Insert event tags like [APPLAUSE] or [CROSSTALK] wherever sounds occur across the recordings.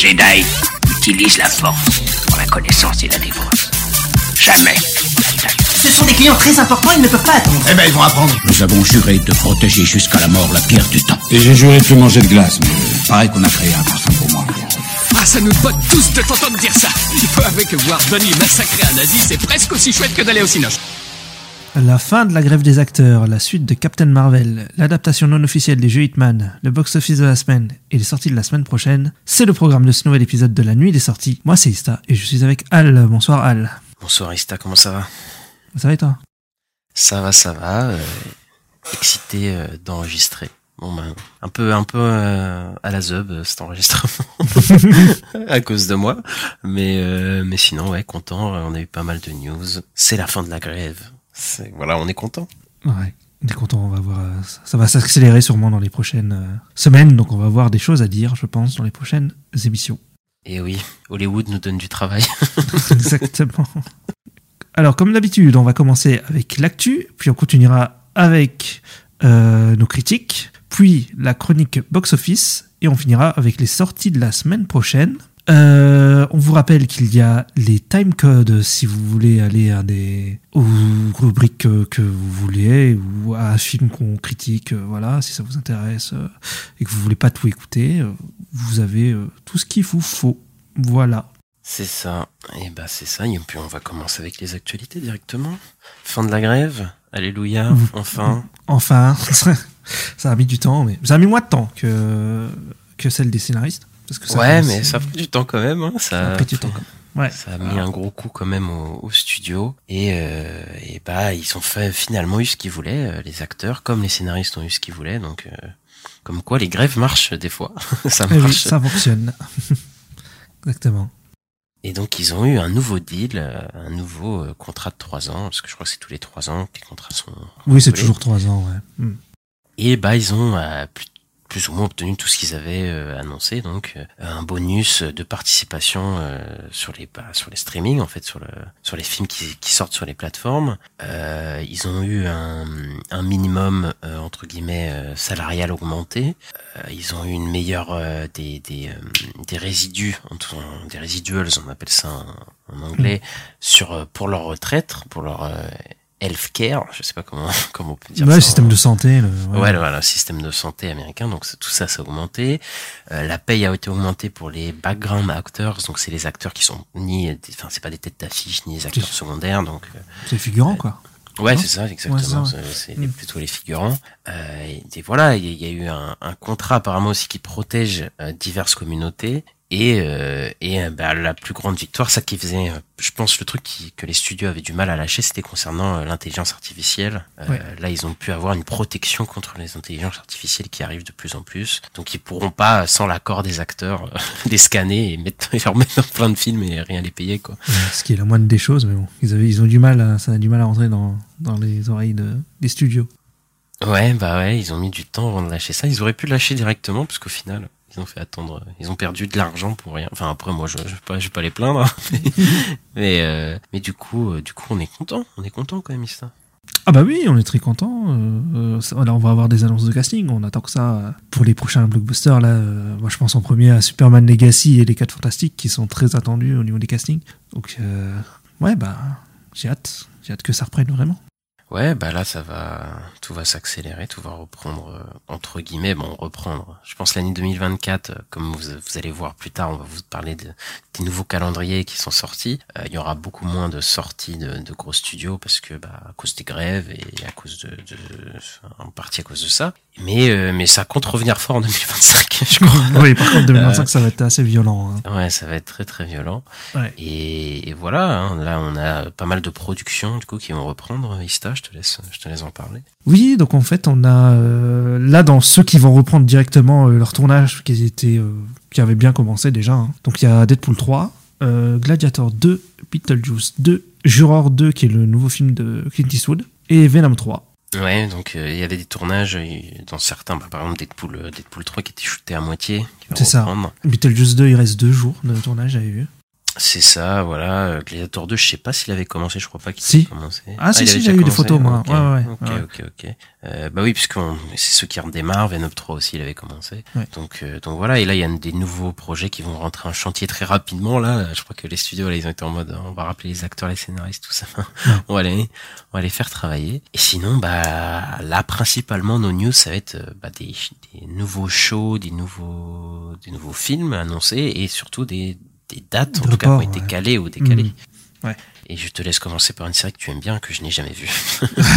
Jedi utilisent la force pour la connaissance et la défense. Jamais Ce sont des clients très importants, ils ne peuvent pas attendre. Eh ben, ils vont apprendre. Nous avons juré de protéger jusqu'à la mort la pierre du temps. Et j'ai juré de plus manger de glace, mais pareil qu'on a créé un parfum pour moi. Ah, ça nous botte tous de t'entendre dire ça. Il faut avouer que voir Donnie massacrer un nazi, c'est presque aussi chouette que d'aller au cinoche. La fin de la grève des acteurs, la suite de Captain Marvel, l'adaptation non officielle des jeux Hitman, le box-office de la semaine et les sorties de la semaine prochaine, c'est le programme de ce nouvel épisode de la nuit des sorties. Moi c'est Ista et je suis avec Al. Bonsoir Al. Bonsoir Ista, comment ça va? Ça va et toi? Ça va, ça va. euh, excité euh, d'enregistrer. Bon ben, un peu, un peu euh, à la zeub cet enregistrement [LAUGHS] à cause de moi, mais mais sinon ouais, content. On a eu pas mal de news. C'est la fin de la grève. C'est- Voilà, on est content. Ouais. On est content, on va voir. euh, ça- va s'accélérer sûrement dans les prochaines euh, semaines, donc on va avoir des choses à dire, je pense, dans les prochaines émissions. Et oui, Hollywood nous donne du travail. [LAUGHS] [LAUGHS] Exactement. Alors, comme d'habitude, on va commencer avec l'actu, puis on continuera avec euh, nos critiques, puis la chronique box-office, et on finira avec les sorties de la semaine prochaine. Euh, on vous rappelle qu'il y a les timecodes si vous voulez aller à des aux rubriques que, que vous voulez ou à un film qu'on critique, euh, voilà, si ça vous intéresse euh, et que vous voulez pas tout écouter, vous avez tout ce qu'il vous faut. Voilà. C'est ça. Et bah c'est ça. Et puis on va commencer avec les actualités directement. Fin de la grève. Alléluia. Mmh. Enfin. Enfin, [LAUGHS] ça a mis du temps, mais ça a mis moins de temps que, que celle des scénaristes. Parce que ça ouais, mais ça a pris du temps quand même. Hein. ça Ça, a pris du temps. quand même. Ouais. Ça a mis un gros coup quand même au, au studio et, euh, et bah ils ont fait finalement eu ce qu'ils voulaient, euh, les acteurs comme les scénaristes ont eu ce qu'ils voulaient donc euh, comme quoi les grèves marchent des fois, [LAUGHS] ça Eh oui, marche. ça fonctionne. [LAUGHS] Exactement. Et donc ils ont eu un nouveau deal, un nouveau contrat de trois ans parce que je crois que c'est tous les trois ans que les contrats sont. Oui, c'est toujours trois ans, ouais. Hmm. Et bah ils ont euh, plus, plus ou moins obtenu tout ce qu'ils avaient euh, annoncé, donc euh, un bonus de participation euh, sur les bah, sur les streamings en fait sur le sur les films qui, qui sortent sur les plateformes. Euh, ils ont eu un, un minimum euh, entre guillemets euh, salarial augmenté. Euh, ils ont eu une meilleure euh, des des, euh, des résidus des residuals on appelle ça en, en anglais sur euh, pour leur retraite pour leur euh, healthcare je sais pas comment [LAUGHS] comment on peut dire Ouais, ça le en- système de santé. Le, Ouais, le, voilà, système de santé américain, donc tout ça, ça a augmenté. Euh, la paye a été augmentée pour les background actors, donc c'est les acteurs qui sont ni, enfin c'est pas des têtes d'affiche ni les acteurs secondaires, donc euh, C'est figurant, quoi. ouais, c'est ça, Ouais, exactement. c'est ouais. Mm. plutôt les figurants. Euh, et, et voilà, il y, a- il y a eu un, un contrat apparemment aussi qui protège euh, diverses communautés. Et, euh, et euh, bah, la plus grande victoire, ça qui faisait, euh, je pense, le truc qui, que les studios avaient du mal à lâcher, c'était concernant euh, l'intelligence artificielle. Euh, Ouais. Là, ils ont pu avoir une protection contre les intelligences artificielles qui arrivent de plus en plus. Donc, ils pourront pas, sans l'accord des acteurs, euh, [LAUGHS] les scanner et mettre, [LAUGHS] et leur mettre dans plein de films et rien les payer, quoi. Ce qui est la moindre des choses, mais bon, ils, avaient, ils ont du mal, à, ça a du mal à rentrer dans, dans les oreilles de, des studios. Ouais, bah ouais, ils ont mis du temps avant de lâcher ça. Ils auraient pu lâcher directement, parce qu'au final, ils ont fait attendre, ils ont perdu de l'argent pour rien. Enfin, après, moi, je, je vais pas, les plaindre. hein. [LAUGHS] euh, mais du coup, euh, du coup, on est content. On est content quand même, Ista. Ah bah oui, on est très content. Euh, ça- là, on va avoir des annonces de casting. On attend que ça pour les prochains blockbusters. Là, moi, je pense en premier à Superman Legacy et les 4 Fantastiques qui sont très attendus au niveau des castings. Donc, ouais, bah, j'ai hâte. J'ai hâte que ça reprenne vraiment. Ouais, bah là, ça va, tout va s'accélérer, tout va reprendre, euh, entre guillemets, bon, reprendre. Je pense l'année 2024, euh, comme vous, allez voir plus tard, on va vous parler de, des nouveaux calendriers qui sont sortis. Euh, il y aura beaucoup moins de sorties de, gros studios parce que, bah, à cause des grèves et à cause de en partie à cause de ça. Mais, euh, mais ça compte revenir fort en 2025, [LAUGHS] je crois. oui, par contre, 2025, ça va être assez violent. hein. Ouais, ça va être très très violent. Ouais. Et, et voilà, hein, là on a pas mal de productions du coup qui vont reprendre. Ista, je te laisse, je te laisse en parler. Oui, donc en fait, on a euh, là dans ceux qui vont reprendre directement euh, leur tournage qui étaient, euh, qui avait bien commencé déjà. hein. Donc il y a Deadpool 3, euh, Gladiator 2, Beetlejuice 2, Juror 2 qui est le nouveau film de Clint Eastwood et Venom 3. Ouais, donc euh, il y avait des tournages euh, dans certains, bah, par exemple Deadpool, euh, Deadpool 3 qui était shooté à moitié. C'est ça. Beetlejuice 2, il reste deux jours de tournage, j'avais vu. C'est ça, voilà. Euh, Gladiator 2, je sais pas s'il avait commencé, je crois pas qu'il Si. commencé. Ah, si, il si, avait j'ai eu des photos, moi. Ok, Ouais, ouais, ouais. ok, ok. Euh, bah oui, puisque c'est ceux qui redémarrent, Venom 3 aussi, il avait commencé. Ouais. Donc, euh, donc voilà, et là, il y a des nouveaux projets qui vont rentrer en chantier très rapidement, là. Je crois que les studios, là, ils ont été en mode, on va rappeler les acteurs, les scénaristes, tout ça. [LAUGHS] on va les, on va les faire travailler. Et sinon, bah, là, principalement, nos news, ça va être, euh, bah, des, des nouveaux shows, des nouveaux, des nouveaux films annoncés, et surtout des, des dates, en Des tout cas, ont été ouais. calées ou décalées. Mhm. Ouais. Et je te laisse commencer par une série que tu aimes bien, que je n'ai jamais vue.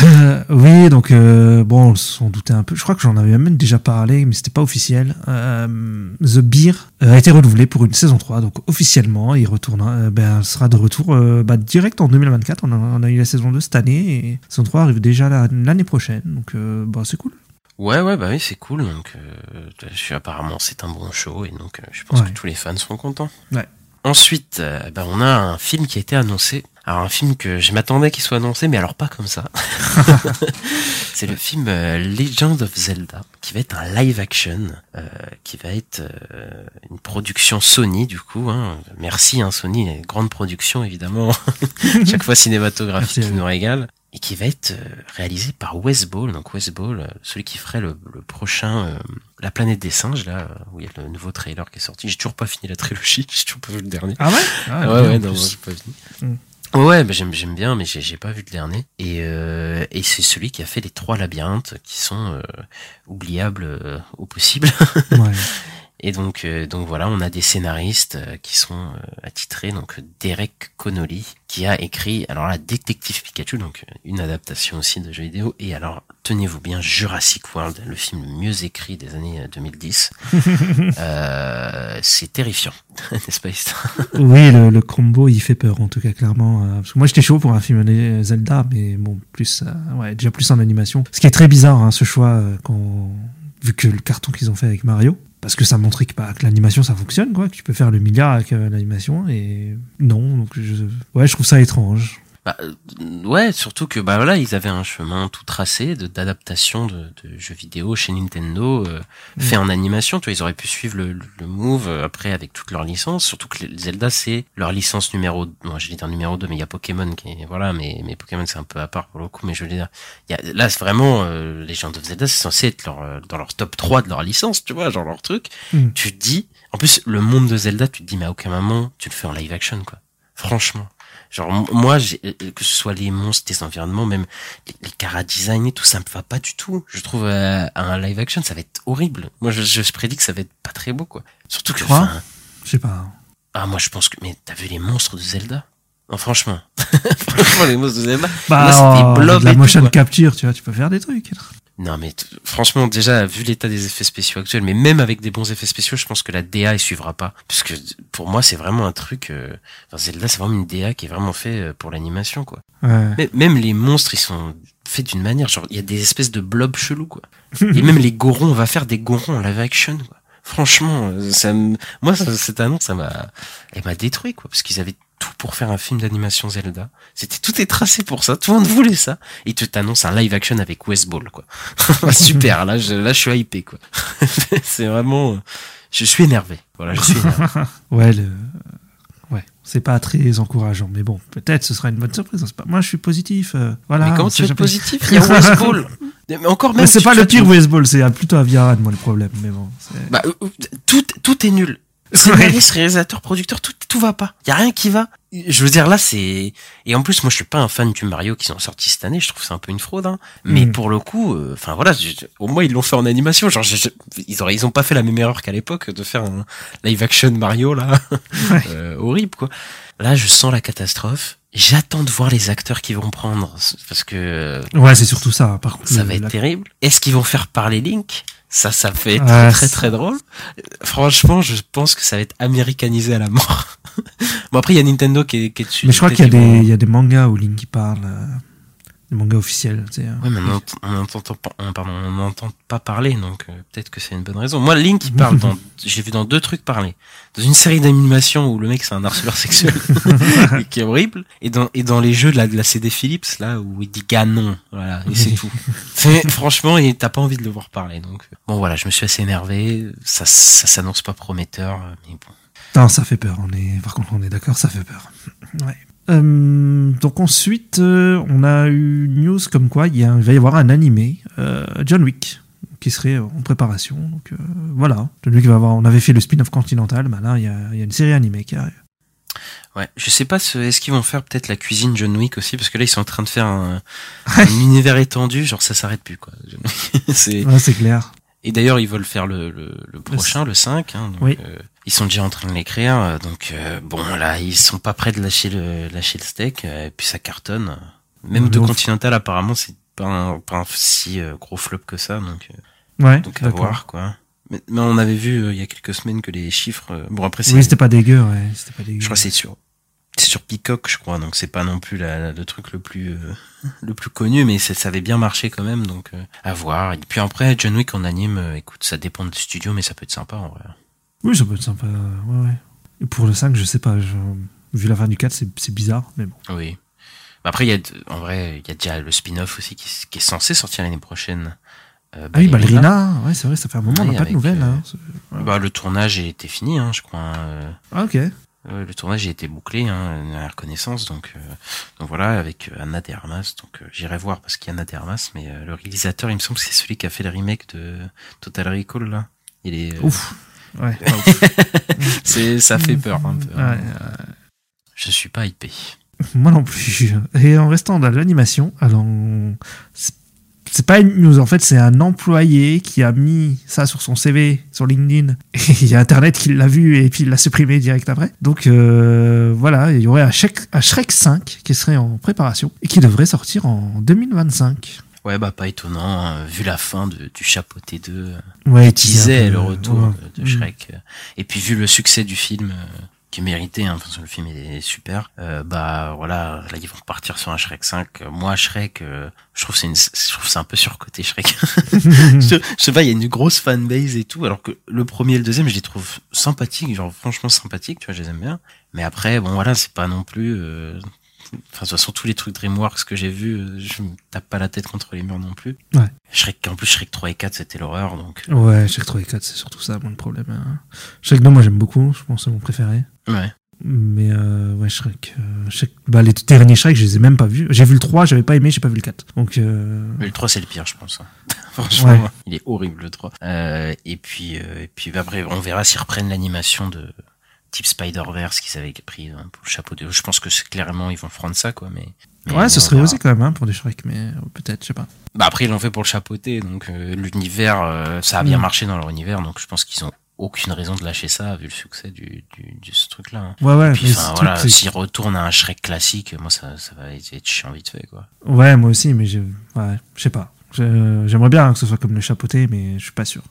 Euh, [LAUGHS] oui, donc euh, bon, on s'en doutait un peu. Je crois que j'en avais même déjà parlé, mais c'était pas officiel. Euh, The Beer a été renouvelé pour une saison 3, donc officiellement, il retournera, euh, ben, sera de retour bah, direct en 2024. On a, on a eu la saison 2 cette année et saison 3 arrive déjà la- l'année prochaine, donc bah, c'est cool. Ouais, ouais, bah oui, c'est cool. Donc, euh, je suis apparemment, c'est un bon show, et donc, euh, je pense Ouais. que tous les fans seront contents. Ouais. Ensuite, euh, bah, on a un film qui a été annoncé. Alors, un film que je m'attendais qu'il soit annoncé, mais alors pas comme ça. [LAUGHS] c'est le film euh, Legend of Zelda, qui va être un live action, euh, qui va être une production Sony, du coup. Hein. Merci, hein, Sony, une grande production, évidemment. [LAUGHS] Chaque fois cinématographique qui nous régale et qui va être euh, réalisé par Wes Ball. Donc Wes Ball, euh, celui qui ferait le, le prochain euh, La planète des singes, là, où il y a le nouveau trailer qui est sorti. J'ai toujours pas fini la trilogie, [LAUGHS] j'ai toujours pas vu le dernier. Ah ouais? Ah, ouais, ouais, non, j'ai pas fini. Mm. Ouais, bah, j'aime, j'aime bien, mais j'ai, j'ai pas vu le dernier. Et, euh, et c'est celui qui a fait les trois labyrinthes, qui sont euh, oubliables au possible. Ouais. [LAUGHS] Et donc, euh, donc voilà, on a des scénaristes euh, qui sont euh, attitrés. Donc Derek Connolly qui a écrit alors la Détective Pikachu, donc euh, une adaptation aussi de jeux vidéo. Et alors tenez-vous bien, Jurassic World, le film le mieux écrit des années euh, 2010. [LAUGHS] euh, c'est terrifiant, [LAUGHS] n'est-ce pas Oui, le, le combo, il fait peur, en tout cas, clairement. parce que moi, j'étais chaud pour un film Zelda, mais bon, plus, ouais, déjà plus en animation. Ce qui est très bizarre, hein, ce choix, quand, vu que le carton qu'ils ont fait avec Mario, parce que ça montrait que, l'animation, ça fonctionne, quoi, que tu peux faire le milliard avec euh, l'animation, et non, donc je, ouais, je trouve ça étrange. Bah, euh, ouais, surtout que bah voilà, ils avaient un chemin tout tracé de d'adaptation de, de jeux vidéo chez Nintendo euh, fait en animation. Tu vois, ils auraient pu suivre le, le move euh, après avec toute leur licence. Surtout que les- Zelda c'est leur licence numéro, moi je vais dire numéro 2 mais il y a Pokémon qui est voilà, mais mais Pokémon c'est un peu à part pour le coup. Mais je veux dire, y a, là c'est vraiment euh, Legend of Zelda c'est censé être leur, euh, dans leur top 3 de leur licence, tu vois, genre leur truc. Mm. Tu te dis, en plus le monde de Zelda, tu te dis mais à aucun moment tu le fais en live action quoi. Franchement. Genre moi, j'ai- euh, que ce soit les monstres, les environnements, même les, les cara design et tout, ça me va pas du tout. Je trouve euh, un live action, ça va être horrible. Moi, je, je prédis que ça va être pas très beau, quoi. Surtout que, crois Je sais pas. ah moi je pense que, mais t'as vu les monstres de Zelda? Non, franchement, [LAUGHS] franchement les monstres de Zelda. Bah, Moi, c'est des euh, blobs de la et motion capture, tu vois, tu peux faire des trucs. Non mais franchement déjà vu l'état des effets spéciaux actuels, mais même avec des bons effets spéciaux, je pense que la DA elle suivra pas, puisque pour moi c'est vraiment un truc. euh, Enfin Zelda c'est vraiment une DA qui est vraiment fait euh, pour l'animation quoi. Ouais. Même les monstres, ils sont faits d'une manière, genre, il y a des espèces de blobs chelous, quoi. Et même les gorons, on va faire des gorons en live action, quoi. Franchement, euh, ça me- moi, cette annonce, ça m'a, elle m'a détruit, quoi, parce qu'ils avaient tout pour faire un film d'animation Zelda. C'était, tout est tracé pour ça, tout le monde voulait ça. Et tu t'annonces un live action avec West Ball, quoi. [LAUGHS] Super, là, je, là, je suis hypé, quoi. [LAUGHS] C'est vraiment, euh, je suis énervé. Voilà, je suis énervé. [LAUGHS] Ouais, le... ouais, c'est pas très encourageant, mais bon, peut-être ce sera une bonne surprise. c'est Pas... Moi, je suis positif. euh, voilà. Mais comment tu jamais. positif? Il y a West Ball. Mais encore même. C'est si pas le pire ton- baseball, c'est plutôt à Viaran, moi, le problème. Mais bon, Bah, euh, euh, tout, tout est nul. Scénariste, réalisateur, producteur, tout, tout va pas. Y a rien qui va. Je veux dire, là, c'est, et en plus, moi, je suis pas un fan du Mario qui sont sortis cette année. Je trouve ça un peu une fraude, hein. Mais Mm. pour le coup, euh, enfin, voilà, je- au moins, ils l'ont fait en animation. Genre, je- je- ils auraient, ils ont pas fait la même erreur qu'à l'époque de faire un live action Mario, là. [LAUGHS] Ouais. Euh, horrible, quoi. Là, je sens la catastrophe. J'attends de voir les acteurs qui vont prendre. Parce que, euh, ouais, c'est surtout ça. Par contre, ça va être la- terrible. Est-ce qu'ils vont faire parler Link? Ça, ça fait être Ouais, très très drôle. Euh, Franchement, je pense que ça va être américanisé à la mort. [LAUGHS] bon après, il y a Nintendo qui est, qui est dessus. Mais je crois qu'il y a des, il y a des mangas où Link parle, des mangas officiels. tu sais, hein. Ouais, mais on ent- on n'entend pas, on- pardon, on n'entend pas parler, donc euh, peut-être que c'est une bonne raison. Moi, Link, il parle dans, [LAUGHS] j'ai vu dans deux trucs parler. Dans une série d'animation où le mec c'est un harceleur sexuel, [LAUGHS] et qui est horrible, et dans et dans les jeux de la, de la CD Philips là où il dit ganon, voilà, et c'est tout. Franchement, et t'as pas envie de le voir parler, donc euh, bon voilà, je me suis assez énervé. Ça, ça s'annonce pas prometteur, mais bon. Non, ça fait peur. On est, par contre, on est d'accord, ça fait peur. Ouais. Euh, donc ensuite, euh, on a eu une news comme quoi il, y a- il va y avoir un animé, euh, John Wick, qui serait en préparation. Donc voilà, John Wick va avoir. On avait fait le spin-off Continental, bah là il y a, il y a une série animée qui arrive. Ouais, je sais pas, ce- est-ce qu'ils vont faire peut-être la cuisine John Wick aussi Parce que là, ils sont en train de faire un, [LAUGHS] un univers étendu, genre ça s'arrête plus, quoi. [LAUGHS] C'est... Ouais, c'est clair. Et d'ailleurs, ils veulent faire le, le, le prochain, le 5. Hein, donc, Oui. Ils sont déjà en train de l'écrire. euh, Donc, euh, bon, là, ils sont pas prêts de lâcher le, lâcher le steak. euh, et puis, ça cartonne. Même de Continental, apparemment, c'est pas un, pas un si euh, gros flop que ça. Donc, euh, Ouais, donc à voir, quoi. Mais, mais on avait vu euh, il y a quelques semaines que les chiffres... bon, après, c'est... Oui, c'était pas dégueu, ouais. C'était pas dégueu. Je crois que c'est sur c'est sur Peacock, je crois, donc c'est pas non plus la, la- le truc le plus euh, le plus connu, mais ça avait bien marché quand même, donc euh, à voir. Et puis après, John Wick en anime, euh, écoute, ça dépend du studio, mais ça peut être sympa en vrai. Oui, ça peut être sympa. Ouais, ouais. Et pour le 5, je sais pas. je- Vu la fin du 4, c'est bizarre, mais bon. Oui. Après, il y a en vrai, il y a déjà le spin-off aussi qui, est censé sortir l'année prochaine. Euh, Ah oui, Ballerina, ouais, c'est vrai, ça fait un moment, on n'a pas de nouvelles. euh, hein. Bah, le tournage a été fini, hein, je crois. euh, Ah, ok. Le tournage a été bouclé, hein, la reconnaissance, donc, donc voilà, avec Anna de Armas, donc j'irai voir parce qu'il y a Anna de Armas, mais le réalisateur, il me semble que c'est celui qui a fait le remake de Total Recall, là. Il est, Ouf. Ouais. [LAUGHS] c'est, ça fait peur un peu. hein. Ouais, Je suis pas hypé. [LAUGHS] Moi non plus. Et en restant dans l'animation, alors c'est- c'est pas une news en fait, c'est un employé qui a mis ça sur son CV sur LinkedIn. [LAUGHS] Et il y a Internet qui l'a vu et puis il l'a supprimé direct après. Donc euh, voilà, il y aurait un Shrek, un Shrek 5 qui serait en préparation et qui devrait sortir en 2025. Ouais, bah pas étonnant, hein, vu la fin de, du Chapeauté 2, euh, Ouais, qui disait le retour ouais. de, Shrek, euh, et puis vu le succès du film, euh, qui est mérité, hein, parce que le film est super, euh, bah voilà, là ils vont repartir sur un Shrek 5. Euh, Moi, Shrek, euh, je trouve c'est une, je trouve c'est un peu surcoté Shrek. [LAUGHS] je, je sais pas, il y a une grosse fanbase et tout, alors que le premier et le deuxième, je les trouve sympathiques, genre franchement sympathiques, tu vois, je les aime bien. Mais après, bon voilà, c'est pas non plus. Enfin, de toute façon, tous les trucs DreamWorks que j'ai vus, euh, je me tape pas la tête contre les murs non plus. Ouais. Shrek, en plus, Shrek 3 et 4, c'était l'horreur, donc. euh, Ouais, Shrek 3 et 4, c'est surtout ça, mon problème. hein. Shrek 2, moi j'aime beaucoup, je pense que c'est mon préféré. Ouais. Mais euh, ouais, Shrek. euh, Shrek- bah, les derniers Shrek, je les ai même pas vus. J'ai vu le 3, j'avais pas aimé, j'ai pas vu le 4. Donc, euh, Mais le 3, c'est le pire, je pense. hein. [LAUGHS] Franchement, Ouais. il est horrible, le 3. Euh, et puis, euh, et puis après, on verra s'ils reprennent l'animation de type Spider-Verse qu'ils avaient pris hein, pour le chapeau de... Je pense que c'est clairement, ils vont prendre ça, quoi, mais... mais ouais, ce serait osé quand même hein, pour des Shrek, mais euh, peut-être, je sais pas. Bah après, ils l'ont fait pour le chapeauté, donc euh, l'univers, euh, ça a bien Mm. marché dans leur univers, donc je pense qu'ils ont aucune raison de lâcher ça, vu le succès du, ce truc-là. hein. Ouais, ouais, Puis, mais enfin, voilà, truc, s'ils retournent à un Shrek classique, moi, ça, ça va être chiant vite fait, quoi. ouais, moi aussi, mais je, ouais, je sais pas. J'aimerais bien que ce soit comme le chapeauté, mais je suis pas sûr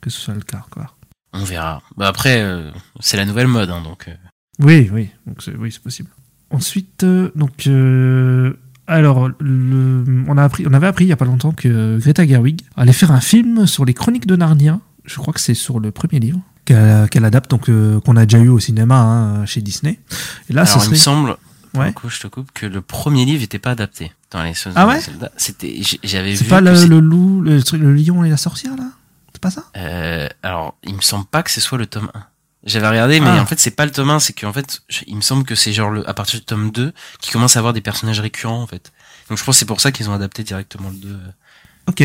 que ce soit le cas, quoi. On verra. Bah après, euh, c'est la nouvelle mode, hein, donc... euh, Oui, oui, donc c'est- oui, c'est possible. Ensuite, euh, donc, euh, alors, le, on, a appris, on avait appris il y a pas longtemps que Greta Gerwig allait faire un film sur les chroniques de Narnia. Je crois que c'est sur le premier livre qu'elle qu'elle adapte, donc euh, qu'on a déjà eu au cinéma hein, chez Disney. Et là, Alors, il me semble, Ouais. coup, je te coupe, que le premier livre n'était pas adapté dans les Ah ouais? C'était, j'avais vu. C'est pas que le, c'est- le loup, le, truc- le lion et la sorcière là? C'est pas ça? Euh, alors, il me semble pas que ce soit le tome 1. J'avais regardé, mais Ah. en fait, c'est pas le tome 1, c'est qu'en fait, il me semble que c'est genre le, à partir du tome 2 qui commence à avoir des personnages récurrents, en fait. Donc, je pense que c'est pour ça qu'ils ont adapté directement le 2 euh, Ok.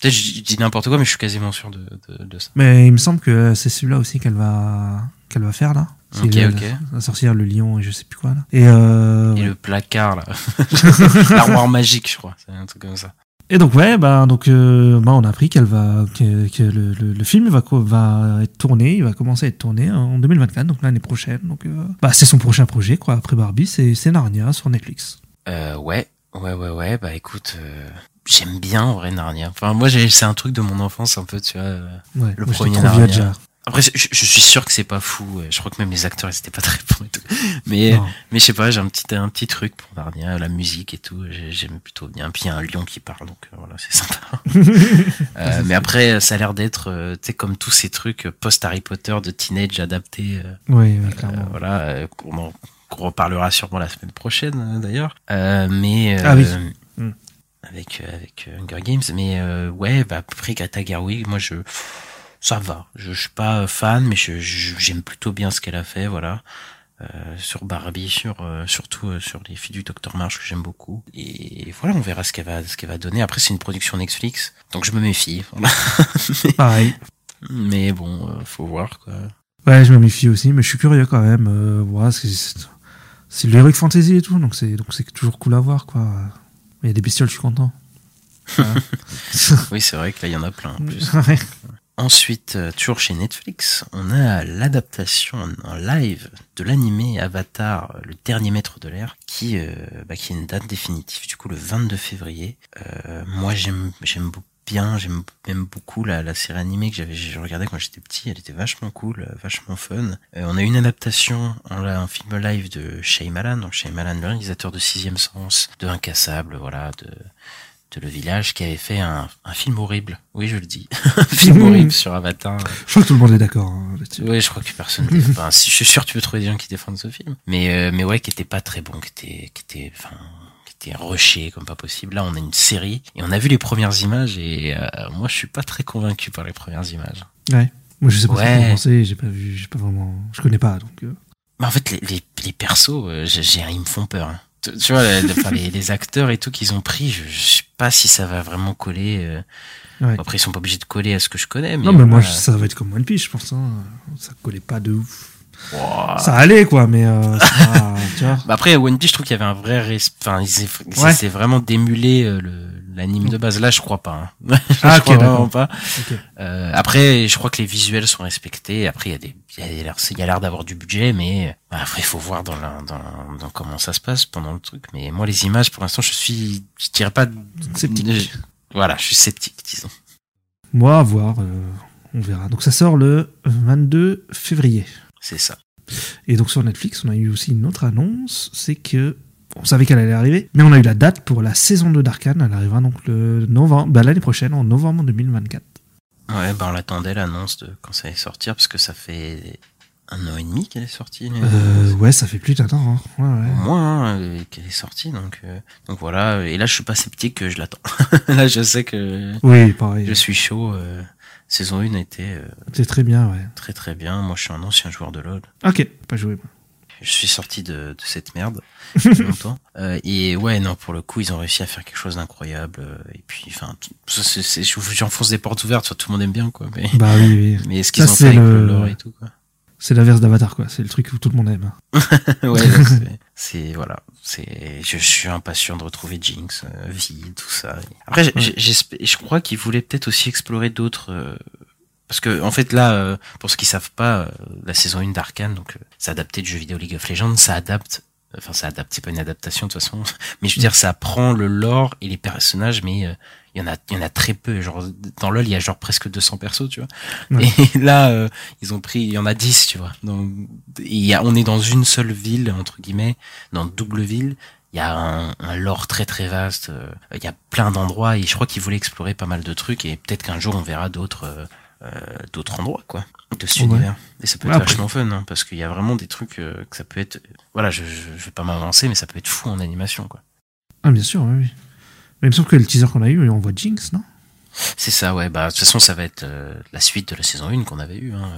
Peut-être je, dis n'importe quoi, mais je suis quasiment sûr de, de, de ça. Mais il me semble que c'est celui-là aussi qu'elle va qu'elle va faire là. Ok, la, ok. la sorcière, le lion et je sais plus quoi là. Et, euh, Et le placard, là. [LAUGHS] [LAUGHS] L'armoire magique, je crois. C'est un truc comme ça. Et donc ouais, bah donc euh, bah, on a appris qu'elle va que, que le, le, le film va va être tourné, il va commencer à être tourné en 2024, donc l'année prochaine. Donc euh, bah c'est son prochain projet quoi. Après Barbie, c'est c'est Narnia sur Netflix. Euh, ouais, ouais, ouais, ouais. Bah écoute, euh, j'aime bien en vrai Narnia. Enfin, moi, j'ai- c'est un truc de mon enfance un peu, tu vois. Ouais. Le moi, premier Narnia. déjà. Après, je, je suis sûr que c'est pas fou. ouais. Je crois que même les acteurs, ils étaient pas très bons et tout. Mais, Non. mais je sais pas, j'ai un petit, un petit truc pour Narnia, la musique et tout. j'ai- J'aime plutôt bien. Puis il y a un lion qui parle, donc euh, voilà, c'est sympa. [LAUGHS] Euh, mais après, ça a l'air d'être, euh, tu sais, comme tous ces trucs euh, post-Harry Potter de teenage adaptés. euh, Oui, oui, euh, clairement. voilà, euh, qu'on en- qu'on reparlera sûrement la semaine prochaine euh, d'ailleurs. Euh, mais euh, Ah oui. Avec euh, avec euh, Hunger Games, mais euh, ouais, bah après Greta Gerwig, moi je ça va. Je, je suis pas fan, mais je- je- j'aime plutôt bien ce qu'elle a fait, voilà. Euh, sur Barbie, sur euh, surtout euh, sur les filles du Docteur March que j'aime beaucoup. Et voilà, on verra ce qu'elle va ce qu'elle va donner. Après, c'est une production Netflix, donc je me méfie. Voilà. [LAUGHS] Pareil. mais bon, euh, faut voir quoi. Ouais, je me méfie aussi, mais je suis curieux quand même. Euh, voilà, c'est, c'est, c'est de l'heroic fantasy et tout, donc c'est, donc c'est toujours cool à voir, quoi. Il y a des bestioles, je suis content. [LAUGHS] Voilà. Oui, c'est vrai que là, il y en a plein en [LAUGHS] plus. Ouais. Ensuite, euh, toujours chez Netflix, on a l'adaptation en- live de l'animé Avatar, euh, le dernier maître de l'air, qui, euh, bah, qui a une date définitive, du coup le 22 février. Euh, moi, j'aime, bien, j'aime beaucoup la, série animée que j'avais j'ai regardé quand j'étais petit, elle était vachement cool, vachement fun. On a une adaptation en un film live de Shyamalan, donc Shyamalan, le réalisateur de Sixième Sens, de Incassable, voilà, de de Le Village, qui avait fait un, un film horrible. Oui, je le dis. [LAUGHS] un [LAUGHS] film horrible sur Avatar. Je crois que tout le monde est d'accord hein, là-dessus. Oui, je crois que personne. enfin, je suis sûr que tu peux trouver des gens qui défendent ce film. Mais, euh, mais ouais, qui était pas très bon, qui était, qui était, enfin, qui était rushé comme pas possible. Là, on a une série et on a vu les premières images et euh, moi, je suis pas très convaincu par les premières images. Ouais. Moi, je sais pas Ouais. ce pensait, j'ai pas vu, j'ai pas vraiment. Je connais pas, donc. euh, Mais en fait, les, les, les persos, j'ai- ils me font peur. hein. Tu, vois, les, enfin, les, les acteurs et tout qu'ils ont pris, je, je sais pas si ça va vraiment coller. euh. Ouais. Après, ils sont pas obligés de coller à ce que je connais. Mais non, mais moi, ça va être comme One Piece, je pense. Hein. Ça collait pas de ouf. Wow. Ça allait, quoi, mais euh, c'est [LAUGHS] tu vois. Bah après, One Piece, je trouve qu'il y avait un vrai res- enfin, ils Ouais. essaient vraiment d'émuler euh, le l'anime de base. Là, je crois pas. Hein. [LAUGHS] je Ah, crois vraiment pas. Euh, après, je crois que les visuels sont respectés. Après, il y a des, il y a l'air, il y a l'air d'avoir du budget, mais bah, après, il faut voir dans, la, dans, dans comment ça se passe pendant le truc. Mais moi, les images, pour l'instant, je suis, je dirais pas, Sceptique. je- voilà, je suis sceptique, disons. Moi, à voir, euh, on verra. Donc ça sort le 22 février. C'est ça. Et donc sur Netflix, on a eu aussi une autre annonce, c'est que on savait qu'elle allait arriver, mais on a eu la date pour la saison 2 d'Arkane. Elle arrivera donc le novembre, bah, l'année prochaine, en novembre 2024. Ouais, bah, on l'attendait l'annonce de quand ça allait sortir, parce que ça fait un an et demi qu'elle est sortie. Euh, ouais, ça fait plus d'un an. hein. Ouais, ouais. au moins hein, euh, qu'elle est sortie donc euh, donc voilà et là je suis pas sceptique que je l'attends [LAUGHS] là je sais que Oui, pareil. je suis chaud euh, saison 1 était euh, C'est très bien, ouais. très très bien moi je suis un ancien joueur de LoL Ok, pas joué. je suis sorti de, de cette merde [LAUGHS] a longtemps Euh, et ouais non pour le coup ils ont réussi à faire quelque chose d'incroyable euh, et puis enfin j'enfonce des portes ouvertes tout le monde aime bien quoi mais Bah oui, oui. [LAUGHS] mais ce qu'ils ont fait avec le lore et tout quoi C'est l'inverse d'Avatar, quoi. C'est le truc où tout le monde aime. hein. [LAUGHS] ouais, [LAUGHS] c'est- voilà, c'est je, suis impatient de retrouver Jinx, euh, Vi, tout ça. Après, j'espère- je crois qu'ils voulaient peut-être aussi explorer d'autres. euh, parce que en fait là, euh, pour ceux qui savent pas, euh, la saison 1 d'Arkane, donc euh, c'est adapté du jeu vidéo League of Legends, ça adapte. Enfin, ça adapte, c'est pas une adaptation de toute façon, [LAUGHS] mais je veux dire, ça prend le lore et les personnages, mais euh, il y en a, il y en a très peu. Genre dans LoL, il y a genre presque 200 persos, tu vois. Ouais. Et [LAUGHS] là, euh, ils ont pris, il y en a 10, tu vois. Donc, il y a, on est dans une seule ville, entre guillemets, dans double ville. Il y a un, un lore très très vaste. euh, Il y a plein d'endroits et je crois qu'ils voulaient explorer pas mal de trucs et peut-être qu'un jour on verra d'autres euh, euh, d'autres endroits quoi de cet Ouais. univers. Et ça peut être après- vachement fun hein, parce qu'il y a vraiment des trucs euh, que ça peut être. Voilà, je, je, je vais pas m'avancer, mais ça peut être fou en animation quoi. Ah, bien sûr, oui, oui. Mais il me semble que le teaser qu'on a eu, on voit Jinx, non? C'est ça, ouais. Bah de toute façon, ça va être euh, la suite de la saison 1 qu'on avait eu. Hein,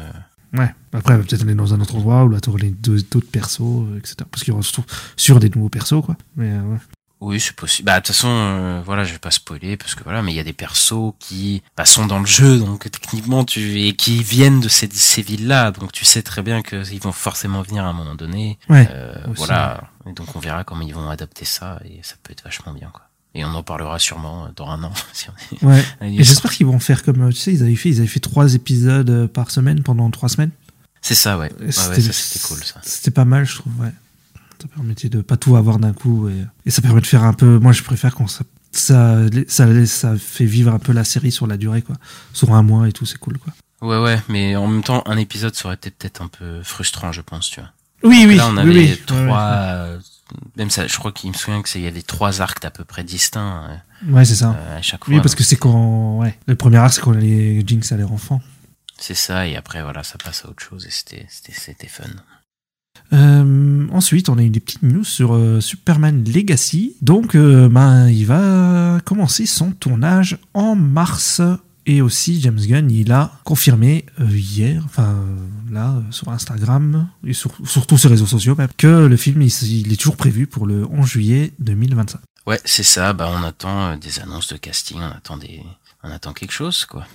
euh. Ouais. Après, elle va peut-être aller dans un autre endroit t'auras les deux- d'autres persos, euh, etc. Parce qu'il y aura surtout sur des nouveaux persos, quoi. Mais euh, ouais. Oui, c'est possible. Bah de toute façon, euh, voilà, je vais pas spoiler parce que voilà, mais il y a des persos qui bah, sont dans le jeu, donc techniquement tu et qui viennent de ces, ces villes-là, donc tu sais très bien que ils vont forcément venir à un moment donné. Ouais. Euh, voilà, et donc on verra comment ils vont adapter ça et ça peut être vachement bien quoi. Et on en parlera sûrement dans un an. [LAUGHS] si on Ouais. Et j'espère qu'ils vont faire comme, tu sais, ils avaient fait, ils avaient fait trois épisodes euh, par semaine pendant trois semaines. C'est ça, ouais. C'était cool ça. C'était pas mal, je trouve, ouais. Ça permettait de pas tout avoir d'un coup et, et ça permet de faire un peu. Moi, je préfère quand ça, ça, ça, ça fait vivre un peu la série sur la durée, quoi. Sur un mois et tout, c'est cool, quoi. Ouais, ouais, mais en même temps, un épisode ça aurait été peut-être un peu frustrant, je pense, tu vois. Oui, oui. Là, on avait oui. trois. Ouais, euh, Même ça, je crois qu'il me souvient que c'est- il y avait trois arcs à peu près distincts euh, Ouais, c'est ça. euh, à chaque fois. oui, parce que c'est quand. Ouais. Le premier arc, c'est quand les Jinx a l'air enfant. C'est ça, et après, voilà, ça passe à autre chose et c'était, fun. Euh, ensuite, on a eu des petites news sur euh, Superman Legacy. Donc, euh, ben, il va commencer son tournage en mars Et aussi, James Gunn, il a confirmé euh, hier, enfin là, euh, sur Instagram, et sur, tous ses réseaux sociaux même, que le film, il, il est toujours prévu pour le 11 juillet 2025. Ouais, c'est ça. Bah, on attend euh, des annonces de casting, on attend des, on attend quelque chose, quoi.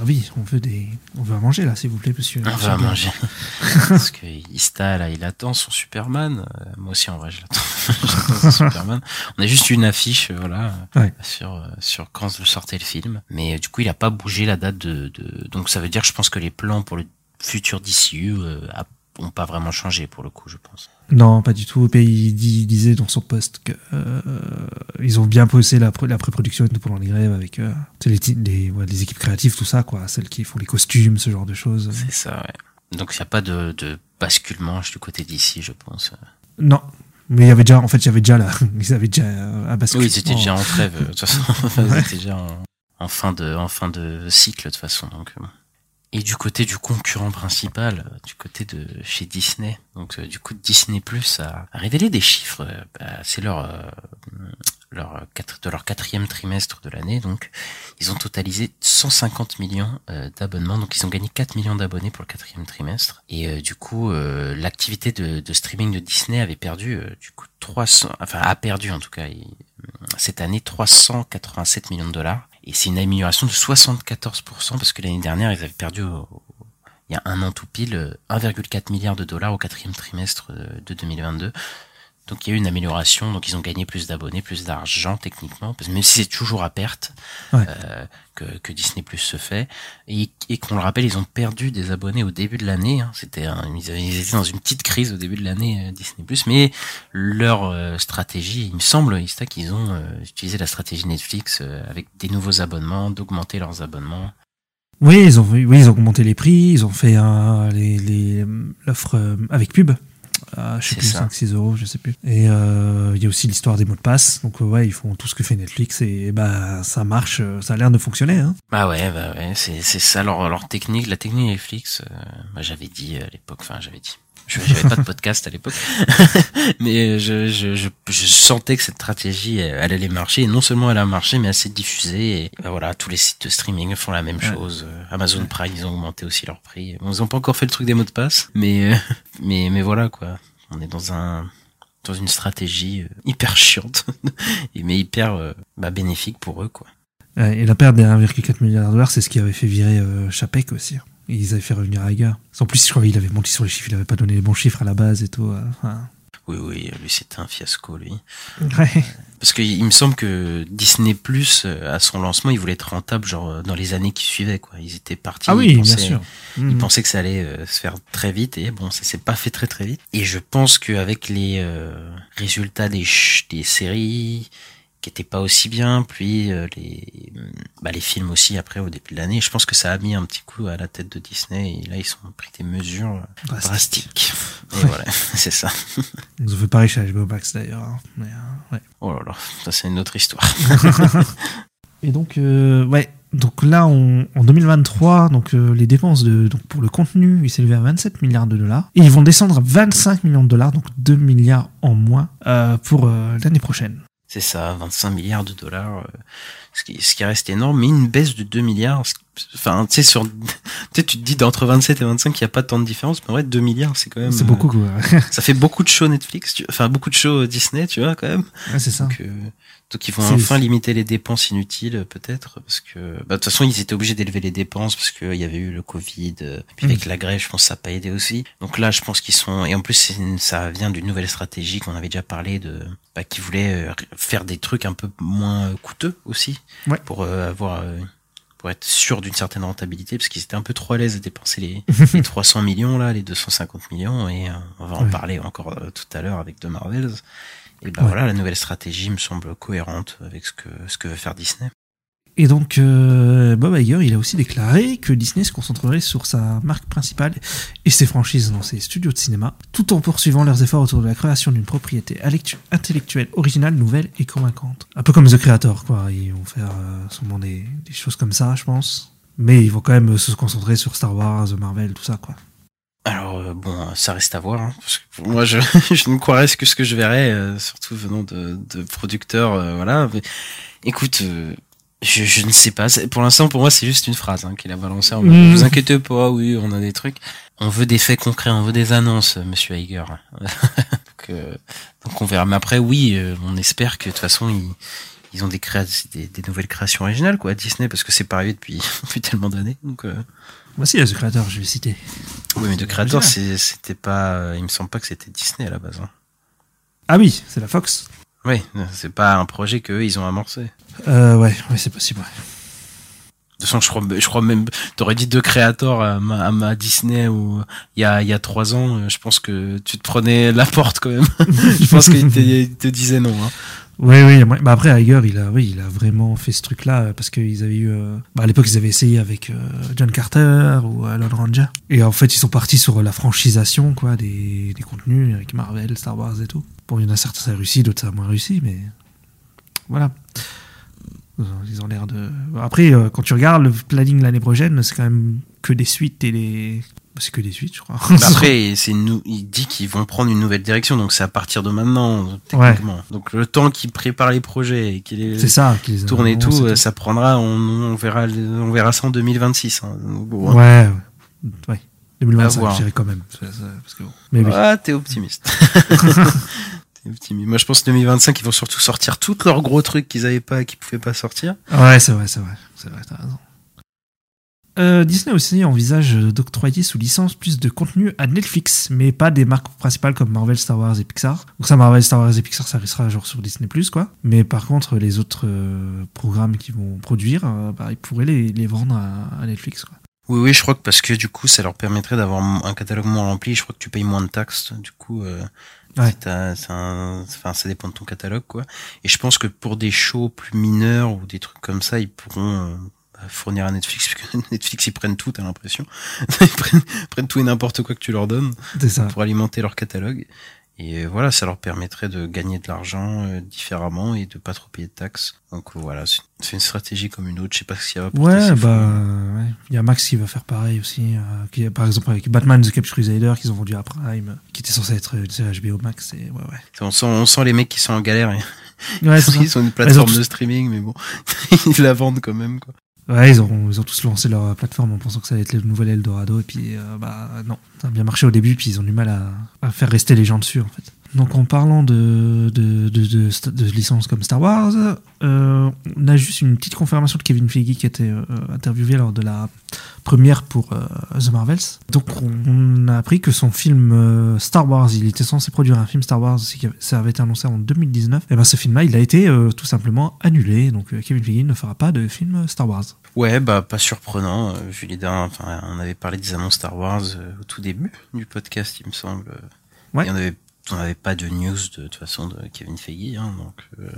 Ah oui, on veut des, on veut à manger là, s'il vous plaît, monsieur. On va Gunn. manger. [LAUGHS] Parce que Ista, là, il attend son Superman. Euh, moi aussi, en vrai, je l'attends. [LAUGHS] Superman. On a juste une affiche, euh, voilà, Ouais. sur, euh, sur quand sortait le film. Mais du coup, il a pas bougé la date de, de, donc ça veut dire, je pense que les plans pour le futur DCU, euh, ont pas vraiment changé pour le coup, je pense. Non, pas du tout. Et il, dit- il disait dans son post que euh, ils ont bien posé la, la pré-production et tout pendant les grèves avec euh, les, les, ouais, les équipes créatives, tout ça, quoi. Celles qui font les costumes, ce genre de choses. C'est ça, ouais. Donc il n'y a pas de, de basculement du côté d'ici, je pense. Non. Mais il y avait déjà, en fait, il y avait déjà là, [LAUGHS] ils avaient déjà euh, un basculement. Oui, ils étaient déjà en [LAUGHS] trêve, euh, de toute façon. ils étaient déjà en, en fin de, en fin de cycle, de toute façon. Donc, euh. Et du côté du concurrent principal, euh, du côté de chez Disney, donc euh, du coup Disney Plus a, révélé des chiffres. euh, bah, c'est leur, leur de leur quatrième trimestre de l'année, donc ils ont totalisé 150 millions d'abonnements, donc ils ont gagné 4 millions d'abonnés pour le quatrième trimestre. Et du coup, l'activité de, de streaming de Disney avait perdu du coup 300, enfin a perdu en tout cas cette année 387 millions de dollars. Et c'est une amélioration de 74% parce que l'année dernière, ils avaient perdu, il y a un an tout pile, euh, 1,4 milliard de dollars au quatrième trimestre euh, de 2022. Donc il y a eu une amélioration, donc ils ont gagné plus d'abonnés, plus d'argent techniquement, parce que même si c'est toujours à perte Ouais. euh, que, que Disney Plus se fait, et, et qu'on le rappelle, ils ont perdu des abonnés au début de l'année. hein. C'était, ils, étaient dans une petite crise au début de l'année euh, Disney Plus, mais leur euh, stratégie, il me semble, Ista, qu'ils ont utilisé la stratégie Netflix avec des nouveaux abonnements, d'augmenter leurs abonnements. Oui, ils ont, oui, ils ont augmenté les prix, ils ont fait un, les, les, l'offre avec pub. Euh, je sais plus, ça. 5-6 euros, je sais plus. Et euh, il y a aussi l'histoire des mots de passe. Donc, euh, ouais, ils font tout ce que fait Netflix et bah, ça marche, euh, ça a l'air de fonctionner. Hein. Bah ouais, bah ouais, c'est c'est ça leur leur technique, la technique Netflix. euh, bah j'avais dit à l'époque, enfin j'avais dit. Je j'avais pas de podcast à l'époque, [LAUGHS] mais je, je, je, je sentais que cette stratégie elle allait marcher. Et non seulement elle a marché, mais s'est diffusée. Et bah voilà, tous les sites de streaming font la même Ouais. chose. Euh, Amazon Prime, ils ont augmenté aussi leur prix. Bon, ils ont pas encore fait le truc des mots de passe, mais euh, [LAUGHS] mais mais voilà quoi. On est dans un dans une stratégie euh, hyper chiante, [LAUGHS] mais hyper euh, bah, bénéfique pour eux quoi. Euh, Et la perte des 1,4 milliard de dollars, c'est ce qui avait fait virer euh, Chapek aussi. Et ils avaient fait revenir Iger. En plus, je crois qu'il avait menti sur les chiffres, il avait pas donné les bons chiffres à la base et tout. euh, enfin, Oui, oui, lui c'était un fiasco lui. ouais. Parce qu'il il me semble que Disney Plus à son lancement, il voulait être rentable genre euh, dans les années qui suivaient quoi. Ils étaient partis. Ah ils oui, bien pensaient- sûr. Ils Mhm. pensaient que ça allait euh, se faire très vite et bon, ça s'est pas fait très très vite. Et je pense qu'avec les euh, résultats des des séries qui étaient pas aussi bien, puis euh, les bah, les films aussi après au début de l'année, je pense que ça a mis un petit coup à la tête de Disney et là ils ont pris des mesures euh, Drastique. drastiques. Et Ouais. voilà, [LAUGHS] c'est ça. Ils ont fait pareil chez HBO Max d'ailleurs. hein. Mais, euh, ouais. Oh là là, ça c'est une autre histoire. [LAUGHS] [LAUGHS] Et donc, euh, ouais. Donc là, on- en 2023, donc les dépenses de, donc pour le contenu, ils s'élevaient à 27 milliards de dollars. Et ils vont descendre à 25 millions de dollars, donc 2 milliards en moins pour l'année prochaine. C'est ça, 25 milliards de dollars, euh, ce qui, reste énorme, mais une baisse de 2 milliards. Enfin, tu sais, sur, tu te dis d'entre 27 et 25, il n'y a pas tant de différence, mais en vrai, 2 milliards, c'est quand même. C'est euh, beaucoup, quoi. [LAUGHS] Ça fait beaucoup de shows Netflix, tu- enfin, beaucoup de shows Disney, tu vois, quand même. Ouais, c'est ça. Donc, euh, donc ils vont enfin limiter les dépenses inutiles, peut-être, parce que, bah, de toute façon, ils étaient obligés d'élever les dépenses parce qu'il y avait eu le Covid, euh, puis avec la grève, je pense que ça n'a pas aidé aussi. Donc là, je pense qu'ils sont, et en plus, une- ça vient d'une nouvelle stratégie qu'on avait déjà parlé de, bah, qui voulait euh, faire des trucs un peu moins coûteux aussi, Ouais. pour euh, avoir, euh, pour être sûr d'une certaine rentabilité, parce qu'ils étaient un peu trop à l'aise à dépenser les, [LAUGHS] les 300 millions là, les 250 millions, et euh, on va en Ouais. parler encore euh, tout à l'heure avec The Marvels. Et ben Ouais. voilà, la nouvelle stratégie me semble cohérente avec ce que ce que veut faire Disney. Et donc, euh, Bob Iger, il a aussi déclaré que Disney se concentrerait sur sa marque principale et ses franchises dans ses studios de cinéma, tout en poursuivant leurs efforts autour de la création d'une propriété intellectuelle originale, nouvelle et convaincante. Un peu comme The Creator, quoi. Ils vont faire euh, sûrement des, choses comme ça, je pense. Mais ils vont quand même se concentrer sur Star Wars, The Marvel, tout ça, quoi. Alors euh, bon, ça reste à voir. hein, parce que moi, je, [LAUGHS] je ne croirais que ce que je verrais, euh, surtout venant de, de producteurs. euh, voilà. Écoute, euh, Je, je ne sais pas. Pour l'instant, pour moi, c'est juste une phrase hein, qu'il a balancée. En Ne vous inquiétez pas, oui, on a des trucs. On veut des faits concrets, on veut des annonces, Monsieur Iger. [LAUGHS] donc, euh, donc on verra. Mais après, oui, euh, on espère que de toute façon, ils, ils ont des, des, des nouvelles créations originales, quoi, à Disney, parce que c'est pas arrivé depuis, [LAUGHS] depuis tellement d'années. Donc, euh, Voici le créateur, je vais citer. oui, mais original. c'est- c'était pas. euh, Il me semble pas que c'était Disney à la base. Hein. Ah oui, c'est la Fox. Oui, c'est pas un projet qu'eux, ils ont amorcé. Euh, ouais, ouais, c'est possible. ouais. De toute façon, je crois, je crois même, t'aurais dit deux créateurs à ma, à ma Disney ou il y a, il y a trois ans, euh, je pense que tu te prenais la porte quand même. [LAUGHS] je pense qu'il te, te disait non. Hein. Oui, oui. Bah après, Iger, il a, oui, il a vraiment fait ce truc-là euh, parce qu'ils avaient eu. euh, Bah à l'époque, ils avaient essayé avec euh, John Carter ou Alan Ranger. Et en fait, ils sont partis sur la franchisation, quoi, des, des contenus avec Marvel, Star Wars et tout. Bon, il y en a certains ça a réussi, d'autres ça a moins réussi, mais voilà. Ils ont l'air de. Après, euh, quand tu regardes le planning l'année prochaine, c'est quand même que des suites et C'est que des suites, je crois. Bah [LAUGHS] Après, c'est nou- il dit qu'ils vont prendre une nouvelle direction, donc c'est à partir de maintenant, techniquement. Donc le temps qu'ils préparent les projets et qu'ils ça. qu'ils tournent et annoncent tout, euh, ça prendra, on, on verra, on verra ça en 2026. Hein. Bon, Ouais, ouais. ouais. À 2025, voir. je dirais quand même. Parce que bon. Mais oui. Ah, t'es optimiste. [LAUGHS] Optimiste. Moi, je pense que 2025, ils vont surtout sortir tous leurs gros trucs qu'ils avaient pas, qu'ils pouvaient pas sortir. Ouais, c'est vrai, c'est vrai. C'est vrai, t'as raison. Euh, Disney aussi envisage d'octroyer sous licence plus de contenu à Netflix, mais pas des marques principales comme Marvel, Star Wars et Pixar. Donc ça, Marvel, Star Wars et Pixar, ça restera genre sur Disney+, quoi. Mais par contre, les autres euh, programmes qu'ils vont produire, euh, bah, ils pourraient les, les vendre à, à Netflix, quoi. Oui, oui, je crois que parce que du coup, ça leur permettrait d'avoir un catalogue moins rempli. Je crois que tu payes moins de taxes. Du coup, Ouais. si t'as- c'est un- enfin, ça dépend de ton catalogue, quoi. Et je pense que pour des shows plus mineurs ou des trucs comme ça, ils pourront euh, fournir à Netflix, [LAUGHS] Netflix, ils prennent tout, t'as l'impression. [LAUGHS] ils prennent, prennent tout et n'importe quoi que tu leur donnes ça. pour alimenter leur catalogue. Et euh, voilà, ça leur permettrait de gagner de l'argent euh, différemment et de pas trop payer de taxes. Donc euh, voilà, c'est une stratégie comme une autre. Je sais pas si ça va porter Ouais, bah, ouais. il y a Max qui va faire pareil aussi. euh, qui, par exemple, avec Batman The Capture Crusader qu'ils ont vendu à Prime, qui était censé être une série HBO Max. Et ouais, ouais. On sent, on sent les mecs qui sont en galère. Ouais, [LAUGHS] ils ont une plateforme de streaming, mais bon, [LAUGHS] ils la vendent quand même. Quoi. Ouais, ils ont, ils ont tous lancé leur plateforme en pensant que ça allait être le nouvel Eldorado. Et puis, euh, bah non, ça a bien marché au début, puis ils ont du mal à, à faire rester les gens dessus, en fait. Donc, en parlant de, de, de, de, sta- de licences comme Star Wars, euh, on a juste une petite confirmation de Kevin Feige qui a été euh, interviewé lors de la première pour euh, The Marvels. Donc, on a appris que son film Star Wars, il était censé produire un film Star Wars, y ça avait été annoncé en 2019. Et ben, ce film-là, il a été tout simplement annulé. Donc, Kevin Feige ne fera pas de film Star Wars. Ouais, bah pas surprenant. vu les derniers- enfin, on avait parlé des annonces Star Wars au tout début du podcast, il me semble. Ouais. Et on avait, on n'avait pas de news de, toute façon de Kevin Feige, hein, donc euh,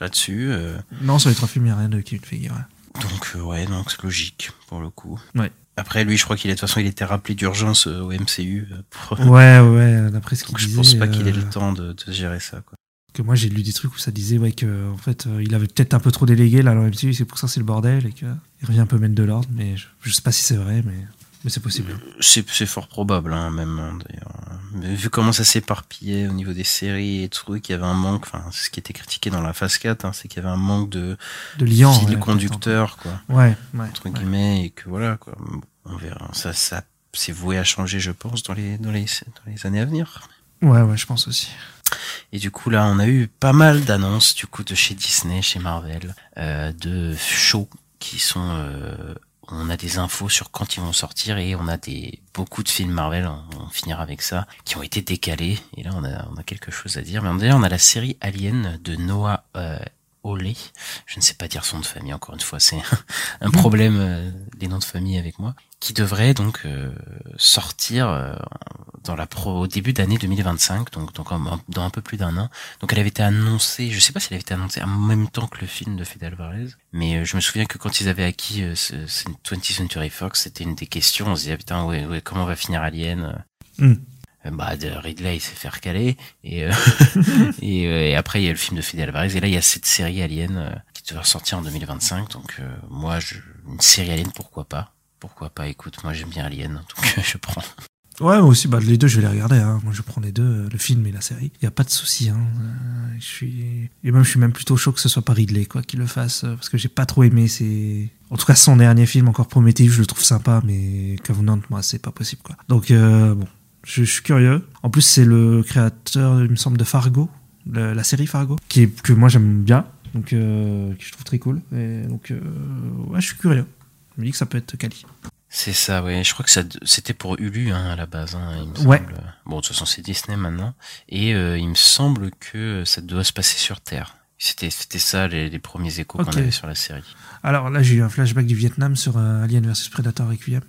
là-dessus. euh, Non, sur les trois films, il n'y a rien de Kevin Feige. Ouais. donc euh, ouais, donc c'est logique pour le coup. Ouais. Après, lui, je crois qu'il est de toute façon, il était rappelé d'urgence au MCU. pour- Ouais, ouais, d'après ce qu'il Donc je disait. pense pas qu'il ait le temps de, de gérer ça. Quoi. Que moi, j'ai lu des trucs où ça disait ouais, que, en fait, euh, il avait peut-être un peu trop délégué là, le MCU, c'est pour ça que c'est le bordel et qu'il revient un peu mettre de l'ordre. Mais je, je sais pas si c'est vrai, mais, mais c'est possible. C'est c'est fort probable, hein, même hein, d'ailleurs. Mais vu comment ça s'éparpillait au niveau des séries et trucs, il y avait un manque. Enfin, c'est ce qui était critiqué dans la phase 4, hein, c'est qu'il y avait un manque de De liant. fil ouais, conducteur, quoi, Ouais, ouais. entre ouais. guillemets, et que voilà, quoi. On verra. Ça, ça, c'est voué à changer, je pense, dans les, dans les, dans les années à venir. Ouais, ouais, je pense aussi. Et du coup, là, on a eu pas mal d'annonces, du coup, de chez Disney, chez Marvel, euh, de shows qui sont, euh, on a des infos sur quand ils vont sortir et on a des, beaucoup de films Marvel, on, finira avec ça, qui ont été décalés. Et là, on a, on a quelque chose à dire. Mais d'ailleurs, on a la série Alien de Noah, euh. Je ne sais pas dire son de famille, encore une fois, c'est [LAUGHS] un problème euh, des noms de famille avec moi, qui devrait donc euh, sortir euh, dans la pro, au début d'année 2025, donc, donc en- dans un peu plus d'un an. Donc elle avait été annoncée, je sais pas si elle avait été annoncée en même temps que le film de Fede Alvarez, mais euh, je me souviens que quand ils avaient acquis euh, ce, ce 20th Century Fox, c'était une des questions, on se disait putain ouais, ouais, comment va finir Alien. Euh, bah de Ridley il s'est fait recaler et, euh, [LAUGHS] et, et après il y a le film de Fede Alvarez. Et là il y a cette série Alien qui devrait sortir en 2025 donc euh, moi je, une série Alien pourquoi pas? Pourquoi pas écoute moi j'aime bien Alien donc je prends Ouais, moi aussi, bah, les deux, je vais les regarder. Hein. Moi, je prends les deux, euh, le film et la série. Il n'y a pas de souci. Hein. Euh. Et même, je suis même plutôt chaud que ce soit pas Ridley quoi, qui le fasse, euh, parce que j'ai pas trop aimé ses... En tout cas, son dernier film, encore Prometheus, je le trouve sympa, mais Covenant, moi, c'est pas possible. quoi. Donc, bon, je, suis curieux. En plus, c'est le créateur, il me semble, de Fargo, la série Fargo, qui que moi, j'aime bien, donc je trouve très cool. Et donc, ouais, je suis curieux. Je me dis que ça peut être quali. C'est ça, ouais. Je crois que ça, c'était pour Hulu hein, à la base. Hein, il me Ouais. semble. Bon, de toute façon, c'est Disney maintenant. Et euh, il me semble que ça doit se passer sur Terre. C'était, c'était ça les, les premiers échos qu'on avait sur la série. Alors là, j'ai eu un flashback du Vietnam sur euh, Alien vs Predator Requiem.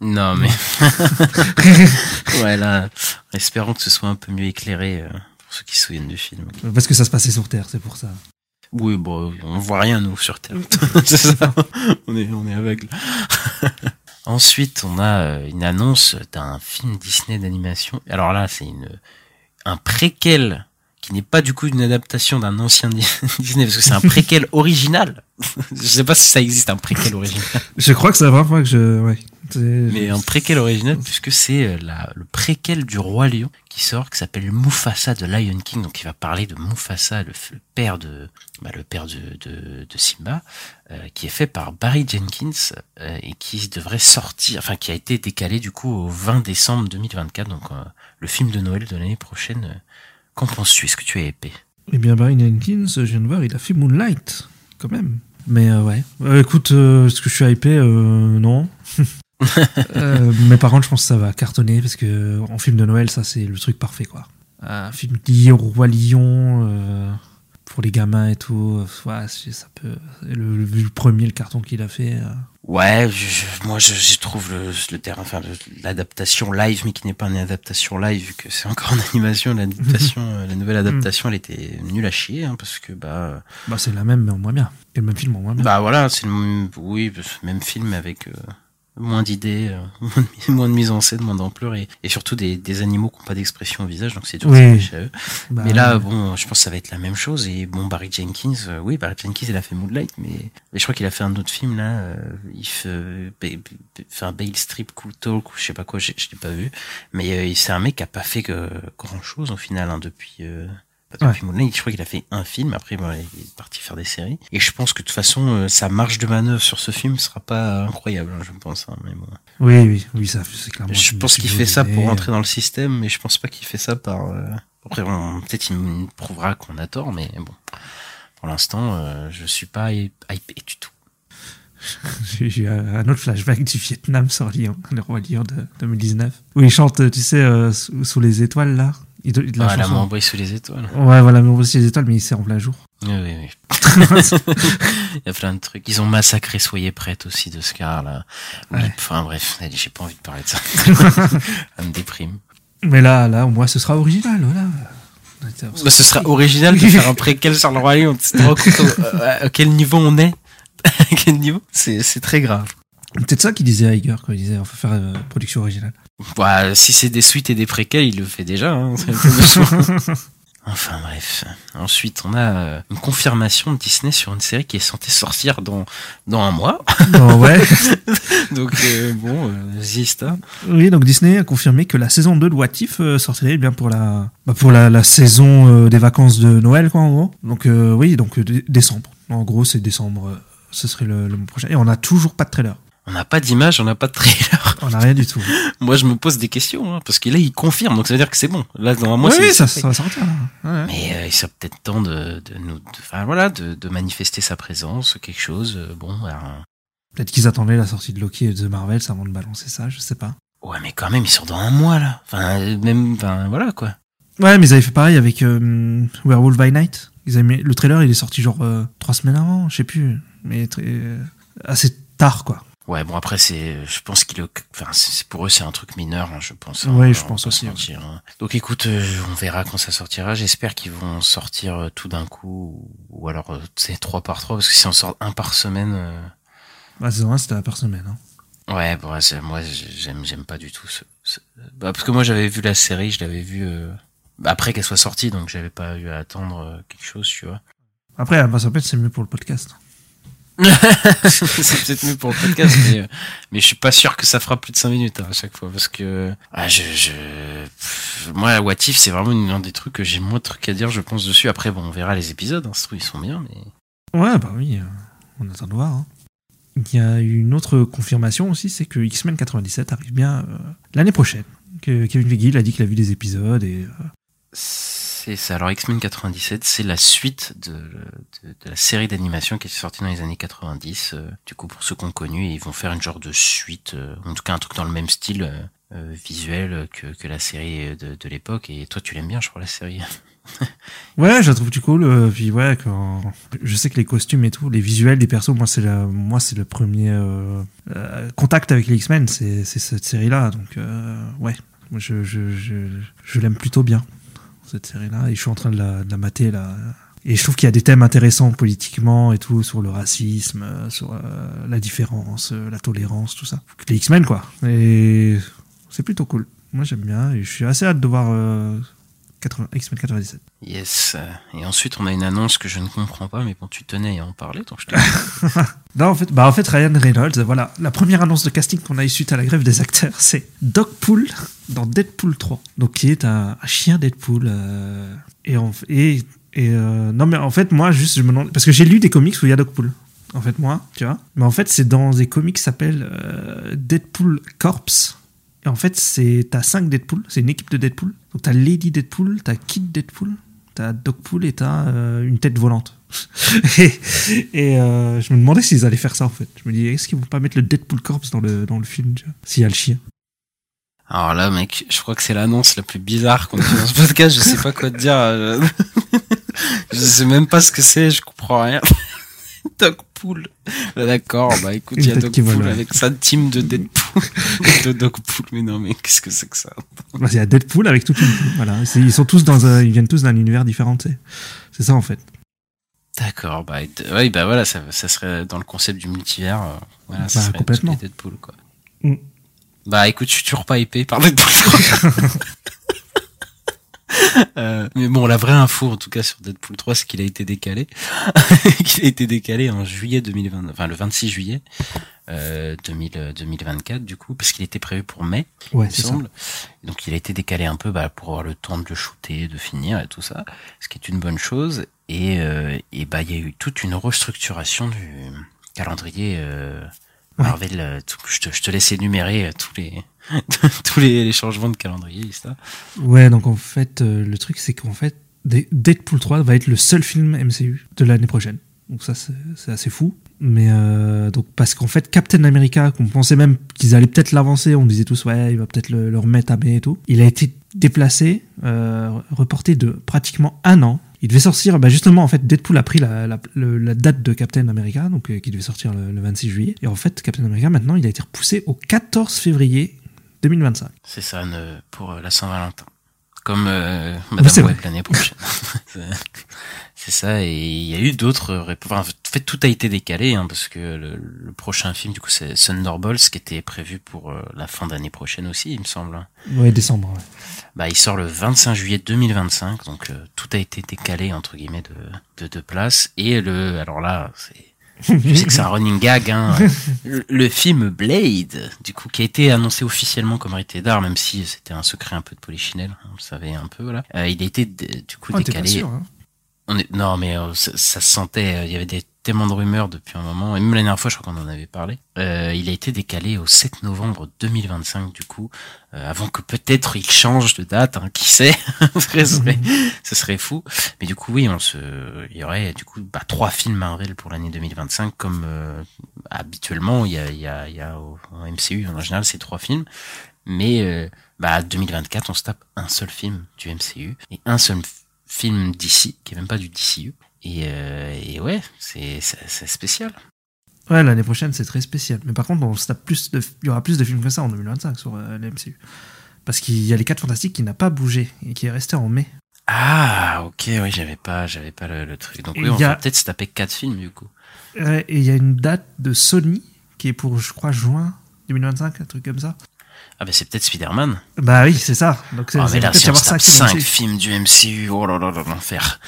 Non, mais [LAUGHS] ouais, là, espérons que ce soit un peu mieux éclairé euh, pour ceux qui se souviennent du film. Parce que ça se passait sur Terre, c'est pour ça. Oui, bon, on voit rien nous sur Terre. [LAUGHS] c'est ça. On est, on est aveugle. [LAUGHS] Ensuite, on a euh, une annonce d'un film Disney d'animation. Alors là, c'est une un préquel qui n'est pas du coup une adaptation d'un ancien Di- [LAUGHS] Disney parce que c'est un préquel original. je sais pas si ça existe un préquel original, Je crois que c'est la première fois que je. Ouais. Mais un préquel original puisque c'est euh, le préquel du roi lion qui sort qui s'appelle Mufasa de Lion King donc il va parler de Mufasa le, père de bah, le père de, de, de Simba euh, qui est fait par Barry Jenkins euh, et qui devrait sortir enfin qui a été décalé du coup au 20 décembre 2024 donc euh, le film de Noël de l'année prochaine qu'en penses-tu? Est-ce que tu es épais? Eh bien, Barry Jenkins, je viens de voir, il a fait Moonlight, quand même. Mais euh, ouais. Euh, écoute, euh, est-ce que je suis hypé? Non. [LAUGHS] Euh, [LAUGHS] mais par contre, je pense que ça va cartonner parce que en film de Noël, ça c'est le truc parfait, quoi. Un film lié au roi lion euh, pour les gamins et tout. euh, Ouais, ça peut. Le, le, vu le premier, le carton qu'il a fait. euh, Ouais, je, je- moi je, je trouve le, le terrain, enfin l'adaptation live, mais qui n'est pas une adaptation live, vu que c'est encore en animation. L'adaptation, [LAUGHS] la nouvelle adaptation, elle était nulle à chier, hein, parce que bah, Bah, c'est la même, mais en moins bien. Et le même film en moins bien. bah voilà, c'est le même- oui, même film avec euh, moins d'idées, euh, [LAUGHS] moins de- de mise en scène, moins d'ampleur et, et surtout des, des animaux qui n'ont pas d'expression au visage, donc c'est dur de Oui. s'attacher à eux. Bah, mais là, bon, je pense que ça va être la même chose. Et bon, Barry Jenkins, euh, oui, Barry Jenkins, il a fait Moonlight, mais, mais je crois qu'il a fait un autre film là. euh, il fait, euh, un Bale Strip Cool Talk ou je sais pas quoi, je, l'ai pas vu. Mais euh, c'est un mec qui a pas fait grand chose au final hein, depuis. Je crois qu'il a fait un film. Après, bon, il est parti faire des séries. Et je pense que de toute façon, euh, sa marge de manœuvre sur ce film sera pas incroyable, hein, je pense. hein, mais bon. Oui, oui, oui, ça, c'est clairement. Je pense qu'il fait ça pour entrer dans le système, mais je pense pas qu'il fait ça par. euh, Après, bon, peut-être il me prouvera qu'on a tort, mais bon. Pour l'instant, euh, je suis pas hy- hypé du tout. [LAUGHS] J'ai eu un autre flashback du Vietnam sur Lyon, le roi Lion de 2019. Où il chante, tu sais, euh, sous, sous les étoiles là. Il, do- la Ah, la chanson. main brille sous les étoiles. Ouais, voilà, mais on voit aussi les étoiles, mais il sert en plein jour. Oui, oui, oui. [LAUGHS] [LAUGHS] Il y a plein de trucs. Ils ont massacré Soyez prête aussi de Scar, là. Ouais. Enfin, bref, j'ai pas envie de parler de ça. [LAUGHS] ça me déprime. Mais là, là, au moins, ce sera original, voilà. Bah, ce sera original de faire un préquel sur le roi lion. Tu te rends compte à quel niveau on est? À quel niveau? C'est c'est très grave. Peut-être ça qu'il disait à Iger, quand il disait on va faire euh, production originale. Bah, si c'est des suites et des préquels, il le fait déjà. Hein, [LAUGHS] enfin bref. Ensuite, on a euh, une confirmation de Disney sur une série qui est censée sortir dans dans un mois. Bon, ouais. [LAUGHS] Donc euh, bon, euh, Zista. oui, donc Disney a confirmé que la saison 2 de What If euh, sortirait eh bien pour la, bah, pour la, la saison euh, des vacances de Noël, quoi, en gros. Donc, euh, oui, donc dé- décembre. En gros, c'est décembre. ce serait le, le mois prochain. Et on n'a toujours pas de trailer. On n'a pas d'image, on n'a pas de trailer. On n'a rien du tout. [LAUGHS] Moi, je me pose des questions hein, parce que là, il confirme, donc ça veut dire que c'est bon. Là, dans un mois, oui, oui, ça, va sortir. Ouais. Mais euh, il serait peut-être temps de, de nous, de- voilà, de, de manifester sa présence, quelque chose. euh, bon, alors, Peut-être qu'ils attendaient la sortie de Loki et de The Marvels avant de balancer ça, je sais pas. ouais, mais quand même, il sort dans un mois là. Enfin, euh, même, enfin voilà quoi. Ouais, mais ils avaient fait pareil avec euh, Werewolf by Night. Ils avaient mis- le trailer, il est sorti genre euh, trois semaines avant, je sais plus. Mais très, euh, assez tard, quoi. Ouais, bon après c'est, je pense qu'il, enfin c'est pour eux c'est un truc mineur, hein, je pense. hein, Ouais, je pense aussi, mentir, hein. Donc écoute, euh, on verra quand ça sortira. J'espère qu'ils vont sortir euh, tout d'un coup, ou, alors euh, c'est trois par trois, parce que si on sort un par semaine. La saison 1, c'était la par semaine. Hein. Ouais, bon, moi j'aime j'aime pas du tout ce, ce- bah, parce que moi j'avais vu la série, je l'avais vu euh, après qu'elle soit sortie, donc j'avais pas eu à attendre quelque chose, tu vois. Après, la par semaine, c'est mieux pour le podcast. [LAUGHS] c'est peut-être mieux pour le podcast, mais, euh, mais je suis pas sûr que ça fera plus de 5 minutes hein, à chaque fois parce que ah, je, je pff, moi What If c'est vraiment une- un des trucs que j'ai moins de trucs à dire je pense dessus. Après bon on verra les épisodes, hein, se trouve, ils sont bien, mais Ouais, bah oui, euh, on attend de voir. hein. Il y a une autre confirmation aussi, c'est que X-Men 97 arrive bien euh, l'année prochaine. Que Kevin Feige il a dit qu'il a vu des épisodes et euh, Alors X-Men 97 c'est la suite de, la série d'animation qui est sortie dans les années 90. euh, du coup pour ceux qu'on connu ils vont faire une genre de suite, euh, en tout cas un truc dans le même style. euh, visuel que, la série de, l'époque et toi tu l'aimes bien je crois la série [LAUGHS] Ouais, je la trouve du cool. je sais que les costumes et tout, les visuels des persos, moi c'est le premier contact avec les X-Men, c'est cette série-là. Donc euh, ouais, je l'aime plutôt bien cette série-là et je suis en train de la, de mater là. Et je trouve qu'il y a des thèmes intéressants politiquement et tout sur le racisme, euh, sur euh, la différence, euh, la tolérance, tout ça. Les X-Men quoi. Et c'est plutôt cool. Moi j'aime bien et je suis assez hâte de voir 80 X-Men 97. Yes. euh, Et ensuite, on a une annonce que je ne comprends pas, mais bon, tu tenais à en parler, donc je te Non, en fait, bah en fait, Ryan Reynolds, voilà, la première annonce de casting qu'on a eue suite à la grève des acteurs, c'est Doc Pool dans Deadpool 3, donc qui est un, chien Deadpool. euh, et euh, non, mais en fait, moi, juste, je me demande, parce que j'ai lu des comics où il y a Doc Pool. En fait, moi, tu vois. Mais en fait, c'est dans des comics qui s'appellent euh, Deadpool Corps. En fait, c'est t'as 5 Deadpool, c'est une équipe de Deadpool. Donc t'as Lady Deadpool, t'as Kid Deadpool, t'as Dogpool et t'as euh, une tête volante. [LAUGHS] et euh, je me demandais s'ils allaient faire ça en fait. Je me dis, est-ce qu'ils vont pas mettre le Deadpool Corps dans le, dans le film, s'il y a le chien? Alors là, mec, je crois que c'est l'annonce la plus bizarre qu'on a fait dans ce podcast. Je sais pas quoi te dire. [LAUGHS] Je sais même pas ce que c'est. Je comprends rien. [LAUGHS] Dogpool. Bah, D'accord. Bah écoute, il y a Dogpool avec sa team de Deadpool, [LAUGHS] de Dogpool. Mais non, mais qu'est-ce que c'est que ça? Bah, Il y a Deadpool avec toute une. voilà, ils sont tous dans un, ils viennent tous d'un univers différent, tu sais. C'est ça en fait. D'accord. Bah ouais, bah voilà, ça, ça serait dans le concept du multivers. euh, voilà, ça Bah, serait complètement. tous les Deadpool quoi. Mm. Bah écoute, je suis toujours pas épais par Deadpool 3. [LAUGHS] [LAUGHS] Euh, mais bon, la vraie info, en tout cas, sur Deadpool 3, c'est qu'il a été décalé. [LAUGHS] qu'il a été décalé en juillet 2020, enfin, le 26 juillet, euh, 2000, euh, 2024, du coup, parce qu'il était prévu pour mai, Ouais, il ça. semble. Donc, il a été décalé un peu, bah, pour avoir le temps de le shooter, de finir et tout ça. Ce qui est une bonne chose. Et, euh, et bah, il y a eu toute une restructuration du calendrier, euh. Marvel, tout- je, te, je te laisse énumérer euh, tous les [LAUGHS] tous les, les changements de calendrier et ça. Ouais, donc en fait, euh, le truc, c'est qu'en fait, Deadpool 3 va être le seul film MCU de l'année prochaine. Donc ça, c'est c'est assez fou. Mais euh, donc parce qu'en fait, Captain America, qu'on pensait même qu'ils allaient peut-être l'avancer, on disait tous ouais, il va peut-être le, le remettre à mai et tout. Il a été déplacé, euh, reporté de pratiquement un an. Il devait sortir, bah justement, en fait, Deadpool a pris la, la, date de Captain America, donc euh, qui devait sortir le, le 26 juillet. Et en fait, Captain America, maintenant, il a été repoussé au 14 février 2025. C'est ça pour euh, la Saint-Valentin. Comme euh, bah, Madame Web l'année prochaine. [LAUGHS] C'est- ça, et il y a eu d'autres réponses. Enfin, en fait, tout a été décalé, hein, parce que le, le prochain film, du coup, c'est Thunderbolts, qui était prévu pour euh, la fin d'année prochaine aussi, il me semble. hein. Ouais, décembre, ouais. Bah, il sort le 25 juillet 2025, donc euh, tout a été décalé entre guillemets de de, de place. Et le, alors là, c'est, je sais [LAUGHS] que c'est un running gag, hein. le, le film Blade, du coup, qui a été annoncé officiellement comme rated d'art, même si c'était un secret un peu de polichinelle, vous le savez un peu, voilà. Euh, il a été du coup Oh, pas décalé. sûr, hein. On est, non, mais euh, ça, ça se sentait. euh, Il y avait des, tellement de rumeurs depuis un moment. Et même la dernière fois, je crois qu'on en avait parlé. Euh, il a été décalé au 7 novembre 2025, du coup, euh, avant que peut-être il change de date. Hein, qui sait [LAUGHS] ce, serait, ce serait fou. Mais du coup, oui, on se, il y aurait du coup bah, trois films Marvel pour l'année 2025, comme euh, habituellement. Il y a, y a, y a au, au MCU en général, c'est trois films. Mais bah 2024, on se tape un seul film du MCU et un seul film d'ici, qui est même pas du DCU. Et, euh, et ouais, c'est spécial. Ouais, l'année prochaine, c'est très spécial. Mais par contre, on se tape plus de, il y aura plus de films que ça en 2025 sur euh, la MCU. Parce qu'il y a les 4 Fantastiques qui n'a pas bougé et qui est resté en mai. Ah, ok, oui, j'avais pas, j'avais pas le, le truc. Donc Et oui, on a- va peut-être se taper quatre films du coup. Euh, et il y a une date de Sony qui est pour, je crois, juin 2025, un truc comme ça. Ah ben c'est peut-être Spider-Man. Bah oui, c'est ça. Donc c'est Ah mais là, si on se tape cinq films du MCU, oh là là là, l'enfer.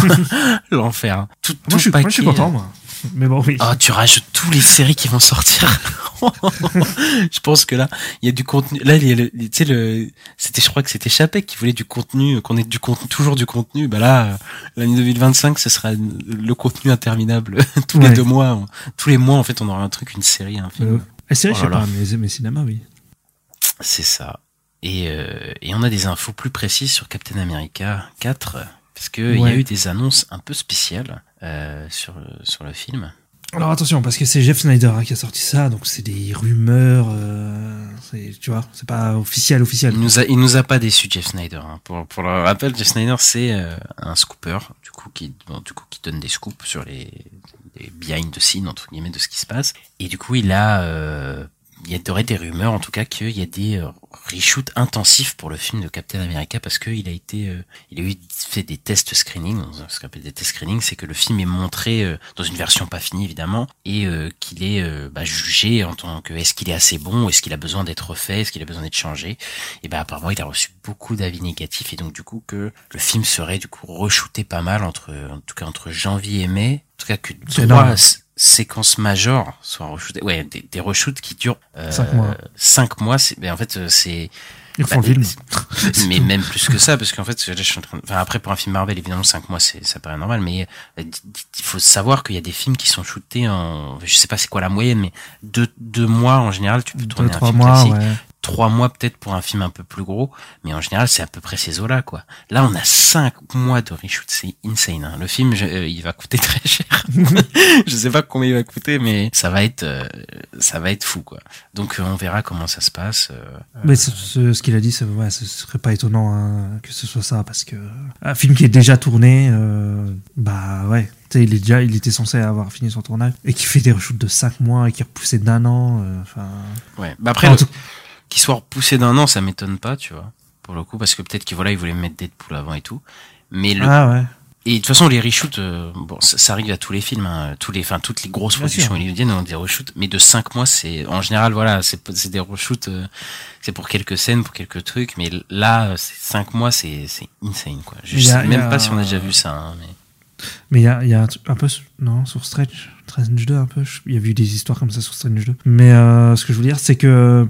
[LAUGHS] l'enfer. Tout, Moi, je suis, tout moi, je suis content, moi. Mais bon, oui. Oh, tu rajoutes tous les séries qui vont sortir. [LAUGHS] je pense que là, il y a du contenu. Là, il y a le, tu sais le, c'était, je crois que c'était Chapek qui voulait du contenu, qu'on ait du contenu, toujours du contenu. Bah là, l'année 2025, ce sera le contenu interminable. [LAUGHS] tous Ouais. les deux mois, tous les mois, en fait, on aura un truc, une série, un film. Euh, la série, je sais Oh là pas, mais, mais cinéma, oui. C'est ça. Et, euh, et on a des infos plus précises sur Captain America 4, parce que il y a eu des annonces un peu spéciales euh, sur le, sur le film. Alors attention, parce que c'est Jeff Snyder hein, qui a sorti ça, donc c'est des rumeurs, euh, tu vois, c'est pas officiel, officiel. Il nous a, il nous a pas déçu Jeff Snyder. hein. Pour, pour le rappel, Jeff Snyder c'est euh, un scooper, du coup qui, bon, du coup qui donne des scoops sur les, les behind the scenes entre guillemets de ce qui se passe. Et du coup, il a, euh, il y aurait des rumeurs en tout cas qu'il y a des euh, reshoots intensifs pour le film de Captain America parce qu'il a été, euh, il a eu fait des tests screening. Ce qu'on appelle des tests screening, c'est que le film est montré euh, dans une version pas finie évidemment et qu'il est bah, jugé en tant que est-ce qu'il est assez bon, est-ce qu'il a besoin d'être refait, est-ce qu'il a besoin d'être changé? Et ben apparemment il a reçu beaucoup d'avis négatifs et donc du coup que le film serait du coup re-shooté pas mal entre en tout cas entre janvier et mai. En tout cas que trois séquences majeures soient re-shootées. Ouais, des, des reshoots qui durent euh, Cinq mois. Cinq mois. C'est, ben en fait euh, c'est Ils bah, le film. [LAUGHS] mais même plus que ça parce qu'en fait là, je suis en train de- enfin après pour un film Marvel évidemment cinq mois c'est ça paraît normal mais euh, il faut savoir qu'il y a des films qui sont shootés en je sais pas c'est quoi la moyenne mais deux deux mois en général tu peux Deux, tourner un film mois, classique ouais. Trois mois peut-être pour un film un peu plus gros, mais en général c'est à peu près ces eaux-là quoi. Là on a cinq mois de reshoot, c'est insane. hein. Le film je- euh, il va coûter [LAUGHS] très cher. [LAUGHS] je sais pas combien il va coûter, mais ça va être euh, ça va être fou quoi. Donc euh, on verra comment ça se passe. Mais ce, ce- ce qu'il a dit, c'est- ouais, ce serait pas étonnant hein, que ce soit ça, parce que un film qui est déjà tourné, bah ouais, il est déjà, il était censé avoir fini son tournage et qui fait des reshoots de 5 mois et qui repoussé d'un an. euh, Enfin, Ouais. Bah après en le- tout- qu'il soit repoussé d'un an, ça m'étonne pas, tu vois. Pour le coup, parce que peut-être qu'il voilà, il voulait mettre Deadpool avant et tout. Mais le, ah ouais. Et de toute façon, les reshoots, euh, bon, ça, ça arrive à tous les films, hein, tous les, enfin toutes les grosses Bien productions hollywoodiennes ont des reshoots, mais de 5 mois, c'est en général, voilà, c'est des reshoots, euh, c'est pour quelques scènes, pour quelques trucs, mais là, c'est 5 mois, c'est insane, quoi. Je y a- sais y même a- pas si on a déjà vu ça, hein, mais Mais il y a, il y a un, peu, non, sur Strange, Strange 2, un peu. Il y a eu des histoires comme ça sur Strange 2. Mais euh, ce que je veux dire, c'est que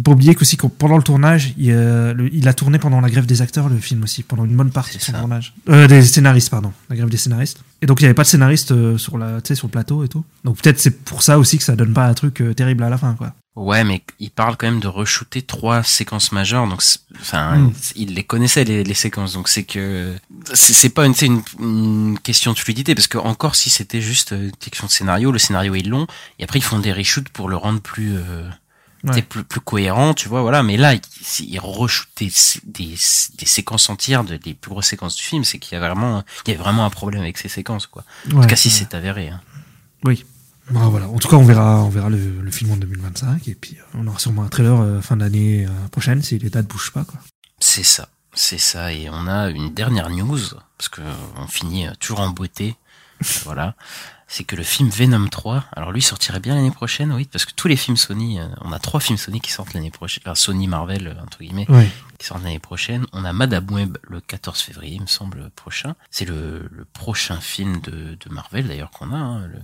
faut pas oublier qu'aussi qu'au- pendant le tournage, il, euh, le- il a tourné pendant la grève des acteurs, le film aussi, pendant une bonne partie de son ça. tournage. Euh, des scénaristes, pardon, la grève des scénaristes. Et donc il n'y avait pas de scénariste euh, sur la, sur le plateau et tout. Donc peut-être c'est pour ça aussi que ça donne pas un truc euh, terrible à la fin, quoi. Ouais, mais il parle quand même de re-shooter trois séquences majeures, donc enfin, Mm. il les connaissait les, les séquences, donc c'est que c'est pas une, c'est une, une question de fluidité, parce que encore si c'était juste une question de scénario, le scénario est long, et après ils font des reshoots pour le rendre plus euh, Ouais. plus, plus cohérent, tu vois, voilà. Mais là, il, il re-shoot des, des, des séquences entières de, des plus grosses séquences du film, c'est qu'il y a vraiment, il y a vraiment un problème avec ces séquences, quoi. En tout cas, si ouais. c'est avéré. Hein. Oui. Bon, voilà. En tout cas, on verra, on verra le, le film en 2025 et puis euh, on aura sûrement un trailer euh, fin d'année euh, prochaine si les dates bougent pas, quoi. C'est ça, c'est ça. Et on a une dernière news, parce que on finit euh, toujours en beauté. [LAUGHS] voilà. C'est que le film Venom 3, alors lui sortirait bien l'année prochaine, oui, parce que tous les films Sony, euh, on a trois films Sony qui sortent l'année prochaine, enfin Sony Marvel, euh, entre guillemets, qui sortent l'année prochaine. On a Madame Web le 14 février, il me semble, prochain. C'est le, le prochain film de, de Marvel, d'ailleurs, qu'on a. hein, le-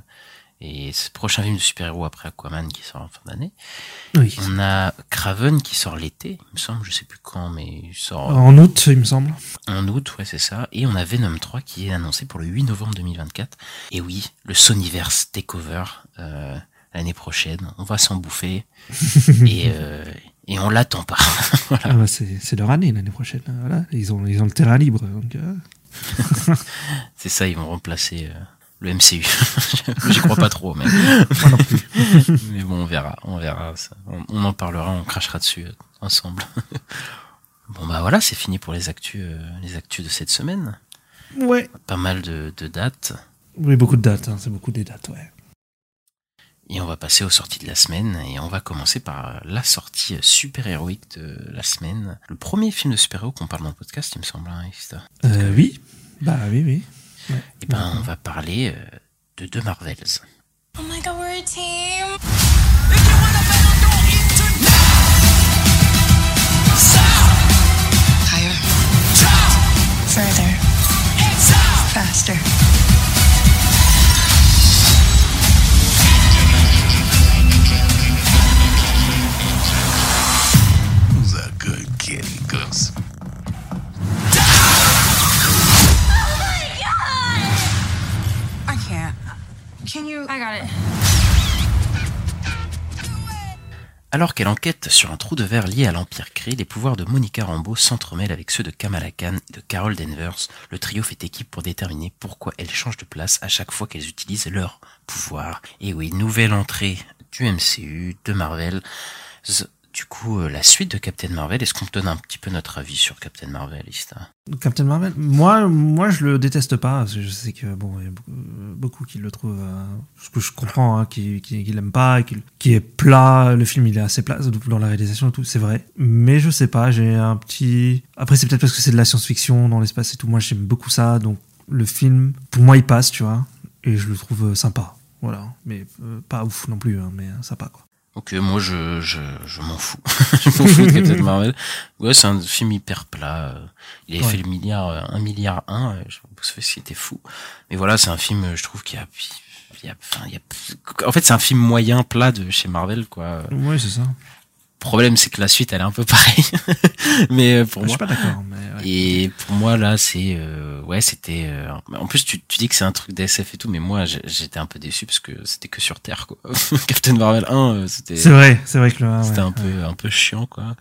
et le prochain film de super-héros après Aquaman qui sort en fin d'année. Oui. On a Craven qui sort l'été, il me semble, je sais plus quand, mais il sort euh, En août, il me semble. en août, ouais, c'est ça. Et on a Venom 3 qui est annoncé pour le 8 novembre 2024. Et oui, le Sonyverse Takeover euh, l'année prochaine. On va s'en bouffer. [LAUGHS] et, euh, et on l'attend pas. [LAUGHS] voilà. Ah bah, c'est leur année l'année prochaine. Voilà. Ils ont, ils ont le terrain libre. Euh, [LAUGHS] C'est ça, ils vont remplacer euh, le MCU. [LAUGHS] J'y crois pas trop, mais, [LAUGHS] moi non plus. [LAUGHS] mais bon, on verra. On verra. ça. On, on en parlera, on crachera dessus ensemble. bon bah voilà, c'est fini pour les actus, euh, les actus de cette semaine. Ouais. Pas mal de, de dates. Oui, beaucoup de dates. hein, c'est beaucoup des dates, ouais. Et on va passer aux sorties de la semaine et on va commencer par la sortie super-héroïque de la semaine. Le premier film de super-héros qu'on parle dans le podcast, il me semble, hein. Euh, oui. Bah oui, oui. Ouais. Et ben, on va parler euh, de deux Marvels. Oh my god, we're a team. Higher. Further. Faster. Alors qu'elle enquête sur un trou de verre lié à l'Empire Kree, les pouvoirs de Monica Rambeau s'entremêlent avec ceux de Kamala Khan et de Carol Danvers. Le trio fait équipe pour déterminer pourquoi elles changent de place à chaque fois qu'elles utilisent leur pouvoir. Et oui, nouvelle entrée du MCU, de Marvel. Du coup, euh, la suite de Captain Marvel, est-ce qu'on te donne un petit peu notre avis sur Captain Marvel, Ista? Captain Marvel, moi, moi, je le déteste pas. parce que Je sais que bon, il y a beaucoup- qui le trouvent, euh, ce que je comprends, hein, qui, qui, qui l'aiment pas, qui, qui est plat. Le film, il est assez plat dans la réalisation et tout, c'est vrai. Mais je sais pas, j'ai un petit. Après, c'est peut-être parce que c'est de la science-fiction dans l'espace et tout. Moi, j'aime beaucoup ça, donc le film, pour moi, il passe, tu vois, et je le trouve sympa. Voilà, mais euh, pas ouf non plus, hein, mais sympa quoi. Ok, moi je, je, je m'en fous. [LAUGHS] je m'en fous de Captain Marvel. Ouais, c'est un film hyper plat. Il avait Ouais. fait le milliard, un milliard un. Je pense que c'était fou. Mais voilà, c'est un film, je trouve qu'il y a, il y a, enfin, il y a, en fait, c'est un film moyen plat de chez Marvel, quoi. Ouais, c'est ça. Problème, c'est que la suite, elle est un peu [LAUGHS] pareille. mais euh, pour Je moi, suis pas d'accord, ouais. et pour moi là, c'est euh, ouais, c'était. euh, en plus, tu, tu dis que c'est un truc d'SF et tout, mais moi, j'étais un peu déçu parce que c'était que sur Terre, quoi. [LAUGHS] Captain Marvel 1, euh, c'était. c'est vrai, c'est vrai que le. C'était ouais, un ouais. peu un peu chiant quoi.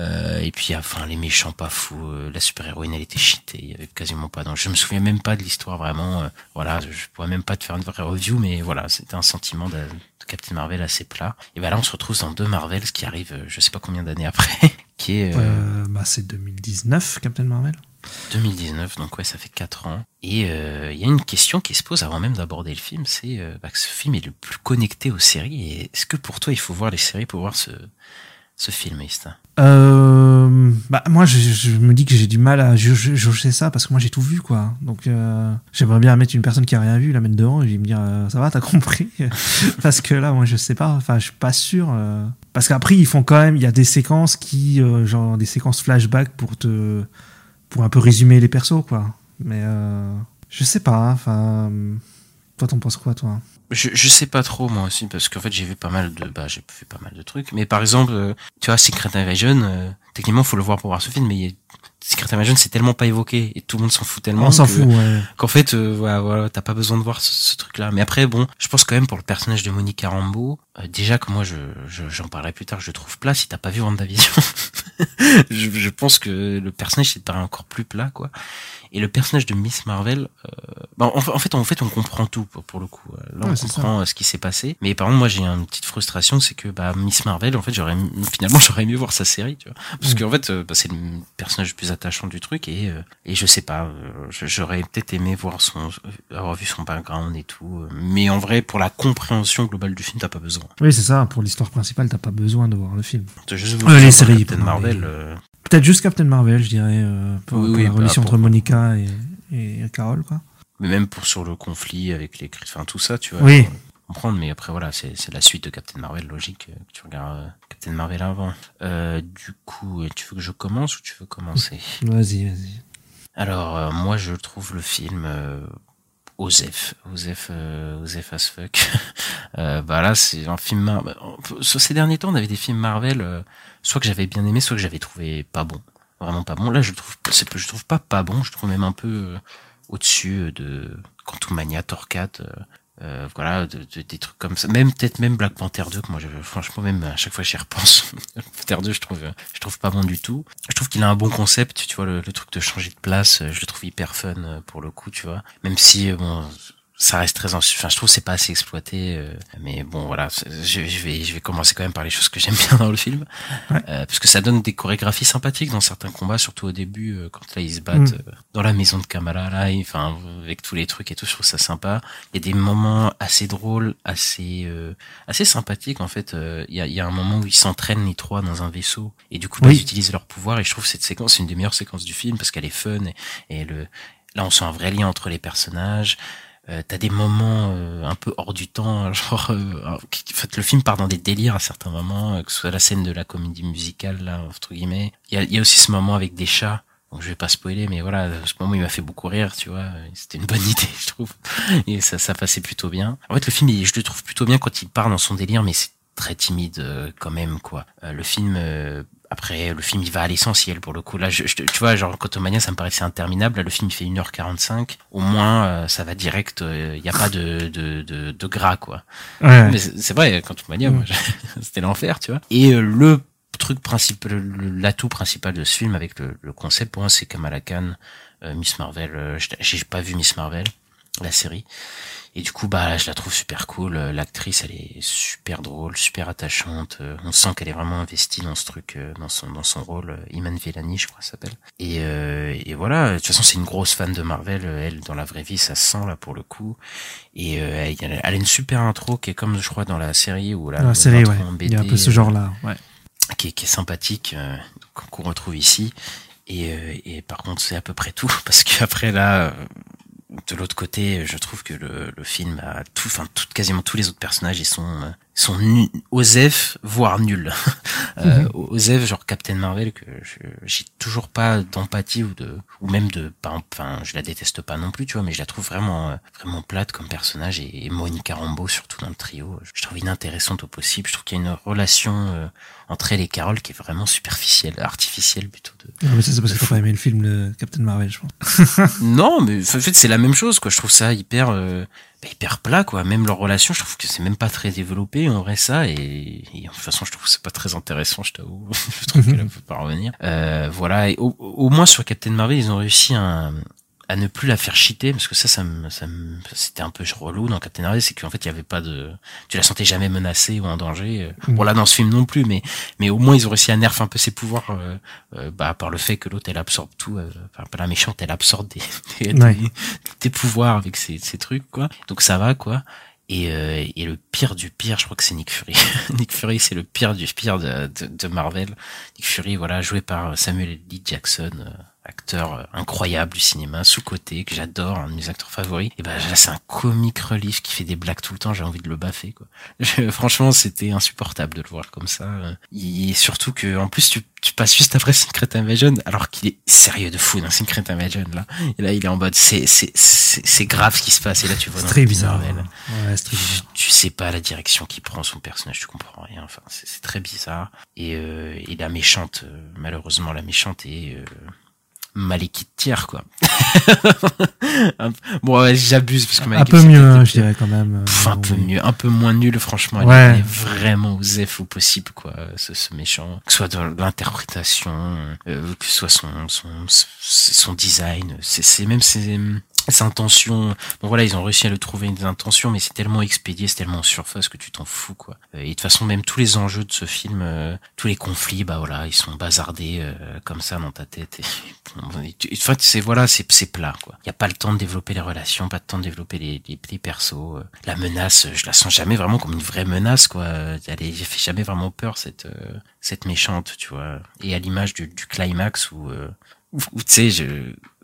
Euh, et puis enfin les méchants pas fous, euh, la super héroïne elle était cheatée, il y avait quasiment pas d'enjeu. Je me souviens même pas de l'histoire vraiment. euh, voilà, je, pourrais même pas te faire une vraie review, mais voilà, c'était un sentiment de, de Captain Marvel assez plat. Et ben là on se retrouve dans deux Marvels qui arrivent, euh, je sais pas combien d'années après, [LAUGHS] qui est bah, c'est 2019, Captain Marvel. 2019, donc ouais ça fait quatre ans. Et euh, il y a une question qui se pose avant même d'aborder le film, c'est euh, bah, que ce film est le plus connecté aux séries. Et est-ce que pour toi il faut voir les séries pour voir ce ce film, Ista Euh, bah moi je, je me dis que j'ai du mal à juger, juger ça parce que moi j'ai tout vu quoi. Donc euh, j'aimerais bien mettre une personne qui a rien vu la mettre devant et lui me dire euh, ça va t'as compris? [LAUGHS] Parce que là moi je sais pas. Enfin je suis pas sûr parce qu'après ils font quand même il y a des séquences qui genre des séquences flashback pour te pour un peu résumer les persos quoi. Mais je sais pas. Enfin toi t'en penses quoi toi? Je, je sais pas trop moi aussi parce qu'en fait j'ai vu pas mal de bah j'ai fait pas mal de trucs. Mais par exemple euh, tu vois Secret Invasion euh, techniquement faut le voir pour voir ce film mais il Secret Invasion c'est tellement pas évoqué et tout le monde s'en fout tellement on s'en que- fout ouais. qu'en fait euh, voilà, voilà t'as pas besoin de voir ce, ce truc là mais après bon je pense quand même pour le personnage de Monica Rambeau euh, déjà que moi je je- j'en parlerai plus tard je le trouve plat si t'as pas vu WandaVision. [LAUGHS] Je, je pense que le personnage c'est paraît encore plus plat quoi et le personnage de Miss Marvel euh, bah, en, en fait en fait on comprend tout pour, pour le coup. Là Ouais, on comprend euh, ce qui s'est passé. Mais par contre moi j'ai une petite frustration c'est que bah Miss Marvel en fait j'aurais finalement [LAUGHS] j'aurais aimé voir sa série tu vois. Parce Mm. qu'en fait euh, bah, c'est le personnage le plus attachant du truc et euh, et je sais pas euh, j'aurais peut-être aimé voir son euh, avoir vu son background et tout. Euh, mais en vrai pour la compréhension globale du film t'as pas besoin. Oui c'est ça. Pour l'histoire principale t'as pas besoin de voir le film. Juste Euh, voulu les séries, Captain Marvel euh, Peut-être juste Captain Marvel, je dirais, euh, pour, Oui, pour oui, la bah, relation entre Monica et, et Carol, quoi. mais même pour sur le conflit avec les enfin tout ça tu vois Oui. comprendre mais après voilà c'est la suite de Captain Marvel logique euh, que tu regardes euh, Captain Marvel avant euh, du coup tu veux que je commence ou tu veux commencer? Vas-y, vas-y. Alors, euh, moi, je trouve le film euh, Osef, Osef, euh, Osef as fuck. [LAUGHS] euh, bah là, c'est un film. Mar- Sur ces derniers temps, on avait des films Marvel, euh, soit que j'avais bien aimé, soit que j'avais trouvé pas bon, vraiment pas bon. Là, je le trouve, je trouve pas pas bon. Je trouve même un peu euh, au-dessus de Quantumania, 4. Euh, voilà, de- de- des trucs comme ça. Même peut-être même Black Panther 2 que moi, je, franchement, même à chaque fois j'y repense. [LAUGHS] Black Panther 2, je trouve, je trouve pas bon du tout. Je trouve qu'il a un bon concept, tu vois, le, le truc de changer de place, euh, je le trouve hyper fun euh, pour le coup, tu vois. Même si, euh, bon, ça reste très, en- enfin, je trouve c'est pas assez exploité, euh, mais bon, voilà, je, je vais, je vais commencer quand même par les choses que j'aime bien dans le film, Ouais. Euh, parce que ça donne des chorégraphies sympathiques dans certains combats, surtout au début, euh, quand là ils se battent Mm. euh, dans la maison de Kamala, là, enfin, avec tous les trucs et tout, je trouve ça sympa. Il y a des moments assez drôles, assez, euh, assez sympathiques en fait. Euh, Il y, a, il y a un moment où ils s'entraînent les trois dans un vaisseau et du coup bah, ils utilisent leur pouvoir et je trouve cette séquence c'est une des meilleures séquences du film parce qu'elle est fun et, et le là on sent un vrai lien entre les personnages. Euh, T'as des moments euh, un peu hors du temps, [LAUGHS] genre euh, en fait le film part dans des délires à certains moments, euh, que ce soit la scène de la comédie musicale là entre guillemets. Il y a, y a aussi ce moment avec des chats. Donc je vais pas spoiler, mais voilà, ce moment il m'a fait beaucoup rire, tu vois. C'était une bonne [LAUGHS] idée, je trouve, et ça, ça passait plutôt bien. En fait, le film, il- je le trouve plutôt bien quand il part dans son délire, mais c'est très timide euh, quand même, quoi. Euh, le film euh, après, le film, il va à l'essentiel pour le coup. Là, je, je- tu vois, genre, Quantumania, ça me paraissait interminable. Là, le film, il fait 1h45. Au moins, euh, ça va direct. Il n'y a pas de, de, de, de gras, quoi. Ouais. Mais c'est vrai, Quantumania, moi, [LAUGHS] c'était l'enfer, tu vois. Et euh, le truc principal, l'atout principal de ce film avec le, le concept, pour moi, c'est Kamala Khan, euh, Miss Marvel. euh, J'ai pas vu Miss Marvel, la série. Et du coup, bah, je la trouve super cool. Euh, L'actrice, elle est super drôle, super attachante. Euh, On sent qu'elle est vraiment investie dans ce truc, euh, dans son dans son rôle. Iman Vellani, je crois, s'appelle. Et, euh, et voilà. De toute façon, c'est une grosse fan de Marvel. Elle, dans la vraie vie, ça se sent là pour le coup. Et euh, elle, elle a une super intro qui est comme, je crois, dans la série où là, Dans la série, ouais. Il y a un peu ce genre-là. Ouais. qui est, qui est sympathique, euh, qu'on retrouve ici. Et, et par contre, c'est à peu près tout, [LAUGHS] parce qu'après là, de l'autre côté, je trouve que le, film a tout, enfin, tout, quasiment tous les autres personnages, ils sont, euh, sont osef, voire nuls. [LAUGHS] euh, Osef, genre Captain Marvel, que j'ai toujours pas d'empathie ou de, ou même de, enfin, je la déteste pas non plus, tu vois, mais je la trouve vraiment, euh, vraiment plate comme personnage et, et Monica Rambeau, surtout dans le trio, je, trouve inintéressante au possible. Je trouve qu'il y a une relation euh, entre elle et Carole qui est vraiment superficielle, artificielle plutôt de, Non, mais c'est parce que t'as pas aimé le film de Captain Marvel, je pense. [LAUGHS] non, mais en fait, c'est la même chose, quoi. Je trouve ça hyper, euh, bah, hyper plat, quoi. Même leur relation, je trouve que c'est même pas très développé, en vrai, ça. Et, et de toute façon, je trouve que c'est pas très intéressant, je t'avoue. [LAUGHS] je trouve qu'elle peut pas revenir. Euh, voilà. Et au, au moins, sur Captain Marvel, ils ont réussi à, à ne plus la faire cheater, parce que ça, ça me, ça me, c'était un peu relou dans Captain Marvel, c'est qu'en fait, il y avait pas de, tu la sentais jamais menacée ou en danger. Mhm. Bon, là, dans ce film non plus, mais, mais au moins, ils ont réussi à nerf un peu ses pouvoirs, euh, euh, bah, par le fait que l'autre, elle absorbe tout, euh, enfin, pas la méchante, elle absorbe des, [LAUGHS] des, Ouais. des- pouvoirs avec ces, ces trucs, quoi. Donc ça va, quoi. Et, euh, et le pire du pire, je crois que c'est Nick Fury. [LAUGHS] Nick Fury, c'est le pire du pire de, de, de Marvel. Nick Fury, voilà, joué par Samuel L. Jackson, euh, acteur euh, incroyable du cinéma, sous-côté, que j'adore, un de mes acteurs favoris. Et ben là, c'est un comic relief qui fait des blagues tout le temps, j'ai envie de le baffer, quoi. [LAUGHS] Je- franchement, c'était insupportable de le voir comme ça. Et surtout que, en plus, tu, tu passes juste après Secret Invasion, alors qu'il est sérieux de fou dans Secret Invasion, là. Et là, il est en mode, c'est, c'est, c'est, grave ce qui se passe. Et là, tu vois très bizarre. Marvel, Ouais, c'est très bizarre. tu sais pas la direction qu'il prend son personnage, tu comprends rien. Enfin, c'est c'est très bizarre. Et, euh, et la méchante, euh, malheureusement, la méchante est euh, Malekith tiers, quoi. [LAUGHS] Un- bon, ouais, j'abuse parce que Un peu mieux, hein, je dirais quand même. Pff, un Euh, peu oui. mieux, un peu moins nul, franchement. Ouais. est vraiment aux F au possible, quoi, ce, ce méchant. Que ce soit dans l'interprétation, euh, que ce soit son, son, son design, c'est, c'est même ses intentions. Bon, voilà, ils ont réussi à le trouver des intentions, mais c'est tellement expédié, c'est tellement en surface que tu t'en fous, quoi. Euh, Et de toute façon, même tous les enjeux de ce film, euh, tous les conflits, bah voilà, ils sont bazardés euh, comme ça dans ta tête. Et, et tu- en fait, c'est voilà, c'est c'est plat, quoi. Il y a pas le temps de développer les relations, pas le temps de développer les, les, les persos. euh. La menace, euh, je la sens jamais vraiment comme une vraie menace, quoi. Elle est- fait jamais vraiment peur cette euh, cette méchante, tu vois. Et à l'image du, du climax euh, où, tu sais, je,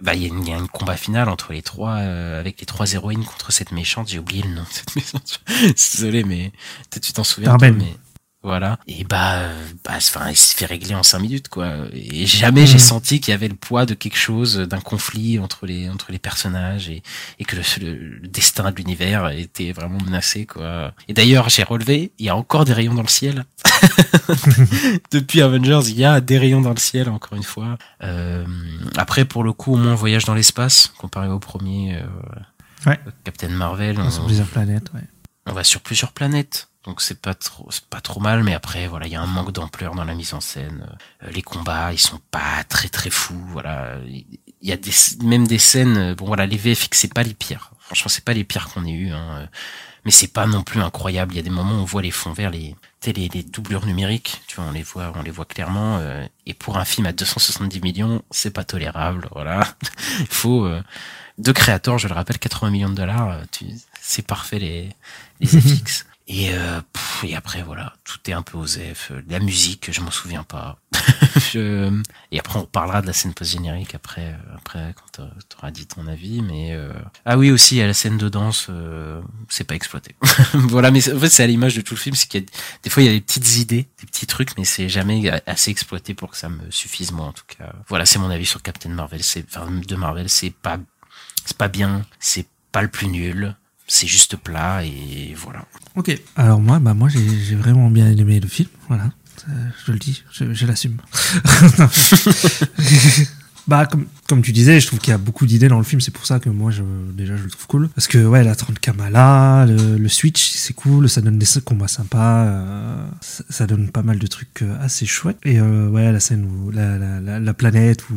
bah, il y une, y a un combat final entre les trois, euh, avec les trois héroïnes contre cette méchante. J'ai oublié le nom de cette [LAUGHS] méchante. Désolé, mais peut-être tu t'en souviens. toi, Tarbell. mais voilà. Et bah, euh, bah, enfin, il se fait régler en cinq minutes, quoi. Et jamais j'ai Mhm. senti qu'il y avait le poids de quelque chose, d'un conflit entre les entre les personnages et et que le, le- le destin de l'univers était vraiment menacé, quoi. Et d'ailleurs, j'ai relevé, il y a encore des rayons dans le ciel. [LAUGHS] Depuis Avengers, il y a des rayons dans le ciel, encore une fois. Euh, après, pour le coup, au moins, on voyage dans l'espace, comparé au premier euh, Ouais. Captain Marvel. Sur on- plusieurs planètes, ouais. On va sur plusieurs planètes. Donc c'est pas trop c'est pas trop mal mais après voilà, il y a un manque d'ampleur dans la mise en scène. Euh, les combats, ils sont pas très très fous, voilà, il y a des même des scènes euh, bon voilà, les VFX c'est pas les pires. Franchement, c'est pas les pires qu'on ait eu hein. euh, Mais c'est pas non plus incroyable, il y a des moments où on voit les fonds verts les les, les doublures numériques, tu vois, on les voit on les voit clairement et pour un film à 270 millions, c'est pas tolérable, voilà. [LAUGHS] il faut euh, de créateurs, je le rappelle, 80 millions de dollars, tu, c'est parfait les, les FX. Et, euh, pff, et après, voilà, tout est un peu aux F. Euh, La musique, je m'en souviens pas. [LAUGHS] Je- Et après, on parlera de la scène post-générique après, euh, après quand tu auras dit ton avis. Mais euh, Ah oui, aussi, a la scène de danse, euh, c'est pas exploité. [LAUGHS] voilà, mais c'est- en fait, c'est à l'image de tout le film, c'est qu'il y a des fois, il y a des petites idées, des petits trucs, mais c'est jamais assez exploité pour que ça me suffise, moi, en tout cas. Voilà, c'est mon avis sur Captain Marvel. C'est, enfin, de Marvel, c'est pas c'est pas bien, c'est pas le plus nul, c'est juste plat et voilà. Ok. Alors moi, bah moi j'ai vraiment bien aimé le film, voilà. Euh, je le dis, je, je l'assume. [LAUGHS] bah, comme, comme tu disais, je trouve qu'il y a beaucoup d'idées dans le film. C'est pour ça que moi, je, déjà, je le trouve cool. Parce que, ouais, la 30 Kamala, le, le Switch, c'est cool. Ça donne des combats sympas. euh, ça, ça donne pas mal de trucs euh, assez chouettes. Et, euh, ouais, la scène où la, la, la, la planète où,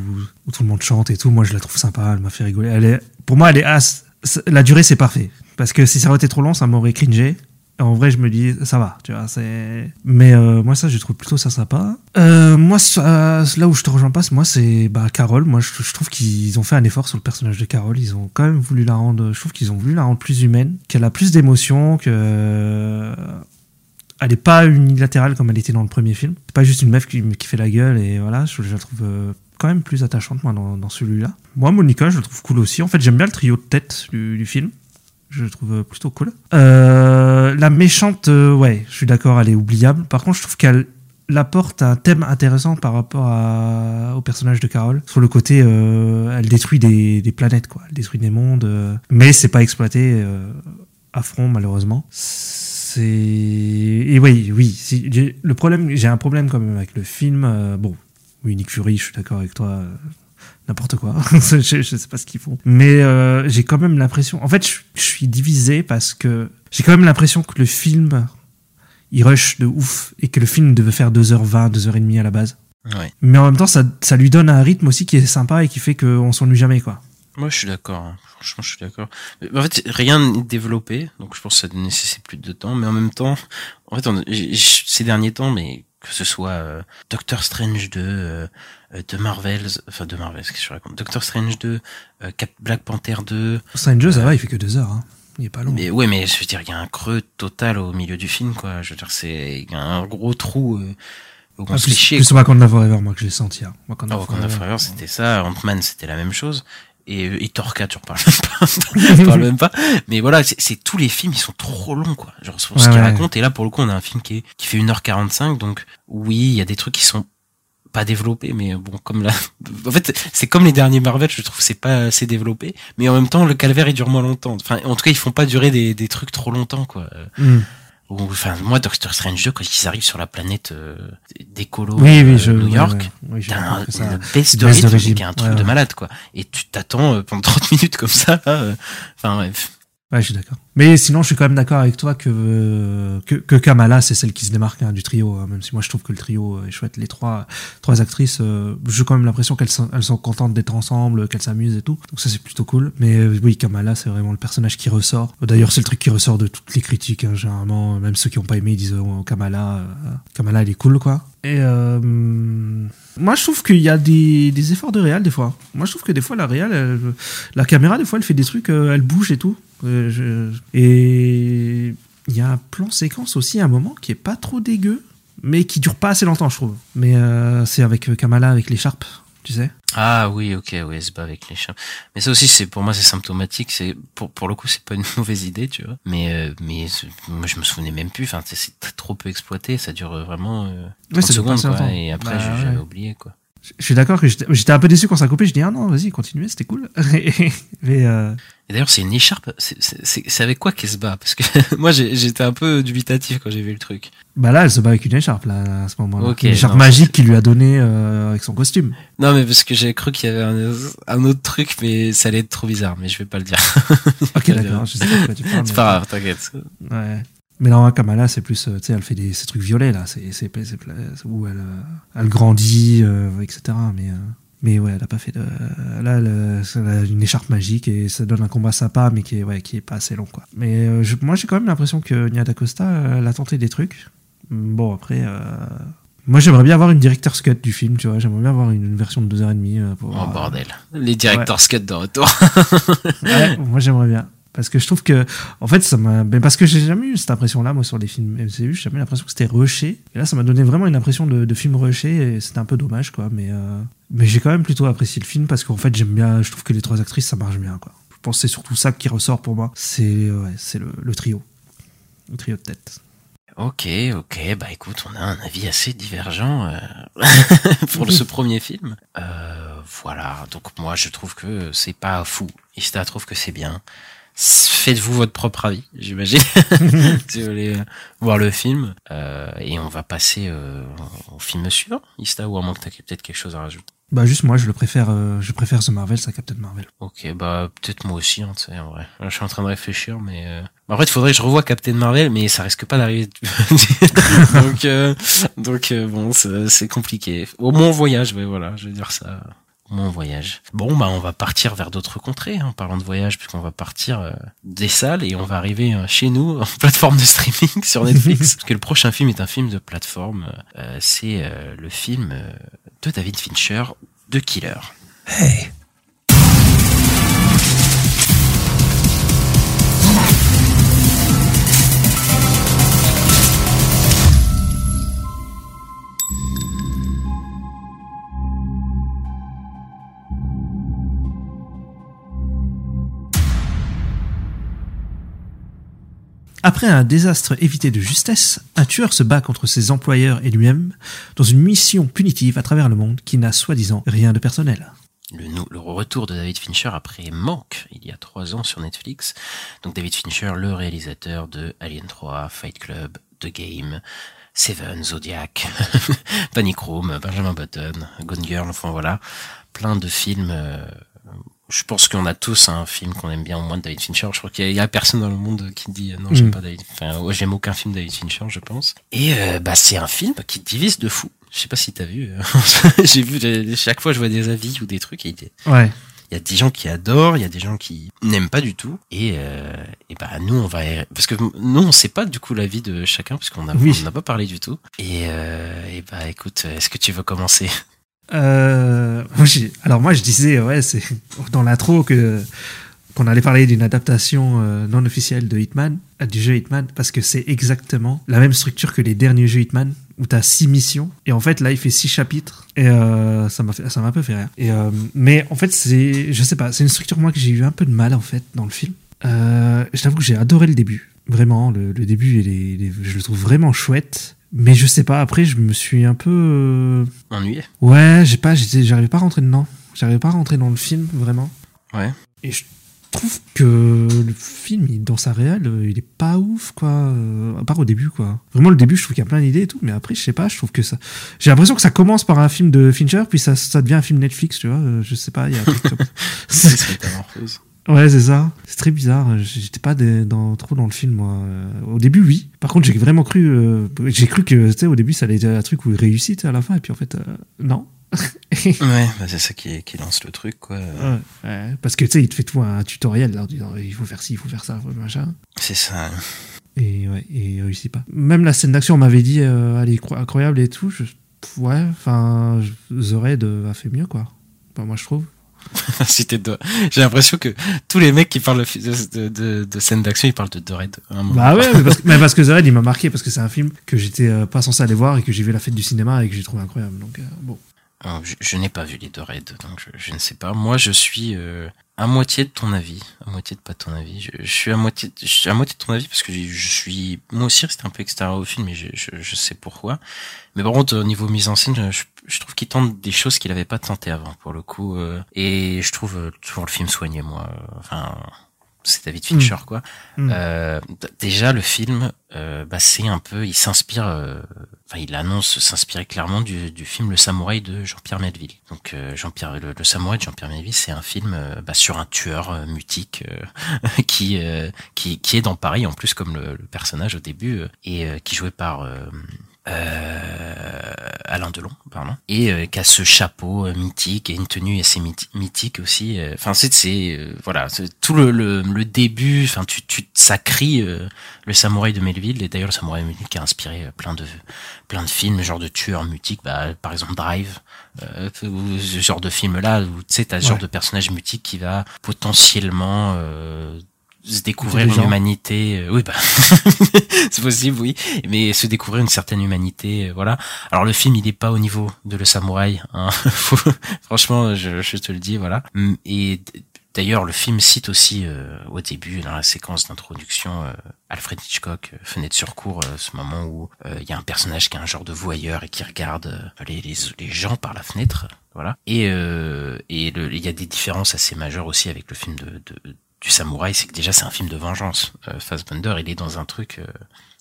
où tout le monde chante et tout, moi, je la trouve sympa. Elle m'a fait rigoler. Elle est, pour moi, elle est as- la durée, c'est parfait. Parce que si ça aurait été trop long, ça m'aurait cringé. En vrai, je me dis, ça va, tu vois. Mais euh, moi, ça, je trouve plutôt ça sympa. Euh, moi, là où je te rejoins pas, moi, c'est bah, Carole. Moi, je, trouve qu'ils ont fait un effort sur le personnage de Carole. Ils ont quand même voulu la rendre. Je trouve qu'ils ont voulu la rendre plus humaine, qu'elle a plus d'émotions, que. Elle est pas unilatérale comme elle était dans le premier film. C'est pas juste une meuf qui, qui fait la gueule et voilà. Je, la trouve euh, quand même plus attachante, moi, dans, celui-là. Moi, Monica, je la trouve cool aussi. En fait, j'aime bien le trio de tête du film. Je le trouve plutôt cool. Euh, la méchante, euh, ouais, je suis d'accord, elle est oubliable. Par contre, je trouve qu'elle apporte un thème intéressant par rapport au personnage de Carole. Sur le côté, euh, elle détruit des, planètes, quoi. Elle détruit des mondes, mais c'est pas exploité à front, malheureusement. C'est et oui, oui. le problème, j'ai un problème quand même avec le film. bon, oui, Nick Fury, je suis d'accord avec toi. N'importe quoi. [LAUGHS] je, je sais pas ce qu'ils font. Mais euh, j'ai quand même l'impression. En fait, je, je suis divisé parce que j'ai quand même l'impression que le film il rush de ouf et que le film devait faire 2h20, 2h30 à la base. Ouais. Mais en même temps, ça, ça lui donne un rythme aussi qui est sympa et qui fait qu'on s'ennuie jamais, quoi. Moi, je suis d'accord. hein. Franchement, je suis d'accord. En fait, rien n'est développé, donc je pense que ça nécessite plus de temps. Mais en même temps, en fait, on- ces derniers temps, mais que ce soit euh, Doctor Strange 2, euh, euh, de Marvels, enfin de Marvels, qu'est-ce que je raconte? Doctor Strange 2, euh, Cap Black Panther 2. Stranger, ça va, il fait que 2 heures. Hein. Il est pas long. Mais ouais, mais je veux dire, il y a un creux total au milieu du film, quoi. Je veux dire, c'est il y a un gros trou euh, on Ah, plus, chier. plus Wakanda Forever, moi, que je l'ai senti. Hein. Wakanda Ah, Wakanda Forever. Forever, c'était ça. Ant-Man, c'était la même chose. Et, et Thor 4, j'en parle même pas. [LAUGHS] même pas. Mais voilà, c'est tous les films, ils sont trop longs, quoi. Genre, sur ce Ouais, qu'ils ouais. racontent. Et là, pour le coup, on a un film qui, est, qui fait 1h45. Donc, oui, il y a des trucs qui sont pas développés, mais bon, comme là, [LAUGHS] en fait, c'est comme les derniers Marvel, je trouve c'est pas assez développé, mais en même temps, le calvaire, il dure moins longtemps. Enfin, en tout cas, ils font pas durer des, des trucs trop longtemps, quoi. Hmm. Ou, enfin, moi, Doctor Strange 2, quand ils arrivent sur la planète euh, d'écolo Oui, euh, oui, je. New York. Oui, T'as un, une baisse de rythme, qui est un truc Ouais, de malade, quoi. Et tu t'attends euh, pendant 30 [LAUGHS] minutes comme ça, là, euh, Enfin, bref. Ouais, je suis d'accord. Mais sinon, je suis quand même d'accord avec toi que, euh, que, Kamala, c'est celle qui se démarque hein, du trio. hein, même si moi, je trouve que le trio est chouette. Les trois, trois actrices, euh, j'ai quand même l'impression qu'elles sont, elles sont contentes d'être ensemble, qu'elles s'amusent et tout. Donc ça, c'est plutôt cool. Mais euh, oui, Kamala, c'est vraiment le personnage qui ressort. D'ailleurs, c'est le truc qui ressort de toutes les critiques. Hein, généralement, même ceux qui n'ont pas aimé, disent oh, Kamala, euh, Kamala, elle est cool, quoi. Et euh, moi, je trouve qu'il y a des, des efforts de réal des fois. Moi, je trouve que des fois, la réal, elle- la caméra, des fois, elle fait des trucs, euh, elle bouge et tout. Euh, je- Et il y a un plan séquence aussi à un moment qui est pas trop dégueu, mais qui dure pas assez longtemps, je trouve. Mais euh, c'est avec euh, Kamala, avec l'écharpe, tu sais. Ah oui, ok, oui, elle se bat avec chiens. Mais ça aussi, c'est pour moi, c'est symptomatique. C'est pour pour le coup, c'est pas une [LAUGHS] mauvaise idée, tu vois. Mais euh, mais moi, je me souvenais même plus. Enfin, c'est- trop peu exploité. Ça dure vraiment euh, 30 ça dure pas secondes, quoi. Et après, Bah, ouais. j'avais oublié, quoi. Je- suis d'accord que j'étais un peu déçu quand ça a coupé. Je dis ah non, vas-y, continuez, c'était cool. [LAUGHS] mais euh, Et d'ailleurs, c'est une écharpe. C'est- avec quoi qu'elle se bat? Parce que [LAUGHS] moi, j'étais un peu dubitatif quand j'ai vu le truc. bah là, elle se bat avec une écharpe là, à ce moment-là. Ok, une écharpe non, magique qu'il lui a donnée euh, avec son costume. Non, mais parce que j'ai cru qu'il y avait un, un autre truc, mais ça allait être trop bizarre. Mais je vais pas le dire. [LAUGHS] Ok, d'accord. Je sais pas de quoi tu parles. c'est mais- pas grave, t'inquiète. Ouais. Mais non, Kamala, c'est plus, euh, tu sais, elle fait des, ces trucs violets, là. C'est, c'est, où elle, euh, elle grandit, euh, etc. Mais, euh, mais ouais, elle a pas fait de. Là, elle, elle a une écharpe magique et ça donne un combat sympa, mais qui est, ouais, qui est pas assez long, quoi. Mais euh, je- moi, j'ai quand même l'impression que Nia D'Acosta, euh, elle a tenté des trucs. Bon, après. Moi, j'aimerais bien avoir une director's cut du film, tu vois. J'aimerais bien avoir une, une version de 2h30. euh, pour, Oh bordel. Les directors cut de retour. Ouais, moi j'aimerais bien. Parce que je trouve que, en fait, ça m'a. parce que j'ai jamais eu cette impression-là, moi, sur les films MCU. J'ai jamais l'impression que c'était rushé. Et là, ça m'a donné vraiment une impression de, de film rushé. Et c'était un peu dommage, quoi. Mais, euh, mais j'ai quand même plutôt apprécié le film parce qu'en fait, j'aime bien. Je trouve que les trois actrices, ça marche bien, quoi. Je pense que c'est surtout ça qui ressort pour moi. C'est c'est le, trio. Le trio de tête. Ok, ok, bah écoute, on a un avis assez divergent euh, [LAUGHS] pour ce premier film. Euh, voilà, donc moi je trouve que c'est pas fou. Ista trouve que c'est bien. Faites-vous votre propre avis, j'imagine, [LAUGHS] si vous voulez voir le film. Euh, et on va passer euh, au film suivant, Ista, ou à moins que t'as peut-être quelque chose à rajouter? Bah juste moi je le préfère, euh, je préfère The Marvel, ça Captain Marvel. Ok, bah peut-être moi aussi, hein, tu sais, en vrai. Je suis en train de réfléchir, mais euh... bah, en fait, il faudrait que je revoie Captain Marvel, mais ça risque pas d'arriver. [LAUGHS] donc, euh, donc euh, bon, c'est compliqué. Au moins voyage, ouais, voilà, je vais dire ça. Au moins on voyage. Bon, bah on va partir vers d'autres contrées, hein, en parlant de voyage, puisqu'on va partir euh, des salles et on va arriver euh, chez nous en [LAUGHS] plateforme de streaming sur Netflix. [LAUGHS] parce que le prochain film est un film de plateforme. Euh, c'est euh, le film euh, de David Fincher, The Killer. Hey, Après un désastre évité de justesse, un tueur se bat contre ses employeurs et lui-même dans une mission punitive à travers le monde qui n'a soi-disant rien de personnel. le, retour de David Fincher après Manque, il y a trois ans sur Netflix. Donc David Fincher, le réalisateur de Alien 3, Fight Club, The Game, Seven, Zodiac, [LAUGHS] Panic Room, Benjamin Button, Gone Girl, enfin voilà, plein de films. euh, je pense qu'on a tous un film qu'on aime bien au moins de David Fincher. Je crois qu'il y a- a personne dans le monde qui dit euh, non j'aime Mm. pas David. Enfin ouais, j'aime aucun film de David Fincher, je pense. Et euh, bah c'est un film qui divise de fou. Je sais pas si t'as vu. euh, [LAUGHS] J'ai vu chaque fois je vois des avis ou des trucs et il Ouais. y a des gens qui adorent, il y a des gens qui n'aiment pas du tout. Et, euh, et bah nous on va parce que nous on sait pas du coup l'avis de chacun puisqu'on a Oui. on n'a pas parlé du tout. Et, euh, et bah écoute, est-ce que tu veux commencer? Euh, alors moi je disais ouais c'est [LAUGHS] dans l'intro que qu'on allait parler d'une adaptation euh, non officielle de Hitman euh, du jeu Hitman parce que c'est exactement la même structure que les derniers jeux Hitman où t'as six missions et en fait là il fait six chapitres et ça m'a ça m'a un peu fait rire. Et mais en fait c'est je sais pas c'est une structure moi que j'ai eu un peu de mal en fait dans le film. Je t'avoue que j'ai adoré le début vraiment le, début il est- je le trouve vraiment chouette mais je sais pas après je me suis un peu euh, Ennuyé Ouais, j'ai pas, j'arrivais pas à rentrer dedans. J'arrivais pas à rentrer dans le film, vraiment. Ouais. Et je trouve que le film, il- dans sa réelle, euh, il est pas ouf, quoi. euh, à part au début, quoi. Vraiment, le début, je trouve qu'il y a plein d'idées et tout, mais après, je sais pas, je trouve que ça. J'ai l'impression que ça commence par un film de Fincher, puis ça, ça devient un film Netflix, tu vois. euh, Je sais pas, il y a un truc comme ça. [LAUGHS] Ouais, c'est ça. C'est très bizarre. J'étais pas des- dans, trop dans le film, moi. Euh, Au début, oui. Par contre, j'ai vraiment cru. euh, j'ai cru que, tu sais, au début, ça allait être un truc où il réussit à la fin, et puis en fait, euh, non. [LAUGHS] Ouais, bah c'est ça qui, qui lance le truc quoi. Ouais, ouais. Parce que tu sais, il te fait tout un tutoriel là, en disant il faut faire ci, il faut faire ça, machin. C'est ça. Et ouais, et il réussit pas. Même la scène d'action, on m'avait dit, euh, elle est cro- incroyable et tout. Je, ouais, enfin, The Raid a fait mieux quoi. Enfin, moi je trouve. [LAUGHS] De... J'ai l'impression que tous les mecs qui parlent de, de, de, de scènes d'action, ils parlent de The Raid. Bah ouais, mais parce, que, [LAUGHS] mais parce que The Raid il m'a marqué parce que c'est un film que j'étais euh, pas censé aller voir et que j'ai vu à la fête du cinéma et que j'ai trouvé incroyable. Donc euh, bon. Alors, je, je n'ai pas vu les deux raids, donc je, je ne sais pas. Moi, je suis euh, à moitié de ton avis, à moitié de pas ton avis. Je, je suis à moitié, je suis à moitié de ton avis parce que je, suis moi aussi resté un peu extérieur au film, et je, je, je sais pourquoi. Mais par contre, au niveau mise en scène, je, trouve qu'il tente des choses qu'il n'avait pas tenté avant, pour le coup. euh, et je trouve euh, toujours le film soigné, moi. euh, Enfin, c'est David Fincher, quoi. Mm. Euh, déjà, le film, euh, bah, c'est un peu, il s'inspire, euh, enfin, il annonce s'inspirer clairement du, du film Le Samouraï de Jean-Pierre Melville. Donc, euh, Jean-Pierre, le, le Samouraï de Jean-Pierre Melville, c'est un film euh, bah, sur un tueur mutique euh, [LAUGHS] qui, euh, qui, qui est dans Paris en plus comme le, le personnage au début et euh, qui est joué par euh, Alain Delon, pardon, et euh, qui a ce chapeau euh, mythique et une tenue assez mythi- mythique aussi. euh. Enfin, c'est c'est euh, voilà, tout le, le, le début. Enfin, tu tu ça crie euh, le samouraï de Melville et d'ailleurs le samouraï de Melville qui a inspiré plein de plein de films, genre de tueurs mutiques, bah, par exemple Drive, euh, ou ce genre de film là où tu sais t'as ce genre de personnage mutique qui va potentiellement euh, se découvrir une humanité euh, oui bah [LAUGHS] c'est possible oui. Mais se découvrir une certaine humanité euh, voilà. Alors le film il est pas au niveau de le samouraï hein. [LAUGHS] Franchement je, je te le dis voilà. Mm, et d'ailleurs le film cite aussi euh, au début dans la séquence d'introduction euh, Alfred Hitchcock euh, fenêtre sur cour ce moment où euh, il y a un personnage qui est un genre de voyeur et qui regarde les, les, les gens par la fenêtre voilà. Et euh, et il y a des différences assez majeures aussi avec le film de, de du samouraï, c'est que déjà c'est un film de vengeance. Euh, Fassbender, il est dans un truc, euh,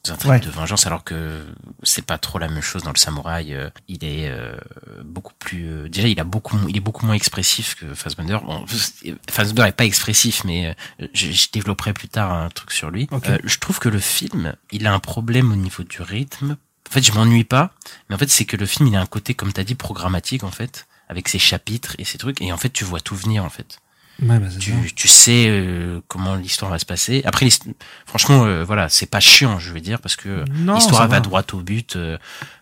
dans un truc Ouais. de vengeance, alors que c'est pas trop la même chose dans le samouraï. euh, il est euh, beaucoup plus, euh, déjà il a beaucoup, il est beaucoup moins expressif que Fassbender. Bon, [LAUGHS] Fassbender est pas expressif, mais euh, je, je développerai plus tard un truc sur lui. Je trouve que le film, il a un problème au niveau du rythme. En fait, je m'ennuie pas, mais en fait c'est que le film, il a un côté, comme t'as dit, programmatique en fait, avec ses chapitres et ses trucs, et en fait tu vois tout venir en fait Ouais, bah, tu, tu sais euh, comment l'histoire va se passer. Après, franchement, euh, voilà, c'est pas chiant, je veux dire, parce que Non, l'histoire va va. droit au but. euh,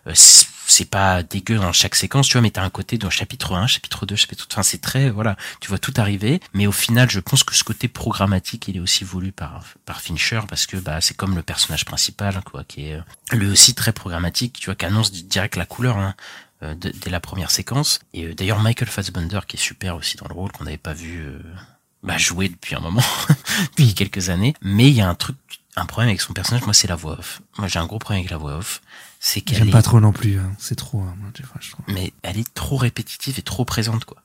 euh, c'est c'est pas dégueu dans chaque séquence, tu vois, mais t'as un côté dans chapitre 1, chapitre 2, chapitre... Enfin, c'est très... Voilà, tu vois tout arriver, mais au final, je pense que ce côté programmatique, il est aussi voulu par, par Fincher, parce que bah c'est comme le personnage principal, quoi, qui est euh, lui aussi très programmatique, tu vois, qui annonce direct la couleur, hein, euh, dès dès la première séquence. Et euh, d'ailleurs, Michael Fassbender, qui est super aussi dans le rôle, qu'on n'avait pas vu... euh, bah, jouer depuis un moment, [LAUGHS] depuis quelques années. Mais il y a un truc, un problème avec son personnage, moi, c'est la voix off. Moi, j'ai un gros problème avec la voix off. C'est qu'elle J'aime est, pas trop non plus. hein. C'est trop. hein, moi, fois, je trouve. mais elle est trop répétitive et trop présente, quoi.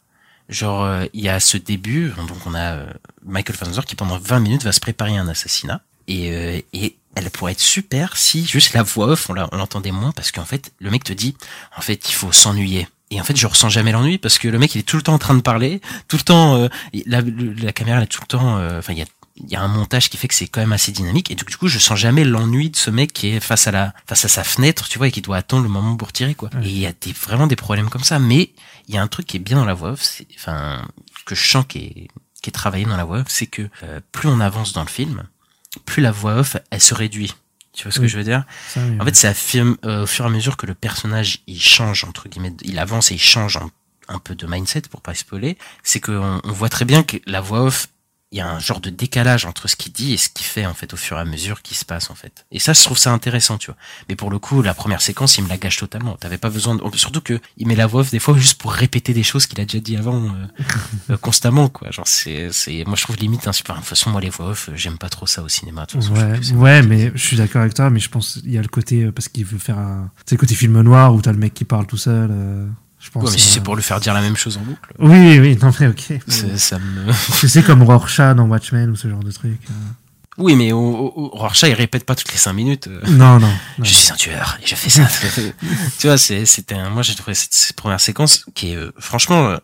Genre, euh, il y a ce début, donc on a euh, Michael Fassbender qui pendant 20 minutes va se préparer un assassinat. Et, euh, et elle pourrait être super si juste la voix off, on l'entendait moins, parce qu'en fait, le mec te dit, en fait, il faut s'ennuyer. Et en fait, je ressens jamais l'ennui parce que le mec, il est tout le temps en train de parler, tout le temps, euh, la, caméra, elle est tout le temps, euh, enfin, il y a, il y a un montage qui fait que c'est quand même assez dynamique. Et du, du coup, je sens jamais l'ennui de ce mec qui est face à la, face à sa fenêtre, tu vois, et qui doit attendre le moment pour tirer, quoi. Ouais. Et il y a des, vraiment des problèmes comme ça. Mais il y a un truc qui est bien dans la voix off, c'est, enfin, que je sens qui est, qui est travaillé dans la voix off, c'est que euh, plus on avance dans le film, plus la voix off, elle se réduit. Tu vois ce Oui. que je veux dire? Ça, oui, En fait, ça affirme euh, au fur et à mesure que le personnage il change entre guillemets, il avance et il change en- un peu de mindset pour pas spoiler. C'est qu'on on voit très bien que la voix off, il y a un genre de décalage entre ce qu'il dit et ce qu'il fait en fait au fur et à mesure qui se passe en fait. Et ça, je trouve ça intéressant, tu vois. Mais pour le coup, la première séquence, il me la gâche totalement. T'avais pas besoin de... surtout que il met la voix off des fois juste pour répéter des choses qu'il a déjà dit avant euh, [LAUGHS] euh, constamment quoi. Genre c'est c'est moi je trouve limite insupportable. De toute façon, moi les voix off, euh, j'aime pas trop ça au cinéma. De toute façon, je trouve Ouais, c'est- mais je suis d'accord avec toi, mais je pense qu'il y a le côté parce qu'il veut faire un, sais, le côté film noir où t'as le mec qui parle tout seul. euh, je pense. Ouais, mais si euh, c'est pour lui faire dire la même chose en boucle, Oui, oui, non mais ok. c'est- ça me. [LAUGHS] Sais comme Rorschach dans Watchmen ou ce genre de truc. euh. Oui, mais au, Rorschach, il répète pas toutes les cinq minutes. euh, Non, non. non. [LAUGHS] Je suis un tueur et je fais ça. [LAUGHS] tu vois, c'est, c'était un, moi j'ai trouvé cette, cette première séquence qui est, euh, franchement,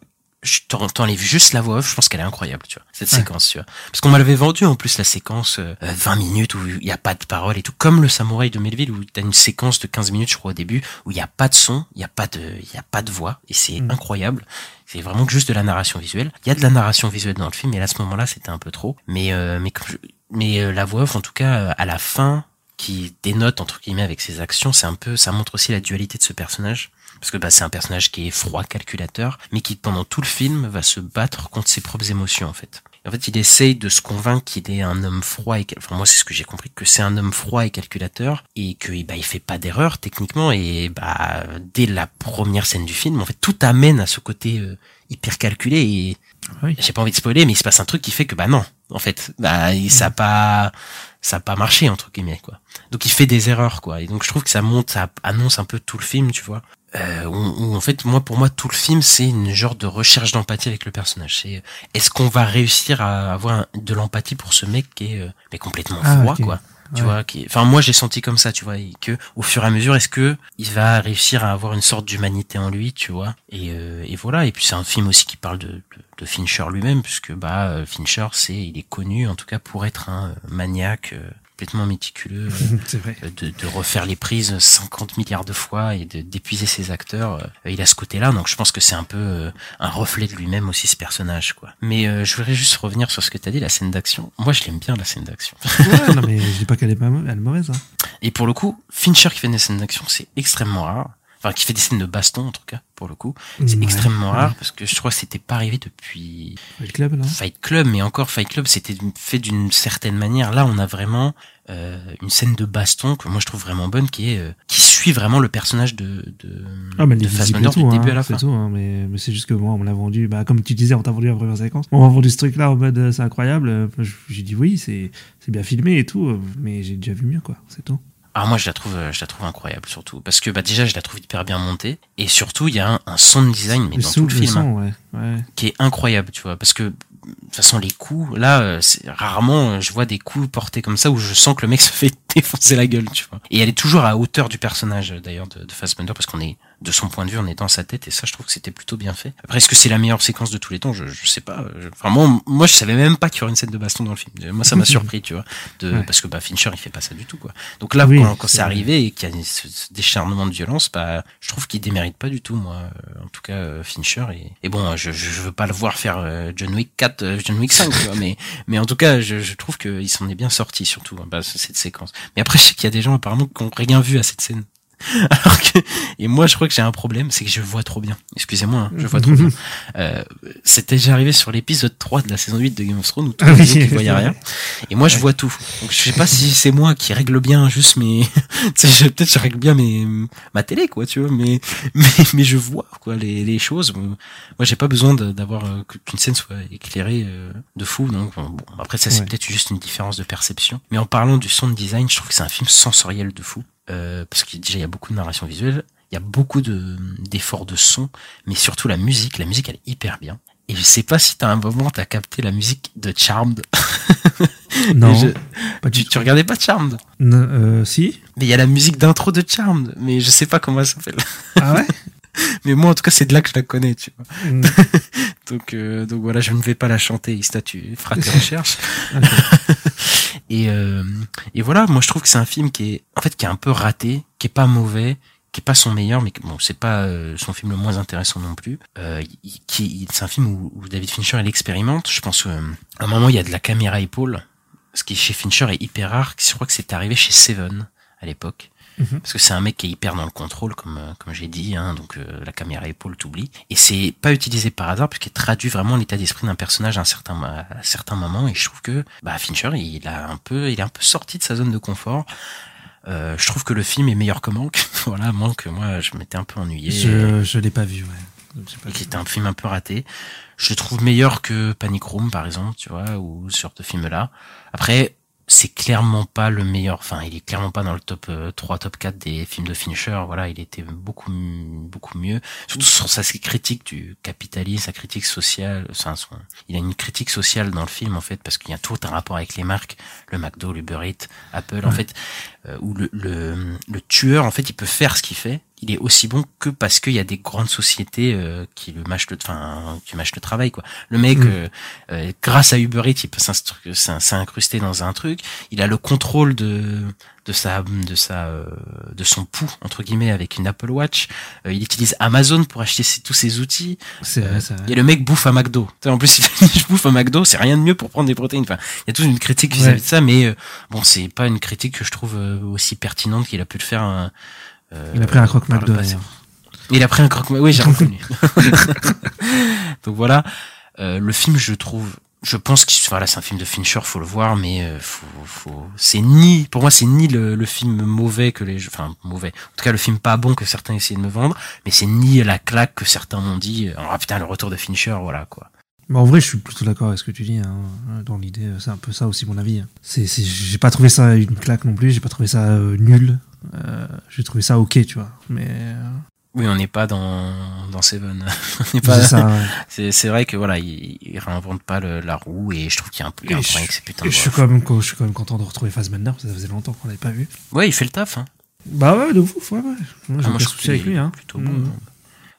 je t'en, t'enlèves juste la voix off, je pense qu'elle est incroyable, tu vois, cette Ouais. séquence, tu vois. Parce qu'on m'avait vendu en plus la séquence euh, 20 minutes où il y a pas de parole et tout, comme le samouraï de Melville où t'as une séquence de 15 minutes, je crois, au début, où il y a pas de son, il y a pas de, il y a pas de voix et c'est Mm. incroyable. C'est vraiment que juste de la narration visuelle. Il y a de la narration visuelle dans le film, mais là, à ce moment-là, c'était un peu trop. Mais, euh, mais, je- mais euh, la voix off, en tout cas, euh, à la fin, qui dénote entre guillemets avec ses actions, c'est un peu, ça montre aussi la dualité de ce personnage. Parce que bah, c'est un personnage qui est froid, calculateur, mais qui pendant tout le film va se battre contre ses propres émotions en fait. En fait, il essaye de se convaincre qu'il est un homme froid et enfin moi c'est ce que j'ai compris que c'est un homme froid et calculateur et que bah il fait pas d'erreur techniquement et bah dès la première scène du film en fait tout amène à ce côté euh, hyper calculé et Oui. j'ai pas envie de spoiler mais il se passe un truc qui fait que bah non en fait bah ça a pas ça a pas marché entre guillemets quoi donc il fait des erreurs quoi et donc je trouve que ça monte ça annonce un peu tout le film tu vois euh, où, où, en fait moi pour moi tout le film c'est une genre de recherche d'empathie avec le personnage. C'est est-ce qu'on va réussir à avoir de l'empathie pour ce mec qui est euh, mais complètement Ah, froid quoi. Tu Ouais. vois qui enfin moi j'ai senti comme ça tu vois et que au fur et à mesure est-ce que il va réussir à avoir une sorte d'humanité en lui tu vois. Et, euh, et voilà. Et puis c'est un film aussi qui parle de, de, de Fincher lui-même puisque bah euh, Fincher c'est il est connu en tout cas pour être un euh, maniaque euh, complètement méticuleux [LAUGHS] euh, vrai. de, de refaire les prises 50 milliards de fois et de d'épuiser ses acteurs. euh, il a ce côté-là, donc je pense que c'est un peu euh, un reflet de lui-même aussi ce personnage, quoi. Mais euh, je voudrais juste revenir sur ce que t'as dit, la scène d'action. Moi, je l'aime bien la scène d'action. Ouais, non mais je dis pas qu'elle est, pas mau- elle est mauvaise. Hein. Et pour le coup, Fincher qui fait des scènes d'action, c'est extrêmement rare. Enfin, qui fait des scènes de baston en tout cas, pour le coup, c'est Ouais, extrêmement ouais. rare parce que je crois que c'était pas arrivé depuis Fight Club, non? Fight Club, mais encore Fight Club, c'était fait d'une certaine manière. Là, on a vraiment euh, une scène de baston que moi je trouve vraiment bonne, qui est euh, qui suit vraiment le personnage de de, Ah, mais de Fassbender du début hein, à la c'est fin. tout, hein, mais, mais c'est juste que moi, on me l'a vendu, bah, comme tu disais, on t'a vendu la première séquence, on m'a vendu ce truc-là en mode euh, c'est incroyable, j'ai dit oui, c'est c'est bien filmé et tout, mais j'ai déjà vu mieux, quoi, c'est tout. Ah moi je la trouve euh, je la trouve incroyable surtout. Parce que bah déjà je la trouve hyper bien montée. Et surtout il y a un, un sound design mais le dans tout le film hein, son, ouais, ouais. qui est incroyable tu vois. Parce que toute façon les coups là euh, rarement euh, je vois des coups portés comme ça où je sens que le mec [LAUGHS] se fait défoncer la gueule tu vois. Et elle est toujours à hauteur du personnage euh, d'ailleurs de, de Fassbender parce qu'on est de son point de vue on est dans sa tête et ça je trouve que c'était plutôt bien fait. Après est-ce que c'est la meilleure séquence de tous les temps? Je, je sais pas. Je- enfin moi moi je savais même pas qu'il y aurait une scène de baston dans le film. Moi ça m'a [LAUGHS] surpris tu vois de Ouais. parce que bah Fincher il fait pas ça du tout quoi. Donc là Oui, quand, quand c'est arrivé et qu'il y a ce, ce décharnement de violence bah je trouve qu'il démérite pas du tout moi. Euh, en tout cas euh, Fincher et, et bon je, je veux pas le voir faire euh, John Wick 4 euh, John Wick 5 tu vois mais mais en tout cas je, je trouve qu'il s'en est bien sorti surtout hein, bah, cette séquence mais après je sais qu'il y a des gens apparemment qui ont rien vu à cette scène [LAUGHS] alors que et moi je crois que j'ai un problème c'est que je vois trop bien. Excusez-moi hein, je vois trop bien. [LAUGHS] Euh, c'était déjà arrivé sur l'épisode 3 de la saison 8 de Game of Thrones où tout le monde qu'il voyait rien. Et moi je vois tout. Donc je sais pas si c'est moi qui règle bien juste mes [LAUGHS] peut-être je règle bien mes ma télé quoi tu vois mais mais mais je vois quoi les les choses. Moi j'ai pas besoin d'avoir euh, qu'une scène soit éclairée euh, de fou donc bon. Après ça c'est Ouais. peut-être juste une différence de perception. Mais en parlant du sound design je trouve que c'est un film sensoriel de fou euh, parce que déjà il y a beaucoup de narration visuelle il y a beaucoup de d'efforts de son mais surtout la musique la musique elle est hyper bien. Et je sais pas si t'as un moment t'as capté la musique de Charmed. [LAUGHS] Non, Et je- pas du tu, tu regardais pas Charmed? N- euh, si. Mais il y a la musique d'intro de Charmed mais je sais pas comment elle s'appelle. Ah ouais? [LAUGHS] Mais moi en tout cas c'est de là que je la connais tu vois. Mm. [LAUGHS] donc euh, donc voilà je ne vais pas la chanter Ista tu feras tes recherches et euh, et voilà moi je trouve que c'est un film qui est en fait qui est un peu raté qui est pas mauvais qui est pas son meilleur mais bon c'est pas euh, son film le moins intéressant non plus. Euh, qui c'est un film où, David Fincher il expérimente. Je pense euh, à un moment il y a de la caméra épaule ce qui chez Fincher est hyper rare. Je crois que c'est arrivé chez Seven à l'époque Mhm. parce que c'est un mec qui est hyper dans le contrôle comme euh, comme j'ai dit hein, donc euh, la caméra épaule t'oublie et c'est pas utilisé par hasard puisqu'il traduit vraiment l'état d'esprit d'un personnage à un certain à un certain moment et je trouve que bah Fincher il a un peu il est un peu sorti de sa zone de confort euh, je trouve que le film est meilleur que Manque [LAUGHS] voilà Manque moi je m'étais un peu ennuyé Je, je l'ai pas vu, ouais. Qui était un film un peu raté. Je le trouve meilleur que Panic Room, par exemple, tu vois, ou ce genre de film-là. Après, c'est clairement pas le meilleur, enfin, il est clairement pas dans le top euh, 3, top 4 des films de Fincher, voilà, il était beaucoup, beaucoup mieux. Surtout sur sa critique du capitalisme, sa critique sociale, enfin, son- il a une critique sociale dans le film, en fait, parce qu'il y a tout un rapport avec les marques, le McDo, l'Uber Eats, Apple, en Ouais. fait, euh, où le, le, le tueur, en fait, il peut faire ce qu'il fait. Il est aussi bon que parce qu'il y a des grandes sociétés euh, qui le mâchent le, enfin, qui mâchent le travail, quoi. Le mec, Mm. euh, euh, grâce à Uber Eats, il peut s'incruster dans un truc. Il a le contrôle de de sa de sa euh, de son pouls entre guillemets avec une Apple Watch. Euh, il utilise Amazon pour acheter ses- tous ses outils. C'est vrai, c'est Et le mec bouffe à McDo. En plus, [LAUGHS] il je bouffe à McDo, c'est rien de mieux pour prendre des protéines. Enfin, il y a toute une critique vis-à-vis Ouais. de ça, mais euh, bon, c'est pas une critique que je trouve aussi pertinente qu'il a pu le faire. euh, Il a pris un croque McDo. Il a pris un croque Oui, j'ai [LAUGHS] reconnu. [LAUGHS] Donc voilà, euh, le film, je trouve, je pense que voilà, c'est un film de Fincher, faut le voir, mais euh, faut, faut, c'est ni, pour moi, c'est ni le, le film mauvais que les, enfin mauvais, en tout cas le film pas bon que certains essaient de me vendre, mais c'est ni la claque que certains m'ont dit. euh, Ah putain, le retour de Fincher, voilà quoi. En vrai, je suis plutôt d'accord avec ce que tu dis. Hein. Dans l'idée, euh, c'est un peu ça aussi mon avis. hein. C'est, c'est, j'ai pas trouvé ça une claque non plus. J'ai pas trouvé ça euh, nul. Euh, j'ai trouvé ça ok, tu vois. Mais euh, Oui, on n'est pas dans dans Seven. [LAUGHS] c'est ouais. [LAUGHS] C'est c'est vrai que voilà, il, il réinvente pas le- la roue et je trouve qu'il y a un, a un Et problème je- avec ces putains Et de je suis quand même, je suis quand même content de retrouver Fassbender. parce que Ça faisait longtemps qu'on l'avait pas vu. Ouais, il fait le taf. Hein. Bah ouais, de ouf. Ouais, ouais. Moi, Ah, moi, je trouve avec lui. Hein. plutôt bon. Mm.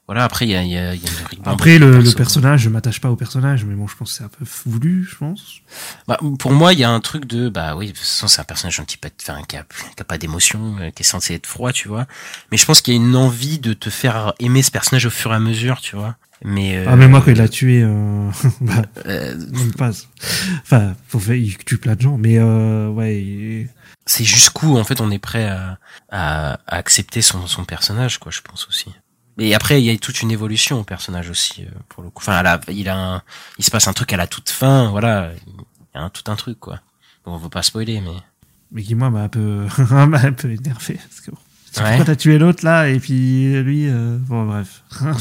Voilà, après il y a, y a, y a Après, le, le personnage, je m'attache pas au personnage, mais bon, je pense que c'est un peu voulu, je pense. Bah, pour moi, il y a un truc de, bah oui, de toute façon, c'est un personnage un petit peu, enfin, qui a, qui a pas d'émotion, euh, qui est censé être froid, tu vois. Mais je pense qu'il y a une envie de te faire aimer ce personnage au fur et à mesure, tu vois. Mais, euh, Ah, mais moi, quand il l'a tué, euh, [LAUGHS] bah, euh, même pas. Enfin, faut faire, il tue plein de gens, mais euh, ouais. il- c'est jusqu'où, en fait, on est prêt à, à, à accepter son, son personnage, quoi, je pense aussi. Et après, il y a toute une évolution au personnage aussi, euh, pour le coup. Enfin, la- il a un, il se passe un truc à la toute fin, voilà. Il y a un, tout un truc, quoi. Bon, on veut pas spoiler, mais. Mais qui, moi, m'a un peu, [LAUGHS] m'a un peu énervé. Parce que, Ouais. pourquoi t'as tué l'autre là, et puis lui, euh, bon, bref. [LAUGHS] on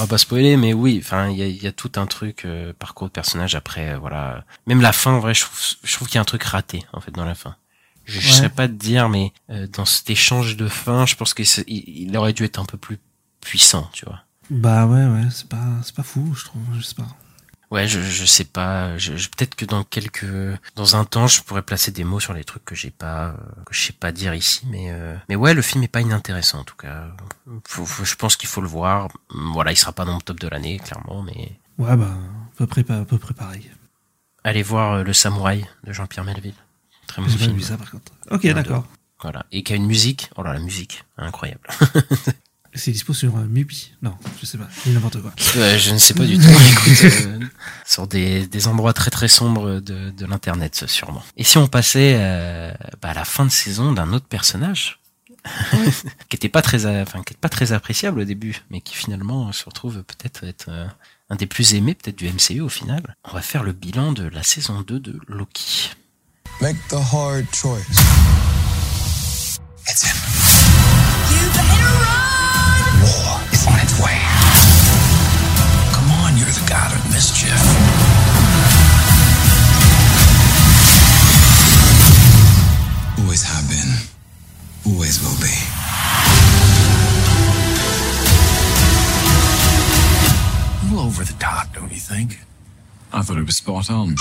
va pas spoiler, mais oui, enfin, il y a, y a tout un truc euh, parcours de personnage après, euh, voilà. Même la fin, en vrai, je trouve, je trouve qu'il y a un truc raté en fait dans la fin. Je, je Ouais. sais pas te dire, mais euh, dans cet échange de fin, je pense qu'il il, il aurait dû être un peu plus puissant, tu vois. Bah ouais, ouais, c'est pas, pas fou, je trouve, je sais pas. Ouais, je, je sais pas. Je, je- peut-être que dans quelques, dans un temps, je pourrais placer des mots sur les trucs que j'ai pas, euh, que je sais pas dire ici. Mais, euh, mais ouais, le film est pas inintéressant en tout cas. Faut- faut- je pense qu'il faut le voir. Voilà, il sera pas dans le top de l'année, clairement, mais Ouais, bah, à peu près, à peu près pareil. allez voir Le Samouraï de Jean-Pierre Melville. J'ai pas film. vu ça par contre. Ok, d'accord. Voilà. Et qui a une musique. Oh là, la musique, incroyable. [LAUGHS] C'est dispo sur euh, Mubi? Non, je sais pas, c'est n'importe quoi. Euh, je ne sais pas du tout. [LAUGHS] Écoute, euh, sur des, des endroits très très sombres de, de l'internet, sûrement. Et si on passait euh, bah, à la fin de saison d'un autre personnage [LAUGHS] qui était pas très, euh, enfin qui est pas très appréciable au début, mais qui finalement se retrouve peut-être être euh, un des plus aimés peut-être du MCU au final. On va faire le bilan de la saison 2 de Loki. Make the hard choice. It's him. You better run! War is on its way. Come on, you're the god of mischief. Always have been. Always will be. A little over the top, don't you think? I thought it was spot on.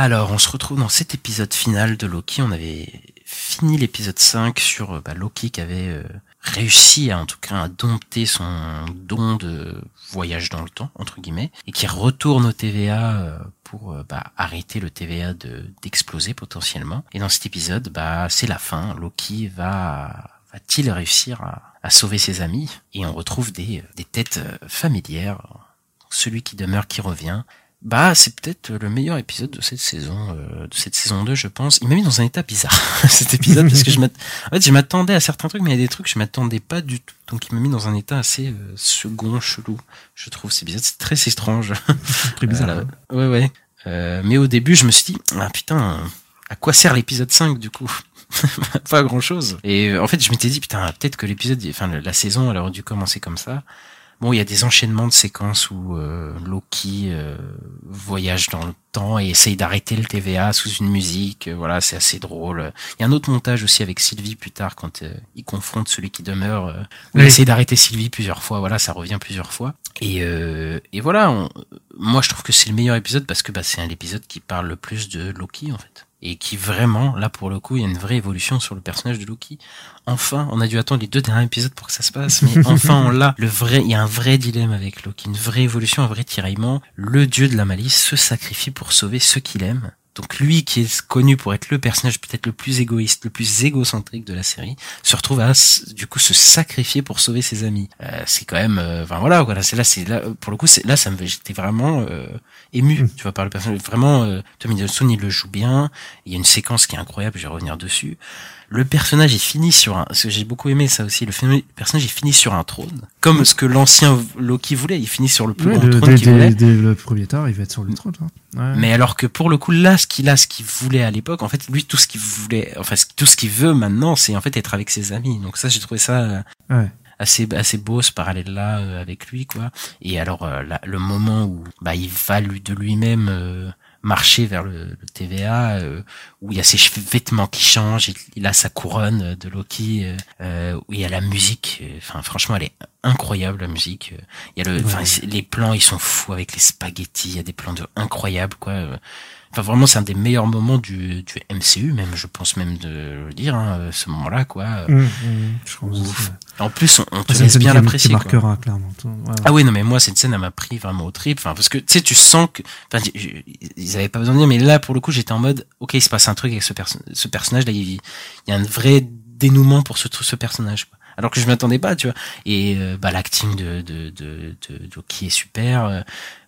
Alors, on se retrouve dans cet épisode final de Loki. On avait fini l'épisode 5 sur euh, bah, Loki qui avait euh, réussi à, en tout cas, à dompter son don de voyage dans le temps, entre guillemets, et qui retourne au TVA euh, pour bah, arrêter le TVA de d'exploser potentiellement. Et dans cet épisode, bah, c'est la fin. Loki va va-t-il réussir à, à sauver ses amis? Et on retrouve des, des têtes familières. Celui qui demeure, qui revient. Bah, c'est peut-être le meilleur épisode de cette saison, euh, de cette saison 2, je pense. Il m'a mis dans un état bizarre, [LAUGHS] cet épisode, parce que je en fait, je m'attendais à certains trucs, mais il y a des trucs que je m'attendais pas du tout. Donc, il m'a mis dans un état assez euh, second, chelou. Je trouve cet épisode, c'est très étrange. [LAUGHS] Très bizarre. Voilà. hein. Ouais, ouais. Euh, mais au début, je me suis dit, ah putain, à quoi sert l'épisode 5 du coup? [LAUGHS] Pas grand chose. Et euh, en fait, je m'étais dit, putain, peut-être que l'épisode, enfin, la saison, elle aurait dû commencer comme ça. Bon, il y a des enchaînements de séquences où euh, Loki euh, voyage dans le temps et essaye d'arrêter le TVA sous une musique. Euh, voilà, c'est assez drôle. Il y a un autre montage aussi avec Sylvie plus tard quand euh, il confronte celui qui demeure. euh, il essaye d'arrêter Sylvie plusieurs fois. Voilà, ça revient plusieurs fois. Et, euh, et voilà, on- moi je trouve que c'est le meilleur épisode parce que bah, c'est un épisode qui parle le plus de Loki en fait. Et qui vraiment, là pour le coup, il y a une vraie évolution sur le personnage de Loki. Enfin, on a dû attendre les deux derniers épisodes pour que ça se passe, mais [LAUGHS] enfin on l'a. Le vrai, il y a un vrai dilemme avec Loki, une vraie évolution, un vrai tiraillement. Le dieu de la malice se sacrifie pour sauver ceux qu'il aime. Donc lui qui est connu pour être le personnage peut-être le plus égoïste, le plus égocentrique de la série, se retrouve à du coup se sacrifier pour sauver ses amis. Euh, c'est quand même, euh, enfin voilà, voilà, c'est là, c'est là pour le coup, c'est là, ça me, j'étais vraiment euh, ému, Mm. tu vois, par le personnage. Vraiment, euh, Tom Hiddleston il le joue bien. Il y a une séquence qui est incroyable, je vais revenir dessus. Le personnage est fini sur un, ce que j'ai beaucoup aimé ça aussi, le, personnage est fini sur un trône, comme ce que l'ancien Loki voulait, il finit sur le plus Ouais, grand le- trône qu'il voulait. dès- le premier temps, il va être sur le trône. hein. Ouais. Mais alors que pour le coup, là, ce qu'il a, ce qu'il voulait à l'époque, en fait, lui, tout ce qu'il voulait, enfin, tout ce qu'il veut maintenant, c'est en fait être avec ses amis. Donc ça, j'ai trouvé ça euh, Ouais. assez assez beau ce parallèle là avec lui, quoi. Et alors euh, là, le moment où bah il va lui de lui-même euh, marcher vers le, le TVA, euh, où il y a ses vêtements qui changent, il, il a sa couronne euh, de Loki, euh, euh, où il y a la musique. euh, Enfin, franchement, elle est incroyable la musique. Il y a le, Ouais. les plans, ils sont fous avec les spaghettis. Il y a des plans de incroyables, quoi. Enfin, vraiment, c'est un des meilleurs moments du, du MCU, même, je pense même de le dire, hein, ce moment-là, quoi. Hum, hum, je ouais. En plus, on, on te laisse bien l'apprécier. quoi. marquera, clairement. Ouais, ouais. Ah oui, non, mais moi, cette scène, elle m'a pris vraiment au trip. Enfin, parce que, tu sais, tu sens que, enfin, ils avaient pas besoin de dire, mais là, pour le coup, j'étais en mode, ok, il se passe un truc avec ce, perso- ce personnage, là, il, il y a un vrai dénouement pour ce, ce personnage, quoi. Alors que je m'attendais pas, tu vois. Et, euh, bah, l'acting de, de, de, de, de qui est super. euh,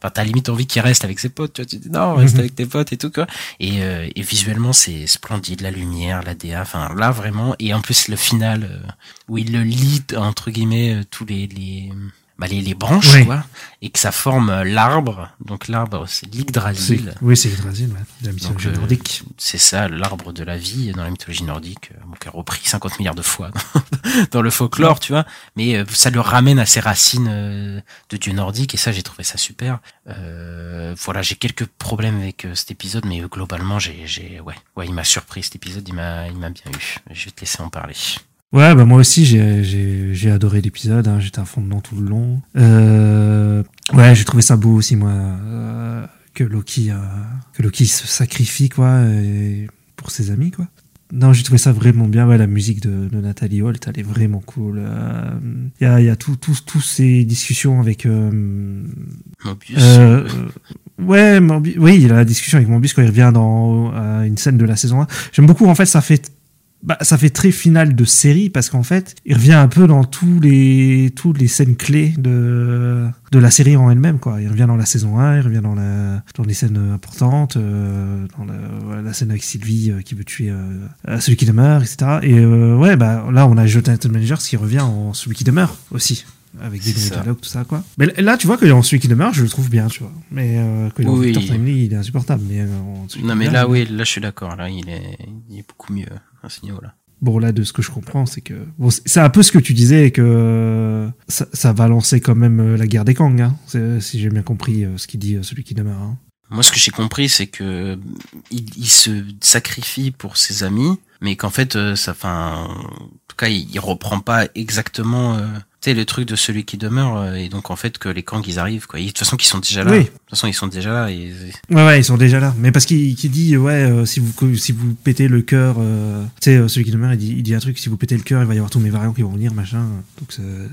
Enfin, t'as limite envie qu'il reste avec ses potes, tu vois. Tu dis, non, reste avec tes potes et tout, quoi. Et, euh, et visuellement, c'est splendide, la lumière, la DA, enfin, là, vraiment. Et en plus, le final, euh, où il le lit, entre guillemets, euh, tous les, les, bah, les, les branches, Oui. quoi, et que ça forme euh, l'arbre. Donc l'arbre, c'est l'Yggdrasil. Oui, c'est Yggdrasil, ouais, de la mythologie Donc, euh, nordique. C'est ça, l'arbre de la vie dans la mythologie nordique, euh, bon, qui a repris 50 milliards de fois [LAUGHS] dans le folklore, tu vois. Mais euh, ça le ramène à ses racines euh, de dieu nordique, et ça, j'ai trouvé ça super. Euh, voilà, j'ai quelques problèmes avec euh, cet épisode, mais euh, globalement, j'ai, j'ai, ouais, ouais, il m'a surpris cet épisode, il m'a, il m'a bien eu. Je vais te laisser en parler. Ouais, bah moi aussi j'ai j'ai j'ai adoré l'épisode, hein, j'étais à fond dedans tout le long. Euh, ouais, j'ai trouvé ça beau aussi moi euh, que Loki euh, que Loki se sacrifie quoi et- pour ses amis quoi. Non, j'ai trouvé ça vraiment bien. Ouais, la musique de, de Nathalie Holt, elle est vraiment cool. Il y a, y a tout, tout, ces discussions avec. Mobius. ouais, Morbi- oui, il a la discussion avec Morbius quand il revient dans une scène de la saison 1. J'aime beaucoup, en fait, ça fait, bah, ça fait très final de série parce qu'en fait, il revient un peu dans tous les, toutes les scènes clés de, de la série en elle-même, quoi. Il revient dans la saison 1, il revient dans, la, dans les scènes importantes, euh, dans la, voilà, la scène avec Sylvie euh, qui veut tuer euh, celui qui demeure, etc. Et euh, ouais, bah, là, on a Jonathan Manager qui revient en celui qui demeure aussi. Avec des dialogues, tout ça, quoi. Mais là, tu vois que dans celui qui demeure, je le trouve bien, tu vois. Mais euh, que Oui. Victor Timely, il est insupportable. Mais euh, en non, mais là, il- oui, là, je suis d'accord. Là, il est, il est beaucoup mieux à ce niveau-là. Bon, là, de ce que je comprends, c'est que. Bon, c'est- un peu ce que tu disais, que euh, ça, ça va lancer quand même euh, la guerre des Kang, hein, c'est- si j'ai bien compris euh, ce qu'il dit, euh, celui qui demeure. hein. Moi, ce que j'ai compris, c'est que il, il se sacrifie pour ses amis, mais qu'en fait, euh, ça, enfin, en tout cas, il, il reprend pas exactement, euh, sais, le truc de celui qui demeure, euh, et donc en fait que les Kang ils arrivent, quoi. De toute façon, qu'ils sont déjà là. Oui. De toute façon, ils sont déjà là. Et... Ouais, ouais, ils sont déjà là. Mais parce qu'il dit, ouais, euh, si vous si vous pétez le cœur, euh, tu sais, euh, celui qui demeure, il dit, il dit un truc, si vous pétez le cœur, il va y avoir tous mes variants qui vont venir, machin. Donc, euh,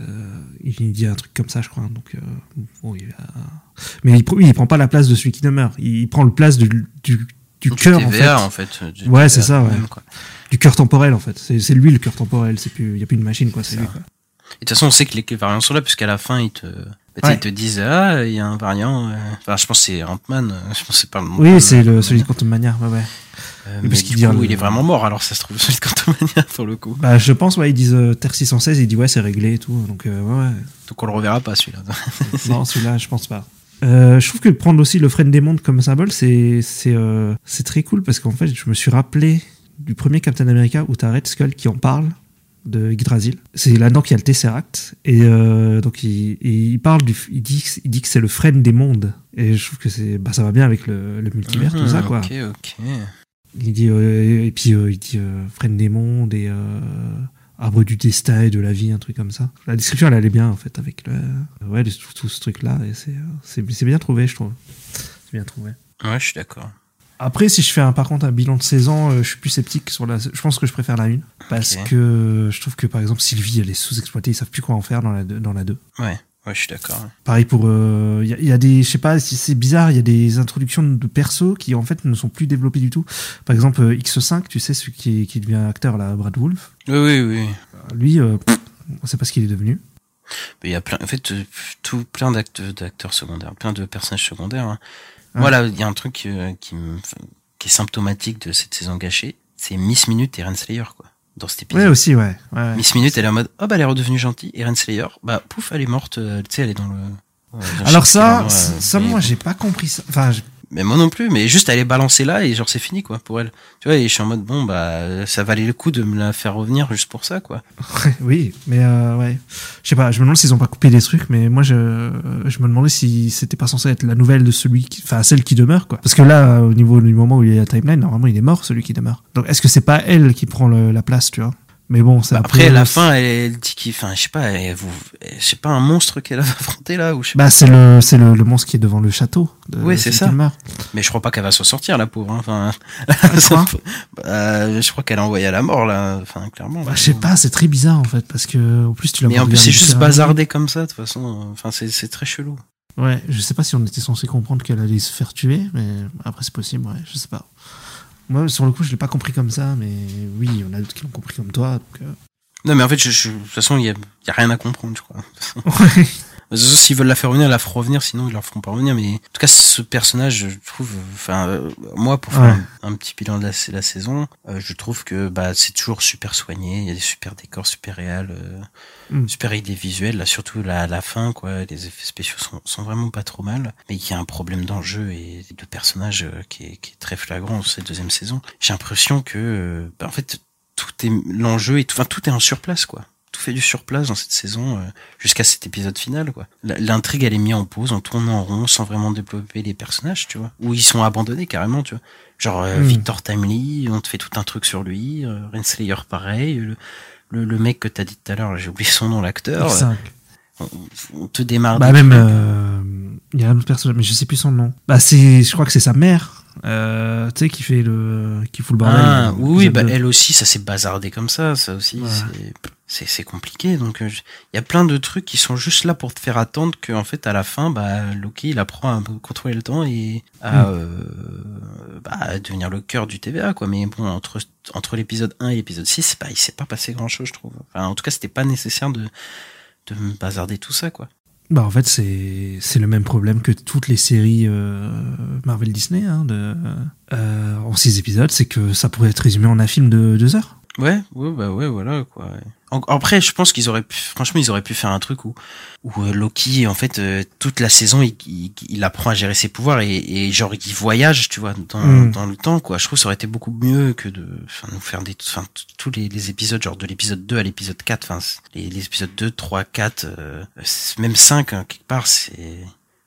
il dit un truc comme ça, je crois. Donc, euh, bon, il va- Mais il, pr- il prend pas la place de celui qui demeure. Il prend le place du, du, du cœur, en fait. En fait. du- Ouais, c'est ça, ouais. même, quoi. Du cœur temporel, en fait. C'est lui le cœur temporel. C'est plus, il y a plus une machine, quoi. C'est lui, quoi. Et de toute façon, on sait que les variants sont là, puisqu'à la fin, ils te, bah, Ouais. ils te disent, ah, il y a un variant. euh, Enfin, je pense que c'est Ant-Man. euh, [LAUGHS] Je pense c'est pas le. Oui, c'est le, celui de Quantum Mania, ouais, ouais. Euh, mais parce du qu'il euh, il est vraiment mort, alors ça se trouve [LAUGHS] celui de Quantumania, pour le coup. Bah, je pense, ouais, ils disent euh, Terre 616, ils disent, ouais, c'est réglé et tout. Donc, euh, ouais, ouais. Donc on le reverra pas, celui-là. [LAUGHS] Non, celui-là, je pense pas. Euh, je trouve que prendre aussi le frein des mondes comme symbole, c'est c'est euh, très cool parce qu'en fait, je me suis rappelé du premier Captain America où t'as Red Skull qui en parle de Yggdrasil. C'est là-dedans qu'il y a le Tesseract et euh, donc il, et il parle du, il dit il dit que c'est le frein des mondes et je trouve que c'est bah ça va bien avec le, le multivers tout ça Mhm, quoi. Ok, ok. Il dit euh, et puis euh, il dit euh, frein des mondes et arbre du destin et de la vie un truc comme ça. La description elle allait bien en fait avec le ouais tout, tout ce truc là et c'est c'est c'est bien trouvé je trouve. C'est bien trouvé. Ouais, je suis d'accord. Après, si je fais un, par contre un bilan de saison, euh, je suis plus sceptique sur la. Je pense que je préfère la 1 parce que je trouve que par exemple Sylvie, elle est sous-exploitée, ils savent plus quoi en faire dans la 2. Dans la 2. Ouais, ouais, je suis d'accord. Pareil pour. Il y, a- y a des. Je sais pas si c'est bizarre, il y a des introductions de persos qui en fait ne sont plus développés du tout. Par exemple, euh, X5, tu sais, celui qui, qui devient acteur là, Brad Wolf. Oui, oui, oui. Lui, euh, pff, on sait pas ce qu'il est devenu. Mais il y a plein, en fait, euh, tout plein d'acte- d'acteurs secondaires, plein de personnages secondaires. hein. Ouais. Moi, là, il y a un truc euh, qui, me, qui est symptomatique de cette saison gâchée, c'est Miss Minute et Renslayer, quoi, dans cet épisode. Ouais, aussi, ouais. ouais, ouais. Miss Minute, elle est en mode, oh bah elle est redevenue gentille, et Renslayer, bah pouf, elle est morte, euh, tu sais, elle est dans le... Ouais, je sais Alors ça, quel endroit, ça, euh, ça, mais moi, j'ai pas compris ça. Enfin, Mais moi non plus, mais juste elle est balancée là et genre c'est fini quoi pour elle. Tu vois, et je suis en mode bon bah ça valait le coup de me la faire revenir juste pour ça quoi. [LAUGHS] oui, mais euh, ouais. Je sais pas, je me demande s'ils ont pas coupé des trucs, mais moi, je, je me demandais si c'était pas censé être la nouvelle de celui qui, enfin, celle qui demeure, quoi. Parce que là, au niveau du moment où il est à timeline, normalement, il est mort, celui qui demeure. Donc, est-ce que c'est pas elle qui prend la place, tu vois? Mais bon, c'est Bah, après la fin elle, elle dit qu'il, enfin je sais pas, elle, vous, elle- je sais pas un monstre qu'elle a [LAUGHS] affronté là ou je sais Bah, pas. c'est le, c'est le, le monstre qui est devant le château. De Ouais, c'est ça. Mais je crois pas qu'elle va s'en sortir la pauvre. hein. Enfin, [LAUGHS] crois bah, je crois qu'elle est envoyée à la mort là. Enfin clairement. Bah, je sais pas, c'est très bizarre, en fait, parce que, en plus, tu l'as Mais en plus c'est juste bazardé comme ça de toute façon. Enfin c'est c'est très chelou. Ouais, je sais pas si on était censé comprendre qu'elle allait se faire tuer, mais après c'est possible, ouais, je sais pas. Moi, sur le coup, je l'ai pas compris comme ça, mais oui, il y en a d'autres qui l'ont compris comme toi. Donc, euh, Non mais en fait je, je- de toute façon il y a, rien à comprendre je crois. [LAUGHS] [LAUGHS] ouais. S'ils veulent la faire revenir, la feront revenir, sinon ils leur feront pas revenir. Mais en tout cas, ce personnage, je trouve, enfin, euh, moi, pour faire Ouais. un, un petit bilan de la, la saison, euh, je trouve que bah c'est toujours super soigné. Il y a des super décors, super réels, euh, Mm. super idées visuelles. Là, surtout la, la fin, quoi. Les effets spéciaux sont, sont vraiment pas trop mal. Mais il y a un problème d'enjeu et de personnage euh, qui est, qui est très flagrant dans cette deuxième saison. J'ai l'impression que, euh, bah, en fait, tout est l'enjeu et tout, enfin tout est en surplace, quoi tout fait du surplace dans cette saison euh, jusqu'à cet épisode final quoi. L'intrigue elle est mise en pause, on tourne en rond sans vraiment développer les personnages, tu vois. Ou ils sont abandonnés carrément, tu vois. Genre euh, Mm. Victor Timely, on te fait tout un truc sur lui, euh, Renslayer pareil, le, le, le mec que t'as dit tout à l'heure, j'ai oublié son nom l'acteur. X5. On, on te démarre Bah même, il y a un autre personnage, mais je sais plus son nom. Bah c'est, je crois que c'est sa mère, euh, tu sais, qui fait le, qui fout le bordel. Ah, euh, oui, oui, bah, elle aussi, ça s'est bazardé comme ça, ça aussi, Ouais. c'est- compliqué. Donc, euh, il y a plein de trucs qui sont juste là pour te faire attendre que, en fait, à la fin, bah, Loki, il apprend à contrôler le temps et à, Mm. euh, bah, à devenir le cœur du TVA, quoi. Mais bon, entre, entre l'épisode 1 et l'épisode 6, bah, il s'est pas passé grand chose, je trouve. Enfin, en tout cas, c'était pas nécessaire de, de me bazarder tout ça, quoi. Bah en fait c'est c'est le même problème que toutes les séries euh, Marvel Disney hein, euh, en six épisodes, c'est que ça pourrait être résumé en un film de deux heures. Ouais, ouais, bah ouais, voilà quoi. En- Après, je pense qu'ils auraient pu, franchement, ils auraient pu faire un truc où, où euh, Loki, en fait, euh, toute la saison, il, il, il apprend à gérer ses pouvoirs et, et genre il voyage, tu vois, dans, Mm. dans le temps, quoi. Je trouve que ça aurait été beaucoup mieux que de, enfin, nous faire des, enfin, tous les, les épisodes, genre de l'épisode 2 à l'épisode 4, enfin, les, les épisodes 2, 3, 4, euh, même 5, hein, quelque part, c'est,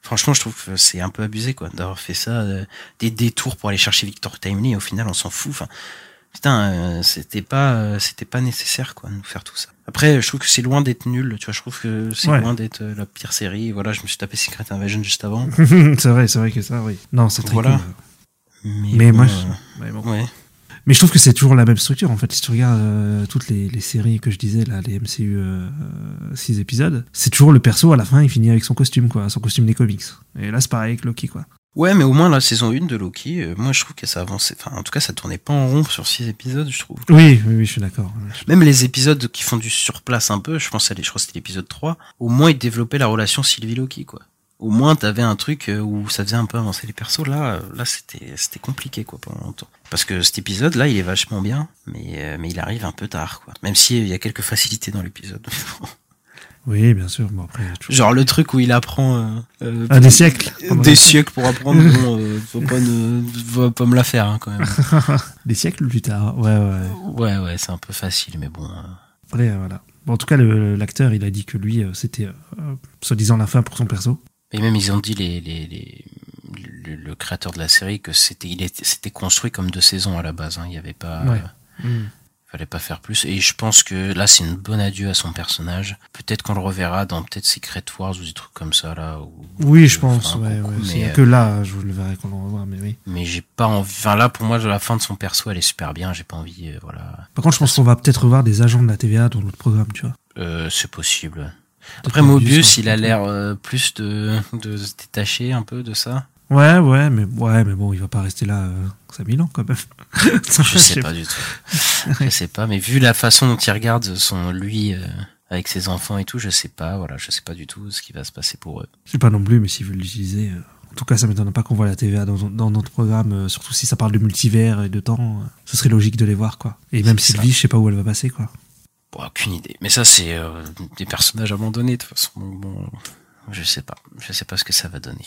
Franchement, je trouve que c'est un peu abusé, quoi, d'avoir fait ça, euh, des détours pour aller chercher Victor Timely. Au final, on s'en fout. Enfin, putain, euh, c'était pas, euh, c'était pas nécessaire, quoi, de nous faire tout ça. Après, je trouve que c'est loin d'être nul. Tu vois, je trouve que c'est Ouais. loin d'être euh, la pire série. Voilà, je me suis tapé Secret Invasion juste avant. [LAUGHS] c'est vrai, c'est vrai que ça, oui. Non, c'est très Voilà. cool. Mais, Mais bon, moi, je- ouais, bon. ouais. Mais je trouve que c'est toujours la même structure en fait. Si tu regardes euh, toutes les, les séries que je disais là, les MCU 6 épisodes, c'est toujours le perso à la fin il finit avec son costume quoi, son costume des comics. Et là c'est pareil avec Loki quoi. Ouais, mais au moins la saison 1 de Loki, euh, moi je trouve que ça avançait. Enfin, en tout cas, ça tournait pas en rond sur 6 épisodes, je trouve. Oui, oui, oui, je suis d'accord. Même les épisodes qui font du surplace un peu, je pense à les, je crois que c'était l'épisode 3, au moins ils développaient la relation Sylvie-Loki, quoi. Au moins t'avais un truc euh, où ça faisait un peu avancer les persos. Là, euh, là c'était, c'était compliqué, quoi, pendant longtemps. Parce que cet épisode, là, il est vachement bien, mais, euh, mais il arrive un peu tard, quoi. Même s'il y a quelques facilités dans l'épisode. [LAUGHS] Oui, bien sûr. Bon après, toujours- Genre le truc où il apprend euh, euh, Ah, des siècles. des siècles pour apprendre. Bon, euh, faut pas, ne, faut pas me la faire, hein, quand même. [LAUGHS] des siècles plus tard. Ouais, ouais. Ouais, ouais, c'est un peu facile, mais bon. euh, Après, euh, voilà. Bon, en tout cas, l'acteur, il a dit que lui, euh, c'était soi-disant la fin pour son perso. Et même ils ont dit les, les, les le, le créateur de la série que c'était il était c'était construit comme deux saisons à la base. Hein. Il y avait pas Ouais. euh, fallait pas faire plus. Et je pense que là c'est une bonne adieu à son personnage. Peut-être qu'on le reverra dans peut-être Secret Wars ou des trucs comme ça là. Où, Oui, je pense. Ouais, ouais. mais, euh, que là, je le verrai qu'on le revoit, mais oui. mais j'ai pas envie. Enfin là pour moi la fin de son perso elle est super bien. J'ai pas envie. euh, voilà. Par contre, je pense qu'on va peut-être revoir des agents de la TVA dans notre programme, tu vois. Euh, c'est possible. Après Mobius, il a l'air euh, plus de de se détacher un peu de ça. Ouais, ouais, mais ouais, mais bon, il va pas rester là euh, 5000 ans quand même. [LAUGHS] Je sais pas du tout. Je sais pas, mais vu la façon dont il regarde son lui euh, avec ses enfants et tout, je sais pas. Voilà, je sais pas du tout ce qui va se passer pour eux. Je sais pas non plus, mais s'ils veulent l'utiliser. euh, En tout cas, ça m'étonne pas qu'on voit la TVA dans, dans notre programme, euh, surtout si ça parle de multivers et de temps. euh, ce serait logique de les voir, quoi. Et même Sylvie, je sais pas où elle va passer, quoi. Bon, aucune idée. Mais ça, c'est euh, des personnages abandonnés de toute façon. Bon, je sais pas. Je sais pas ce que ça va donner.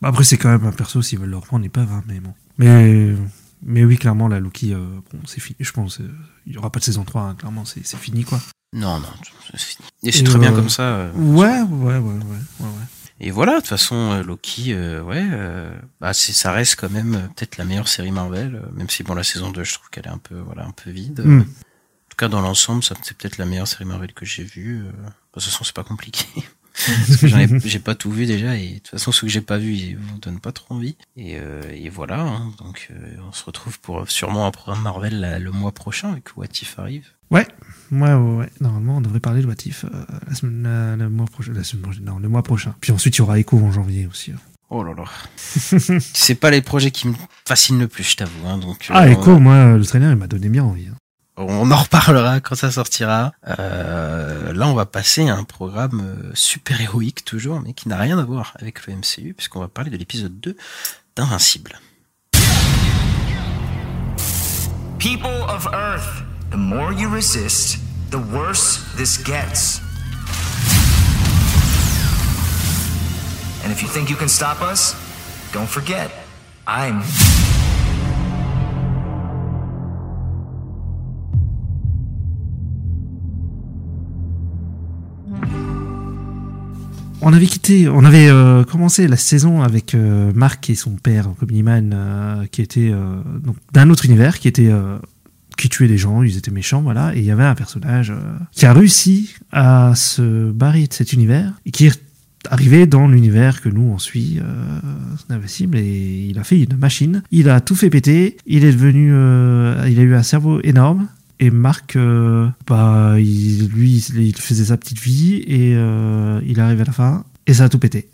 Bah, après, c'est quand même un perso, s'ils veulent le reprendre, ils peuvent, hein, mais bon. Mais, mais oui, clairement, la Loki, euh, bon, c'est fini. Je pense, euh, il y aura pas de saison 3, hein, clairement, c'est c'est fini, quoi. Non, non, c'est fini. Et c'est très bien euh, comme ça. euh. Ouais, ouais, ouais, ouais, ouais, ouais. Et voilà, de toute façon, euh, Loki, euh, ouais, euh, bah c'est, ça reste quand même euh, peut-être la meilleure série Marvel, euh, même si bon la saison 2, je trouve qu'elle est un peu, voilà, un peu vide. Hmm. En tout cas, dans l'ensemble, ça c'est peut-être la meilleure série Marvel que j'ai vue. euh. De toute façon, c'est pas compliqué. [LAUGHS] [LAUGHS] Parce que j'en ai, j'ai pas tout vu déjà, et de toute façon, ceux que j'ai pas vu, ils vous donnent pas trop envie. Et, euh, et voilà, hein. donc euh, on se retrouve pour sûrement un programme Marvel là, le mois prochain, avec What If arrive. Ouais, ouais, ouais, ouais. Normalement, on devrait parler de What If euh, la semaine, la- le mois prochain. La semaine prochaine, non, le mois prochain. Puis ensuite, il y aura Echo en janvier aussi. hein. Oh là là. [LAUGHS] c'est pas les projets qui me fascinent le plus, je t'avoue. Hein, donc, Ah, euh, Echo, moi, le trailer, il m'a donné bien envie. hein. On en reparlera quand ça sortira. Euh, là, on va passer à un programme euh, super héroïque toujours, mais qui n'a rien à voir avec le MCU, puisqu'on va parler de l'épisode 2 d'Invincible. People of Earth, the more you resist, the worse this gets. And if you think you can stop us, don't forget, I'm. On avait quitté, on avait euh, commencé la saison avec euh, Mark et son père, comme Iman, euh, qui était euh, d'un autre univers, qui était qui tuait des gens, ils étaient méchants, voilà. Et il y avait un personnage qui a réussi à se barrer de cet univers et qui est arrivé dans l'univers que nous on suit, euh, Invincible, et il a fait une machine. Il a tout fait péter. Il est devenu, il a eu un cerveau énorme. Et Marc, euh, bah, il, lui, il faisait sa petite vie et euh, il arrive à la fin et ça a tout pété.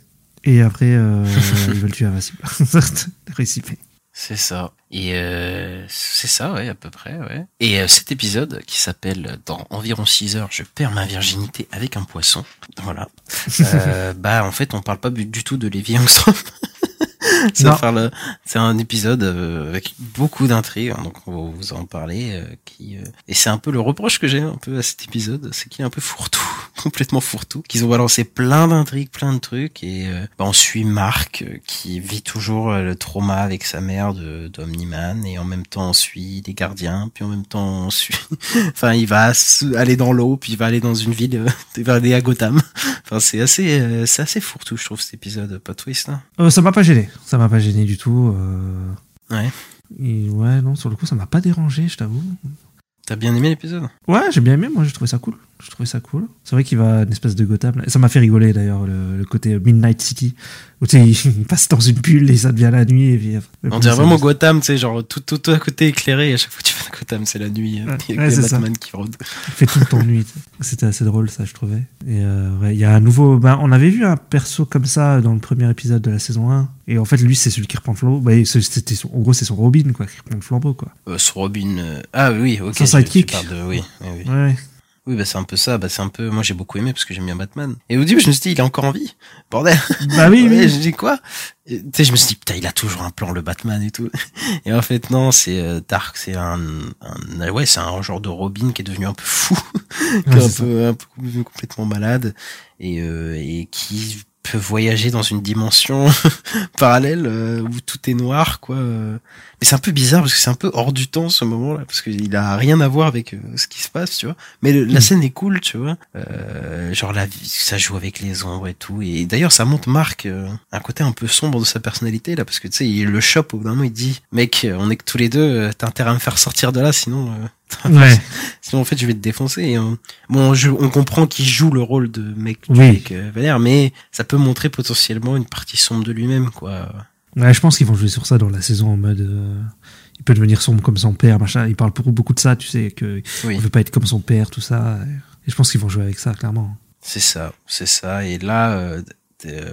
Et après, euh, [LAUGHS] ils veulent tuer Invincible. [LAUGHS] Récipé. C'est ça. Et euh, c'est ça, ouais, à peu près, ouais. Et euh, cet épisode qui s'appelle Dans environ 6 heures, je perds ma virginité avec un poisson. Voilà. [LAUGHS] Euh, bah, en fait, on parle pas du tout de Lévi Armstrong. C'est un épisode euh, avec beaucoup d'intrigues, hein, donc on va vous en parler. euh, qui euh, et c'est un peu le reproche que j'ai un peu à cet épisode, c'est qu'il est un peu fourre-tout, [LAUGHS] complètement fourre-tout. Qu'ils ont balancé plein d'intrigues, plein de trucs, et bah, on suit Marc qui vit toujours le trauma avec sa mère de d'Omniman, et en même temps on suit les gardiens, puis en même temps on suit, [LAUGHS] enfin il va aller dans l'eau, puis il va aller dans une ville, il va aller à Gotham. Enfin c'est assez, c'est assez fourre-tout, je trouve cet épisode, pas twist là. Euh, ça m'a pas gêné. Ça m'a pas gêné du tout. euh. Ouais. Et ouais, non, sur le coup, ça m'a pas dérangé, je t'avoue. T'as bien aimé l'épisode? Ouais, j'ai bien aimé, moi j'ai trouvé ça cool. J'ai trouvé ça cool. C'est vrai qu'il va une espèce de Gotham. Ça m'a fait rigoler d'ailleurs, le, le côté Midnight City, où tu sais, [LAUGHS] il passe dans une bulle et ça devient la nuit. Et puis, On dirait vraiment Gotham, tu sais, genre tout, tout, tout à côté éclairé, et à chaque fois que tu vas à Gotham, c'est la nuit, euh, Ouais, il y a ouais, ça. Batman qui rôdent. Il fait tout le temps nuit. [LAUGHS] C'était assez drôle, ça, je trouvais. Et euh, ouais, il y a un nouveau. Ben, on avait vu un perso comme ça dans le premier épisode de la saison 1. Et en fait, lui, c'est celui qui reprend le flambeau. Bah, c'était son- en gros, c'est son Robin, quoi, qui reprend le flambeau, quoi. Euh, sur Robin, euh, ah oui, ok. Son sidekick. De, oui, oui, oui. Ouais. Oui, bah c'est un peu ça, bah c'est un peu, moi j'ai beaucoup aimé parce que j'aime bien Batman. Et au début, je me suis dit, il est encore en vie. Bordel. Bah oui, [LAUGHS] oui. Je dis quoi? Tu sais, je me suis dit, putain, il a toujours un plan, le Batman et tout. Et en fait, non, c'est euh, Dark, c'est un, un, ouais, c'est un genre de Robin qui est devenu un peu fou, [LAUGHS] qui est un peu, un peu complètement malade et, euh, et qui peut voyager dans une dimension [LAUGHS] parallèle euh, où tout est noir, quoi. euh. Mais c'est un peu bizarre parce que c'est un peu hors du temps ce moment-là parce qu'il a rien à voir avec euh, ce qui se passe, tu vois. Mais le- la Mm. scène est cool, tu vois. Euh, genre vie, ça joue avec les ombres et tout. Et d'ailleurs, ça montre Marc un côté un peu sombre de sa personnalité là parce que tu sais, il le chope au bout d'un moment, il dit, mec, on est que tous les deux, t'as intérêt à me faire sortir de là, sinon. [LAUGHS] Ouais. Sinon, en fait, je vais te défoncer. Euh, bon, je- on comprend qu'il joue le rôle de mec Oui. avec euh, Valère, mais ça peut montrer potentiellement une partie sombre de lui-même, quoi. Ouais, je pense qu'ils vont jouer sur ça dans la saison en mode. euh, il peut devenir sombre comme son père, machin. Il parle beaucoup, beaucoup de ça, tu sais, que Oui. il veut pas être comme son père, tout ça. Et je pense qu'ils vont jouer avec ça, clairement. C'est ça, c'est ça. Et là, euh,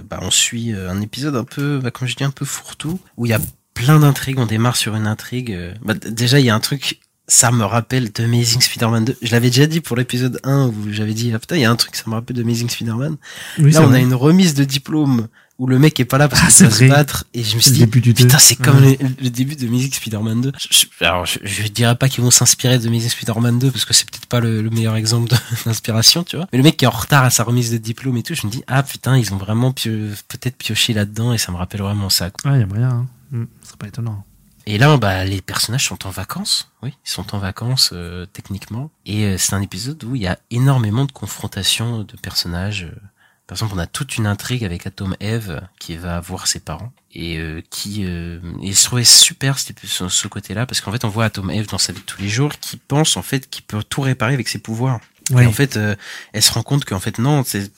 bah, on suit un épisode un peu, bah, comme je dis, un peu fourre-tout, où il y a plein d'intrigues. On démarre sur une intrigue. bah, déjà, il y a un truc. Ça me rappelle de Amazing Spider-Man 2. Je l'avais déjà dit pour l'épisode 1 où j'avais dit, ah putain, il y a un truc, ça me rappelle de Amazing Spider-Man. Oui, Là, on vrai. a une remise de diplôme où le mec est pas là parce Ah, qu'il doit se battre. Et je me suis dit, putain, c'est comme Ouais. le, le début de Amazing Spider-Man 2. Je, je- alors, je, je dirais pas qu'ils vont s'inspirer de Amazing Spider-Man 2 parce que c'est peut-être pas le, le meilleur exemple [LAUGHS] d'inspiration, tu vois. Mais le mec qui est en retard à sa remise de diplôme et tout, je me dis, ah putain, ils ont vraiment pio- peut-être pioché là-dedans et ça me rappelle vraiment ça. quoi. Ah, il y a moyen. Hein. Hmm, ce serait pas étonnant. Et là, bah, les personnages sont en vacances. Oui, ils sont en vacances euh, techniquement. Et euh, c'est un épisode où il y a énormément de confrontations de personnages. euh. Par exemple, on a toute une intrigue avec Atom Eve qui va voir ses parents et euh, qui euh, et je super ce côté-là parce qu'en fait, on voit Atom Eve dans sa vie de tous les jours qui pense en fait qu'il peut tout réparer avec ses pouvoirs. Et en fait, euh, elle se rend compte qu'en fait non, c'est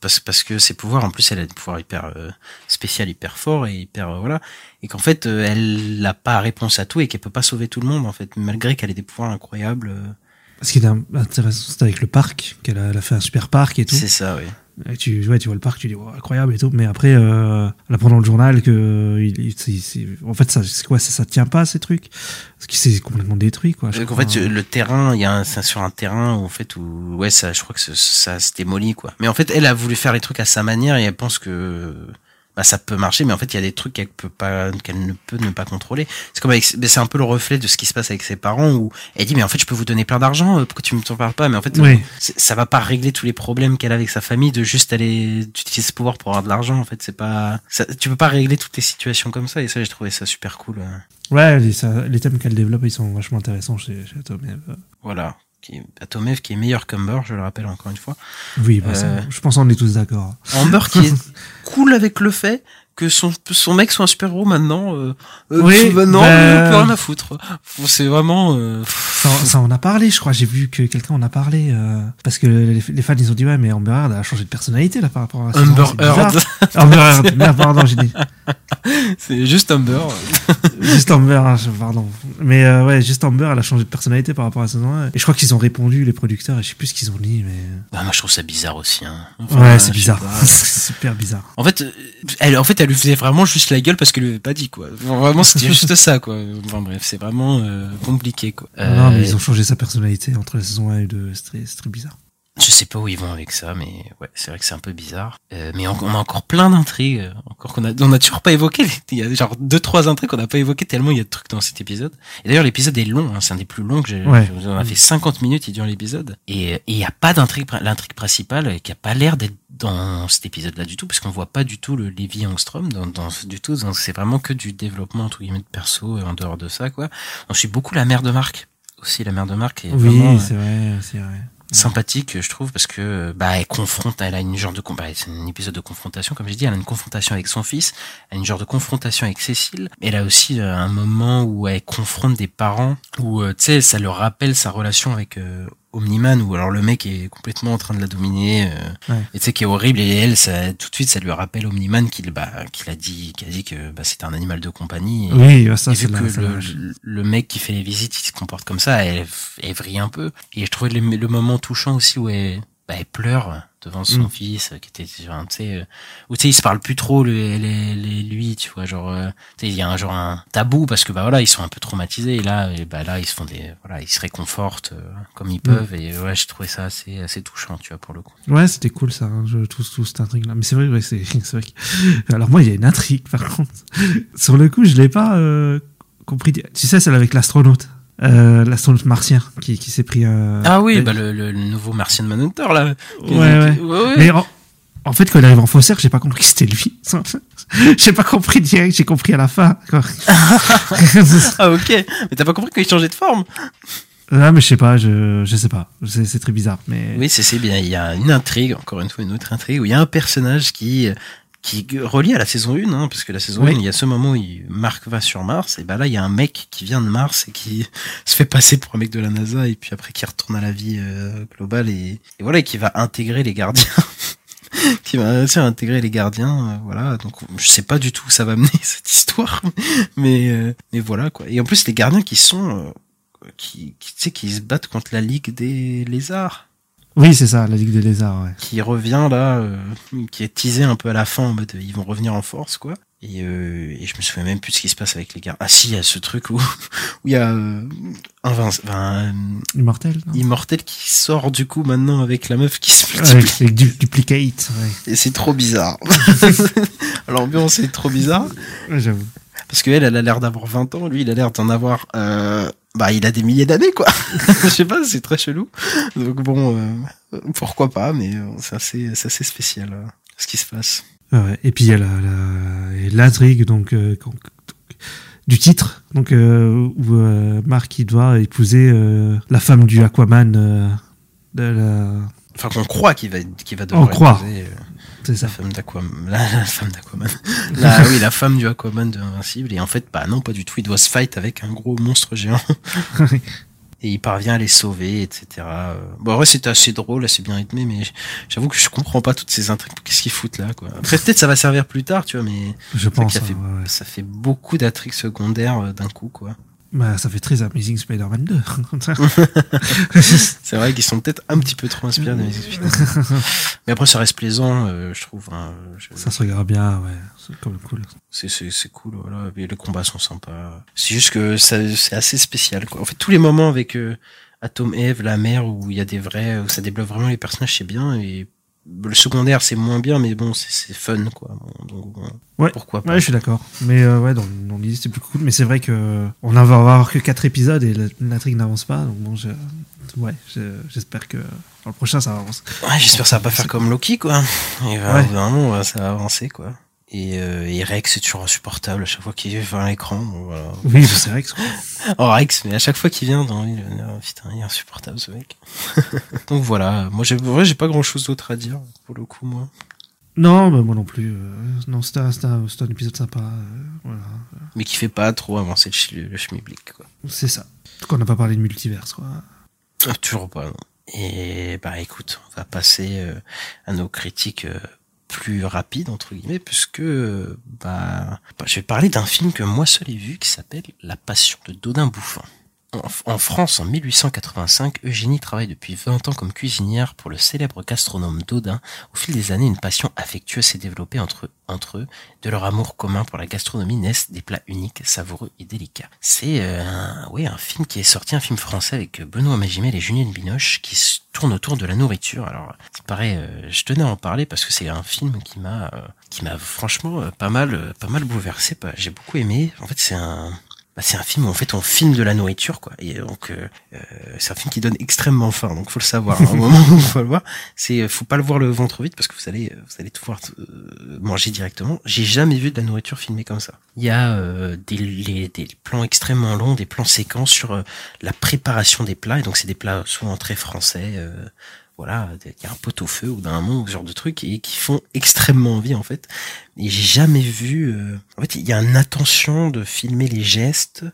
parce parce que ses pouvoirs, en plus, elle a des pouvoirs hyper euh, spéciaux, hyper forts et hyper euh, voilà, et qu'en fait, euh, elle n'a pas réponse à tout et qu'elle peut pas sauver tout le monde en fait, malgré qu'elle ait des pouvoirs incroyables. euh, Ce qui est intéressant, c'est avec le parc, qu'elle a, a fait un super parc et tout. C'est ça, oui. Et tu, ouais, tu vois le parc, tu dis oh, incroyable et tout. Mais après, euh, en apprenant le journal que il, il- c'est- en fait, ça, quoi, ça, ça tient pas ces trucs, parce que c'est complètement détruit quoi. Donc, en fait, le terrain, il y a un, c'est sur un terrain où, en fait, où, ouais, ça, je crois que ça, ça se démolit, quoi. Mais en fait, elle a voulu faire les trucs à sa manière et elle pense que, bah, ça peut marcher, mais en fait, il y a des trucs qu'elle peut pas, qu'elle ne peut ne pas contrôler. C'est comme c'est un peu le reflet de ce qui se passe avec ses parents où elle dit, mais en fait, je peux vous donner plein d'argent, euh, pourquoi tu me t'en parles pas? Mais en fait, Oui. ça va pas régler tous les problèmes qu'elle a avec sa famille de juste aller d'utiliser ce pouvoir pour avoir de l'argent. En fait, c'est pas, ça, tu peux pas régler toutes les situations comme ça. Et ça, j'ai trouvé ça super cool. euh. Ouais, les, ça- les thèmes qu'elle développe, ils sont vachement intéressants chez, chez Atom. Voilà. Qui est, Atomev qui est meilleur qu'Humber, je le rappelle encore une fois. Oui, bah, Euh. je pense qu'on est tous d'accord. Amber qui est [LAUGHS] cool avec le fait que son, son mec soit un super-héros maintenant. Euh, euh, Oui, maintenant, bah- euh, plus rien à foutre. C'est vraiment... euh, Ça, ça en a parlé, je crois. J'ai vu que quelqu'un en a parlé. euh, parce que les, les fans, ils ont dit, ouais, mais Amber Heard a changé de personnalité là par rapport à saison Amber. Heard. Amber Heard, merde, pardon, j'ai dit. [LAUGHS] C'est juste Amber. Juste Amber, hein, pardon. Mais euh, ouais, juste Amber, elle a changé de personnalité par rapport à saison 1. Et je crois qu'ils ont répondu, les producteurs, et je sais plus ce qu'ils ont dit, mais. Ah, moi, je trouve ça bizarre aussi. Hein. Enfin, ouais, c'est bizarre. [LAUGHS] c'est super bizarre. En fait, elle, en fait, elle lui faisait vraiment juste la gueule parce qu'elle lui avait pas dit quoi. Vraiment, [LAUGHS] c'était juste ça quoi. Enfin bref, c'est vraiment euh, compliqué quoi. Non, mais Euh, ils ont changé sa personnalité entre la saison 1 et 2. C'est très, c'est très bizarre. Je sais pas où ils vont avec ça, mais ouais, c'est vrai que c'est un peu bizarre. Euh, mais on, on a encore plein d'intrigues, euh, encore qu'on a, on a toujours pas évoqué. [LAUGHS] Il y a genre deux trois intrigues qu'on n'a pas évoquées tellement il y a de trucs dans cet épisode. Et d'ailleurs l'épisode est long, hein, c'est un des plus longs que j'ai. Ouais. On a fait 50 minutes, il dure l'épisode. Et et il y a pas d'intrigue, l'intrigue principale euh, qui a pas l'air d'être dans cet épisode-là du tout, parce qu'on voit pas du tout le Levi Angstrom dans, dans du tout. Donc c'est vraiment que du développement entre guillemets de perso et en dehors de ça quoi. On suit beaucoup la mère de Marc aussi, la mère de Marc est Oui, vraiment, euh, c'est vrai, c'est vrai. Sympathique je trouve parce que bah elle confronte elle a une genre de bah, c'est un épisode de confrontation comme j'ai dit elle a une confrontation avec son fils elle a une genre de confrontation avec Cécile elle a aussi euh, un moment où elle confronte des parents où euh, tu sais ça leur rappelle sa relation avec euh, Omniman où alors le mec est complètement en train de la dominer euh, Ouais. et tu sais qui est horrible et elle ça tout de suite ça lui rappelle Omniman qu'il bah qu'il a dit qu'il a dit que bah, c'était un animal de compagnie et, Oui, ça, c'est que le mec qui fait les visites, il se comporte comme ça, elle, elle vrille un peu. Et je trouvais le, le moment touchant aussi où elle, bah, elle pleure devant son Mm. fils, euh, qui était, genre, tu sais, euh, où tu sais, ils se parlent plus trop, le, les, les- lui, tu vois, genre, euh, tu sais, il y a un genre un tabou parce que bah voilà, ils sont un peu traumatisés et là, et, bah là, ils se font des, voilà, ils se réconfortent comme ils peuvent et ouais, je trouvais ça assez, assez touchant, tu vois, pour le coup. Ouais, c'était cool ça, hein, je trouve tout cette intrigue là. Mais c'est vrai, ouais, c'est [LAUGHS] c'est vrai. que- Alors moi, il y a une intrigue par contre. [LAUGHS] Sur le coup, je l'ai pas euh, compris. Tu sais, celle avec l'astronaute. Euh, martien qui, qui s'est pris un. Ah oui, Euh, bah le, le, nouveau Martian Manhunter là. Ouais, ouais. ouais. Mais en, en fait, quand il arrive en faussaire, j'ai pas compris que c'était lui. [LAUGHS] j'ai pas compris direct, j'ai compris à la fin. [LAUGHS] Ah ok, mais t'as pas compris qu'il changeait de forme? Ah, mais je sais pas, je, je sais pas. C'est très bizarre. Mais Oui, c'est c'est bien. Il y a une intrigue, encore une fois, une autre intrigue, où il y a un personnage qui qui relie à la saison 1, hein, parce que la saison Oui. 1, il y a ce moment où il, Marc va sur Mars, et ben là, il y a un mec qui vient de Mars et qui [LAUGHS] se fait passer pour un mec de la NASA, et puis après qui retourne à la vie euh, globale, et, et voilà, et qui va intégrer les gardiens. [LAUGHS] qui va réussir à intégrer les gardiens, euh, voilà. Donc, je sais pas du tout où ça va mener [LAUGHS] cette histoire, mais euh, mais voilà quoi. Et en plus, les gardiens qui sont euh, qui, qui tu sais qui se battent contre la Ligue des lézards oui, c'est ça, la Ligue des lézards. Ouais. qui revient là, euh, qui est teasé un peu à la fin en mode euh, ils vont revenir en force quoi. Et, euh, et je me souviens même plus de ce qui se passe avec les gars. Ah si, il y a ce truc où [LAUGHS] où il y a euh, un, Vince- enfin, un Immortel. non? Immortel qui sort du coup maintenant avec la meuf qui se multiplie. Avec, avec du, duplicate. Ouais. Et c'est trop bizarre. [LAUGHS] L'ambiance est trop bizarre Ouais, J'avoue. parce que elle, elle a l'air d'avoir 20 ans, lui il a l'air d'en avoir euh, bah il a des milliers d'années quoi. [LAUGHS] Je sais pas, c'est très chelou. Donc bon, euh, pourquoi pas, mais euh, c'est assez, c'est assez spécial euh, ce qui se passe. Ouais. Et puis il y a la- la- l'intrigue donc, euh, donc, du titre, donc euh, où euh, Marc il doit épouser euh, la femme du Aquaman. euh, de la... Enfin qu'on croit qu'il va, qu'il va devoir On croit. épouser, euh, C'est la ça. femme d'Aquaman, la, [LAUGHS] la femme d'Aquaman. [LAUGHS] La, oui, la femme du Aquaman de Invincible. Et en fait, bah non, pas du tout. Il doit se fight avec un gros monstre géant. [LAUGHS] Et il parvient à les sauver, etc. Bon, en vrai, c'était assez drôle, assez bien rythmé, mais j'avoue que je comprends pas toutes ces intrigues. Qu'est-ce qu'ils foutent là, quoi? Après, peut-être ça va servir plus tard, tu vois, mais Je pense. ça, hein, fait, ouais, ouais. ça fait beaucoup d'intrigues secondaires euh, d'un coup, quoi. Bah, ça fait très Amazing Spider-Man 2. [LAUGHS] C'est vrai qu'ils sont peut-être un petit peu trop inspirés des Spider-Man. Mais après, ça reste plaisant, euh, je trouve. hein. Je- ça se regarde bien, ouais. C'est même cool. C'est c'est c'est cool, voilà. Et les combats sont sympas. C'est juste que ça c'est assez spécial, quoi. En fait, tous les moments avec euh, Atom Eve, la mère, où il y a des vrais, où ça développe vraiment les personnages, c'est bien. Et le secondaire, c'est moins bien, mais bon, c'est fun, quoi. Bon, donc, Ouais. pourquoi pas. Ouais, je suis d'accord. Mais euh, ouais, dans, dans l'idée, c'est plus cool. Mais c'est vrai que on va avoir que 4 épisodes et la- l'intrigue n'avance pas. Donc bon, je- ouais, je- j'espère que dans le prochain, ça avance. Ouais, j'espère que ça va pas faire comme Loki, quoi. Et bah, Ouais. au bout d'un moment, ça va avancer, quoi. Et, euh, et Rex, c'est toujours insupportable à chaque fois qu'il vient à l'écran. Voilà. [LAUGHS] Oui, c'est vrai que [LAUGHS] Oh, Rex, mais à chaque fois qu'il vient dans oh, putain, il est insupportable ce mec. [LAUGHS] Donc voilà, moi j'ai, en vrai, j'ai pas grand chose d'autre à dire, pour le coup, moi. Non, bah, moi non plus. euh, non, c'était un, épisode sympa. euh, voilà. Mais qui fait pas trop avancer le, le schmilblick, quoi. C'est ça. Donc on n'a pas parlé de multiverse, quoi. Ah, Toujours pas, non. Et bah écoute, on va passer euh, à nos critiques plus rapides, entre guillemets, puisque bah, je vais parler d'un film que moi seul ai vu qui s'appelle La Passion de Dodin Bouffant. En, France, en 1885, Eugénie travaille depuis 20 ans comme cuisinière pour le célèbre gastronome Dodin. Au fil des années, une passion affectueuse s'est développée entre, entre eux. De leur amour commun pour la gastronomie naissent des plats uniques, savoureux et délicats. C'est euh, un, un film qui est sorti, un film français avec Benoît Magimel et Julien Binoche qui se tourne autour de la nourriture. Alors, il paraît, euh, je tenais à en parler parce que c'est un film qui m'a, euh, qui m'a franchement euh, pas mal, euh, pas mal bouleversé. J'ai beaucoup aimé. En fait, c'est un, bah, c'est un film où en fait on filme de la nourriture quoi. Et donc euh, euh, c'est un film qui donne extrêmement faim donc faut le savoir. Au moment où [LAUGHS] faut le voir. C'est faut pas le voir le ventre vide parce que vous allez vous allez tout voir euh, manger directement. J'ai jamais vu de la nourriture filmée comme ça. Il y a euh, des, des plans extrêmement longs des plans séquences sur euh, la préparation des plats. Et donc c'est des plats souvent très français euh, voilà, il y a un pot au feu ou d'un moment, ce genre de trucs, et qui font extrêmement envie en fait. Et j'ai jamais vu. euh, En fait, il y a une attention de filmer les gestes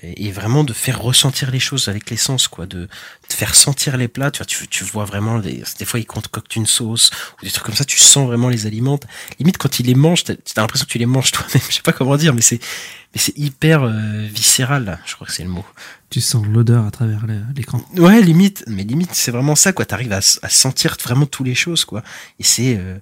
et vraiment de faire ressentir les choses avec les sens, quoi, de, de faire sentir les plats. Tu vois, tu, tu vois vraiment les, des fois ils concoctent une sauce ou des trucs comme ça. Tu sens vraiment les aliments. Limite quand ils les mangent, t'as t'as l'impression que tu les manges toi-même. [LAUGHS] Je sais pas comment dire, mais c'est mais c'est hyper euh, viscéral. Je crois que c'est le mot. Tu sens l'odeur à travers l'écran. Ouais, limite, mais limite, c'est vraiment ça, quoi. T'arrives à, sentir vraiment toutes les choses, quoi. Et c'est, euh,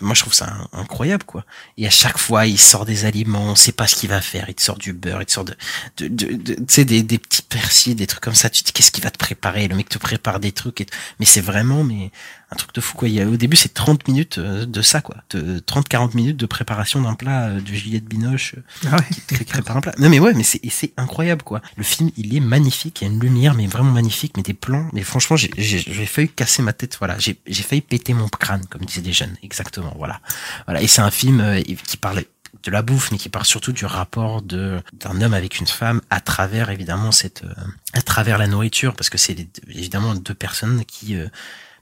moi, je trouve ça in- incroyable, quoi. Et à chaque fois, il sort des aliments, on sait pas ce qu'il va faire. Il te sort du beurre, il te sort de, de, de, tu sais, des, des petits persils, des trucs comme ça. Tu te dis, qu'est-ce qu'il va te préparer? Le mec te prépare des trucs. Et, mais c'est vraiment, mais un truc de fou, quoi. Il y a, au début, c'est 30 minutes euh, de ça, quoi. De 30-40 minutes de préparation d'un plat euh, de Juliette Binoche. euh, Ah ouais. qui prépare un plat. Non mais ouais, mais c'est c'est incroyable quoi. Le film, il est magnifique, il y a une lumière mais vraiment magnifique, mais des plans, mais franchement, j'ai failli casser ma tête, voilà, j'ai j'ai failli péter mon crâne comme disaient les jeunes, exactement, voilà. Voilà, et c'est un film euh, qui parle de la bouffe, mais qui parle surtout du rapport de d'un homme avec une femme à travers évidemment cette euh, à travers la nourriture parce que c'est évidemment deux personnes qui euh,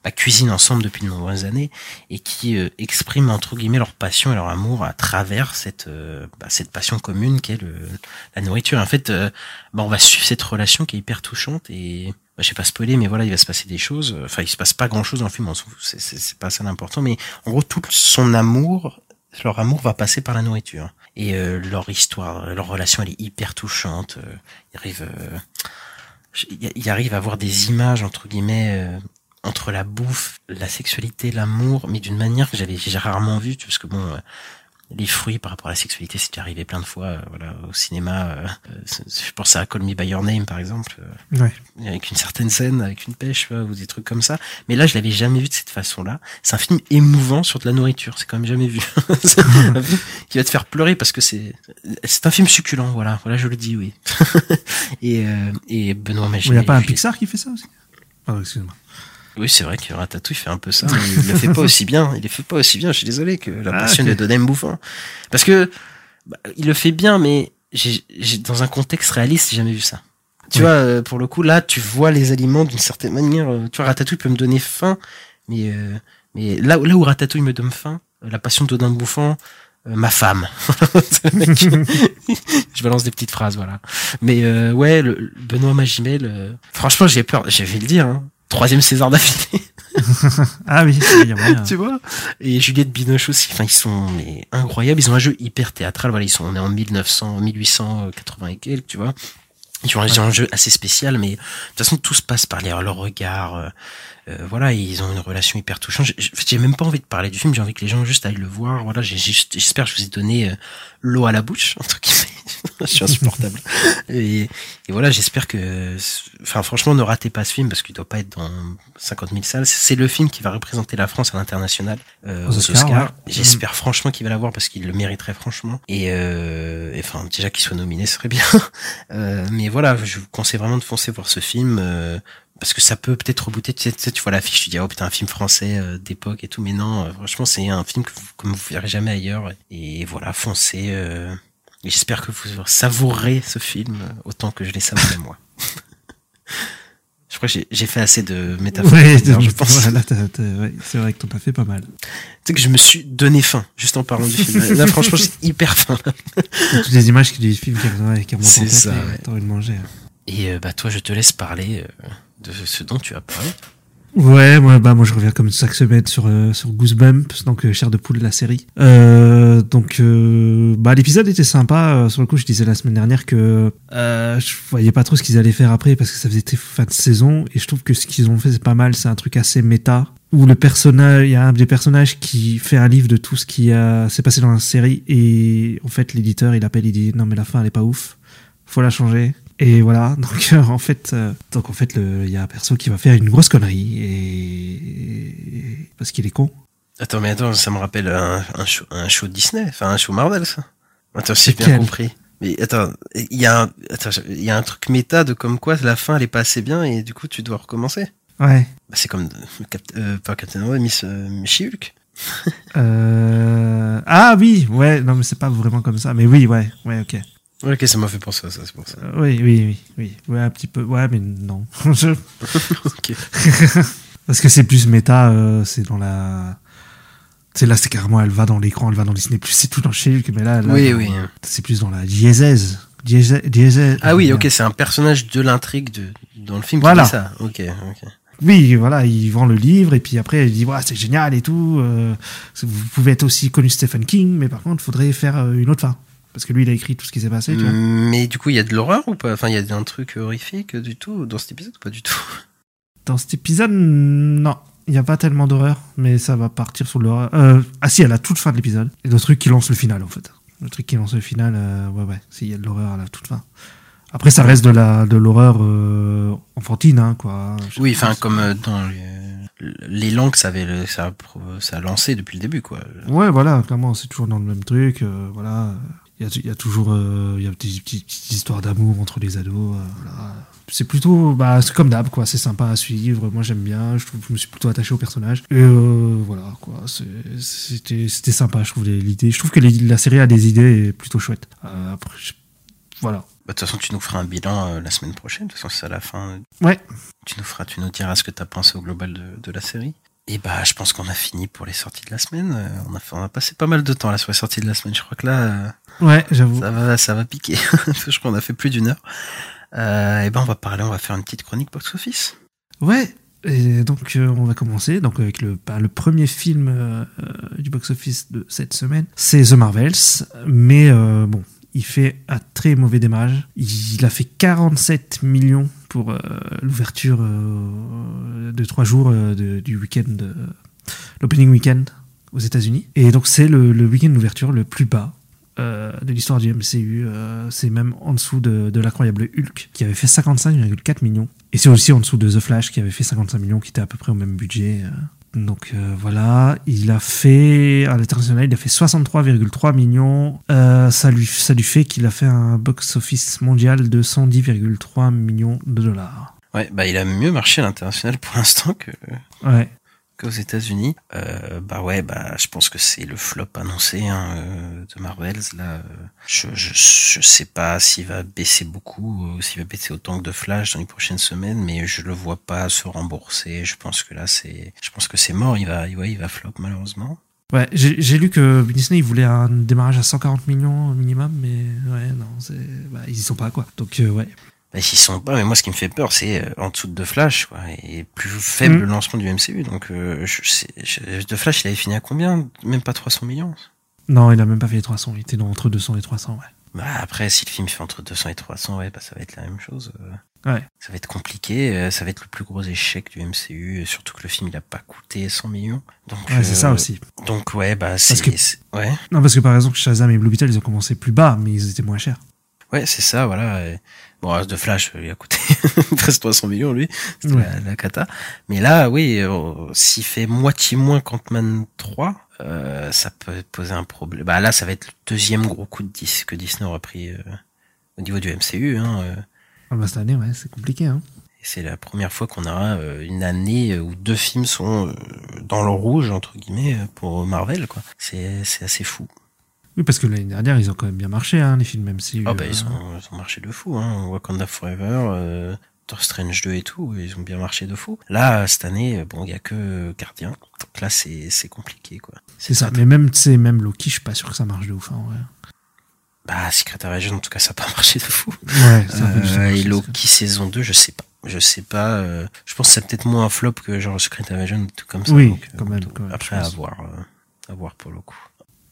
bah, cuisinent ensemble depuis de nombreuses années et qui euh, expriment entre guillemets leur passion et leur amour à travers cette euh, bah, cette passion commune qu'est le la nourriture. En fait, euh, bah, on va suivre cette relation qui est hyper touchante et bah, je vais pas spoiler, mais voilà, il va se passer des choses. Enfin, il se passe pas grand chose dans le film, on c'est c'est c'est pas ça l'important, mais en gros tout son amour, leur amour va passer par la nourriture et euh, leur histoire, leur relation, elle est hyper touchante. Euh, il arrive, euh, il il arrive à avoir des images entre guillemets. Entre la bouffe, la sexualité, l'amour, mais d'une manière que j'avais j'ai rarement vue, parce que bon, euh, les fruits par rapport à la sexualité, c'est arrivé plein de fois, euh, voilà, au cinéma. euh, je pense à Call Me by Your Name, par exemple, euh, Ouais. avec une certaine scène, avec une pêche, ou des trucs comme ça. Mais là, je l'avais jamais vu de cette façon-là. C'est un film émouvant sur de la nourriture, c'est quand même jamais vu. [LAUGHS] c'est un film qui va te faire pleurer parce que c'est c'est un film succulent, voilà, voilà, je le dis, oui. [LAUGHS] et euh, et Benoît Il Magimel. n'y a pas un Pixar qui fait ça aussi? Pardon, excuse-moi. Oui, c'est vrai que Ratatouille fait un peu ça, mais [LAUGHS] il le fait pas aussi bien. Il le fait pas aussi bien. Je suis désolé que la Ah, passion ok. de Dodem Bouffant. Parce que bah, il le fait bien, mais j'ai, dans un contexte réaliste, j'ai jamais vu ça. Tu Oui. vois, euh, pour le coup, là, tu vois les aliments d'une certaine manière. euh, Tu vois, Ratatouille peut me donner faim, mais euh, mais là, où- là où Ratatouille me donne faim, euh, la passion de Dodin Bouffant, euh, ma femme. [LAUGHS] Mec. [LAUGHS] je balance des petites phrases, voilà. Mais euh, ouais, le, Benoît Magimel, franchement, j'ai peur. Je vais le dire. Hein. Troisième César d'affilée. [LAUGHS] Ah oui, il y a moyen. tu vois? Et Juliette Binoche aussi enfin ils sont mais incroyables ils ont un jeu hyper théâtral voilà ils sont on est en 1900 1880 et quelques tu vois Ils ont un jeu assez spécial, mais de toute façon tout se passe par les, leur regard. euh, euh, voilà, ils ont une relation hyper touchante. J'ai- même pas envie de parler du film. J'ai envie que les gens juste aillent le voir. Voilà, j'espère que je vous ai donné euh, l'eau à la bouche entre guillemets. [LAUGHS] je suis insupportable. et, et voilà, j'espère que, enfin franchement, ne ratez pas ce film parce qu'il doit pas être dans 50 000 salles. C'est le film qui va représenter la France à l'international euh, Aux aux, Oscars, Oscars. ouais. J'espère franchement qu'il va l'avoir parce qu'il le mériterait franchement. Et, euh, et, enfin déjà qu'il soit nominé, ce serait bien. [LAUGHS] Euh, mais voilà, je vous conseille vraiment de foncer voir ce film. euh, parce que ça peut peut-être rebooter, tu sais, tu vois l'affiche, tu dis, oh putain, un film français euh, d'époque et tout, mais non, euh, franchement, c'est un film que vous, comme vous verrez jamais ailleurs. Et voilà, foncez. euh, et J'espère que vous savourez ce film autant que je l'ai savouré moi. je crois que j'ai- fait assez de métaphores. Ouais, je pense. voilà, t'as- t'as- ouais, c'est vrai que t'en as fait pas mal. Tu sais que je me suis donné faim juste en parlant du film. [LAUGHS] Là, franchement, j'ai hyper faim. Toutes les images du film qui, ouais, qui remontent en tête, ça, et ouais. t'as envie de manger. Et euh, bah toi, je te laisse parler euh, de ce dont tu as parlé. Ouais, moi, bah, moi je reviens comme chaque semaine sur, euh, sur Goosebumps, donc euh, Chair de poule de la série. Euh, donc, euh, bah, l'épisode était sympa. euh, sur le coup, je disais la semaine dernière que euh, je voyais pas trop ce qu'ils allaient faire après parce que ça faisait fin de saison. Et je trouve que ce qu'ils ont fait, c'est pas mal. C'est un truc assez méta. Où le personnage, il y a un des personnages qui fait un livre de tout ce qui a- s'est passé dans la série. Et en fait, l'éditeur, il appelle, il dit non, mais la fin, elle est pas ouf. Faut la changer. Et voilà, [LAUGHS] donc euh, en fait, euh, donc en fait, il y a un perso qui va faire une grosse connerie et parce qu'il est con. Attends, mais attends, ça me rappelle un, un show, un show Disney, enfin un show Marvel, ça. Attends, j'ai bien compris. Mais attends, il y a un, attends, il y a un truc méta de comme quoi la fin elle est pas assez bien et du coup tu dois recommencer. Ouais. Bah, c'est comme euh, Cap- euh, pas Captain Marvel, Miss euh, She-Hulk. Euh... Ah oui, ouais, non mais c'est pas vraiment comme ça, mais oui, ouais, ouais, ok. Ok, ça m'a fait penser à ça, c'est pour ça. Euh, oui, oui, oui, oui, ouais, un petit peu, ouais, mais non. [LAUGHS] [LAUGHS] Ok. Parce que c'est plus méta, euh, c'est dans la. C'est là, c'est carrément, elle va dans l'écran, elle va dans Disney Plus, c'est tout dans chez mais là, là, Oui, dans- oui. c'est plus dans la diésèse. Diésèse. diésèse Ah oui, ok, c'est un personnage de l'intrigue de dans le film. qui Voilà. ça. Ok, ok. Oui, voilà, il vend le livre et puis après il dit ouais, c'est génial et tout. euh, vous pouvez être aussi connu Stephen King, mais par contre, il faudrait faire euh, une autre fin parce que lui, il a écrit tout ce qui s'est passé. Tu vois. Mais du coup, il y a de l'horreur ou pas? Enfin, il y a un truc horrifique du tout dans cet épisode ou pas du tout? Dans cet épisode, non, il n'y a pas tellement d'horreur, mais ça va partir sur l'horreur. Euh, ah si, à la toute fin de l'épisode. Et le truc qui lance le final en fait. Le truc qui lance le final, euh, ouais, ouais, s'il y a de l'horreur à la toute fin. Après, ça reste de la de l'horreur euh, enfantine, hein, quoi. Je Oui, enfin, comme euh, dans les, les langues, ça avait le- ça, ça a lancé depuis le début, quoi. Ouais, voilà, clairement, c'est toujours dans le même truc. euh, voilà, il y y a toujours euh, il y a des petites, petites histoires d'amour entre les ados. euh, voilà. C'est plutôt, bah, c'est comme d'hab, quoi. C'est sympa à suivre. Moi, j'aime bien. Je trouve, je me suis plutôt attaché au personnage. Et euh, voilà, quoi. C'était, c'était sympa, je trouve l'idée. Je trouve que les- la série a des idées plutôt chouettes. Euh, après, je- voilà. Bah, De toute façon, tu nous feras un bilan euh, la semaine prochaine. De toute façon, c'est à la fin. Ouais. Tu nous feras, tu nous diras ce que tu as pensé au global de, de la série. Et bah, je pense qu'on a fini pour les sorties de la semaine. Euh, On a, fait- on a passé pas mal de temps là sur les sorties de la semaine. Je crois que là, euh, Ouais, j'avoue. ça va, ça va piquer. [LAUGHS] je crois qu'on a fait plus d'une heure. Euh, et ben, on va parler, on va faire une petite chronique box office. Ouais. Et donc euh, on va commencer donc avec le, bah, le premier film euh, du box-office de cette semaine, c'est The Marvels, mais bon, il fait un très mauvais démarrage. Il a fait 47 millions pour euh, l'ouverture euh, de trois jours euh, du week-end, l'opening week-end aux États-Unis. Et donc c'est le, le week-end d'ouverture le plus bas de l'histoire du MCU. c'est même en dessous de, de l'incroyable Hulk, qui avait fait 55,4 millions. Et c'est aussi en dessous de The Flash, qui avait fait 55 millions, qui était à peu près au même budget. Donc euh, voilà, il a fait, à l'international, il a fait 63,3 millions. Euh, ça, lui, ça lui fait qu'il a fait un box-office mondial de 110,3 millions de dollars. Ouais, bah, il a mieux marché à l'international pour l'instant que, Ouais. Qu'aux États-Unis. Euh, bah ouais, bah je pense que c'est le flop annoncé hein, euh, de Marvels. Là, euh, je, je sais pas s'il va baisser beaucoup, euh, s'il va baisser autant que de Flash dans les prochaines semaines, mais je le vois pas se rembourser. Je pense que là c'est, je pense que c'est mort. Il va, ouais, il va flop malheureusement. Ouais, j'ai lu que Disney il voulait un démarrage à 140 millions minimum, mais ouais, non, bah, ils y sont pas quoi. Donc ouais. Bah, s'ils sont pas, mais moi ce qui me fait peur, c'est euh, en dessous de Flash, quoi, et plus faible Mm. le lancement du MCU. Donc euh, je de Flash, il avait fini à combien? Même pas 300 millions. Non, il a même pas fait les 300, il était dans entre 200 et 300, ouais. Bah après, si le film fait entre 200 et 300, ouais, bah ça va être la même chose. euh. Ouais. Ça va être compliqué, euh, ça va être le plus gros échec du MCU, surtout que le film il a pas coûté 100 millions. Donc Ouais, c'est ça aussi. Donc ouais, bah c'est que- c'est- ouais. Non, parce que par exemple, Shazam et Blue Beetle, ils ont commencé plus bas, mais ils étaient moins chers. Ouais, c'est ça, voilà. Et Bon, de Flash, euh, il a coûté [LAUGHS] presque 300 millions, lui. C'était Ouais. la, la cata. Mais là, oui, euh, s'il fait moitié moins qu'Ant-Man 3, euh, ça peut poser un problème. Bah là, ça va être le deuxième gros coup de 10 que Disney aura pris euh, au niveau du MCU. Hein, euh. Ah bah, cette année, ouais, c'est compliqué. Hein. C'est la première fois qu'on aura une année où deux films sont dans le rouge, entre guillemets, pour Marvel, quoi. C'est c'est assez fou. Oui, parce que l'année dernière, ils ont quand même bien marché, hein, les films MCU. Ah bah euh, ils ont, ils ont marché de fou, hein. Wakanda Forever, euh, Doctor Strange 2 et tout, ils ont bien marché de fou. Là, cette année, bon, il y a que Gardien. Donc là, c'est compliqué, quoi. C'est ça. Mais même, tu même Loki, je suis pas sûr que ça marche de ouf. Hein, ouais. Bah, Secret Invasion, en tout cas, ça a pas [LAUGHS] marché de fou. Ouais, ça Euh, marché, et. Loki saison 2, je sais pas. Je sais pas. euh, je pense que c'est peut-être moins un flop que genre Secret Invasion, tout comme ça. Oui, donc, euh, quand même, quand même, Après, à voir, euh, à voir pour le coup.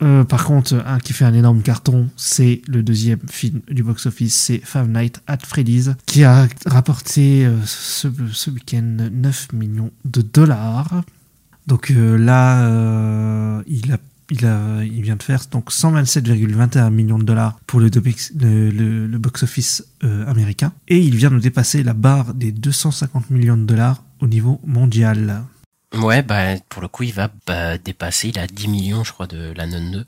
Euh, par contre, un qui fait un énorme carton, c'est le deuxième film du box-office, c'est Five Nights at Freddy's, qui a rapporté euh, ce, week-end 9 millions de dollars. Donc euh, là, il, a, il, a, il vient de faire donc 127,21 millions de dollars pour le, box-office américain. Et il vient de dépasser la barre des 250 millions de dollars au niveau mondial. Ouais, bah pour le coup, il va bah, dépasser. Il a 10 millions, je crois, de la non 2,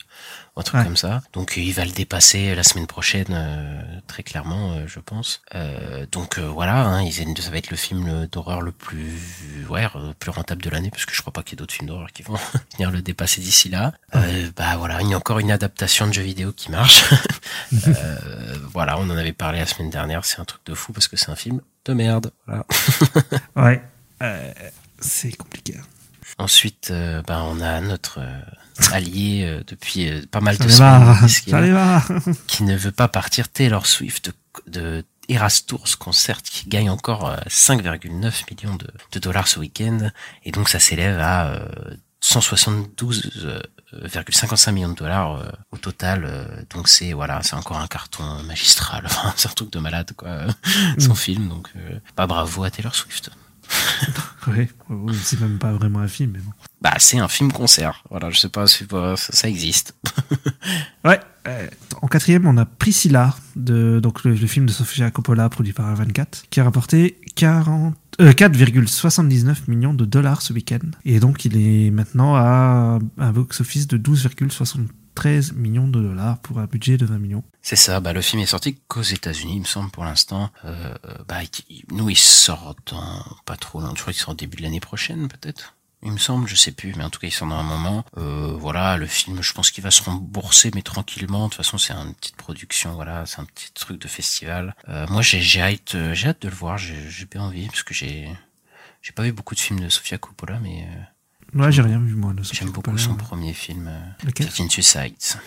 un truc Ouais. comme ça. Donc euh, il va le dépasser la semaine prochaine, euh, très clairement, euh, je pense. Euh, donc euh, voilà, hein, ça va être le film d'horreur le plus, ouais, le plus rentable de l'année, parce que je crois pas qu'il y ait d'autres films d'horreur qui vont [LAUGHS] venir le dépasser d'ici là. Euh, bah voilà, il y a encore une adaptation de jeu vidéo qui marche. [LAUGHS] Euh, voilà, on en avait parlé la semaine dernière. C'est un truc de fou parce que c'est un film de merde. Voilà. [LAUGHS] Ouais, euh, c'est compliqué. Ensuite, euh, ben, on a notre euh, allié euh, depuis euh, pas mal de semaines, [LAUGHS] qui ne veut pas partir. Taylor Swift de, de Eras Tours Concert qui gagne encore euh, 5,9 millions de, de dollars ce week-end. Et donc ça s'élève à euh, 172,55 millions de dollars au total. Donc c'est voilà c'est encore un carton magistral. [LAUGHS] Enfin, c'est un truc de malade quoi son film. Donc pas bravo à Taylor Swift [LAUGHS] oui, c'est même pas vraiment un film, mais bon. bah c'est un film concert voilà je sais pas si ça, ça existe [LAUGHS] Ouais. euh, en quatrième, on a Priscilla, de, donc le, le film de Sofia Coppola produit par A24, qui a rapporté 40, euh, 4,79 millions de dollars ce week-end. Et donc, il est maintenant à un box-office de 12,73 millions de dollars pour un budget de 20 millions. C'est ça, bah, le film est sorti qu'aux États-Unis, il me semble, pour l'instant. Euh, euh, bah, nous, il sort dans pas trop longtemps. Je crois qu'il sort au début de l'année prochaine, peut-être. Il me semble, je sais plus, mais en tout cas, il sort dans un moment. Euh, voilà, le film, je pense qu'il va se rembourser, mais tranquillement. De toute façon, c'est une petite production, voilà, c'est un petit truc de festival. Euh, moi, j'ai j'ai hâte, euh, j'ai hâte de le voir. J'ai j'ai bien envie parce que j'ai j'ai pas vu beaucoup de films de Sofia Coppola, mais euh, Ouais, j'ai rien vu, moi, de Sofia j'aime beaucoup son premier film. 13 Suicides.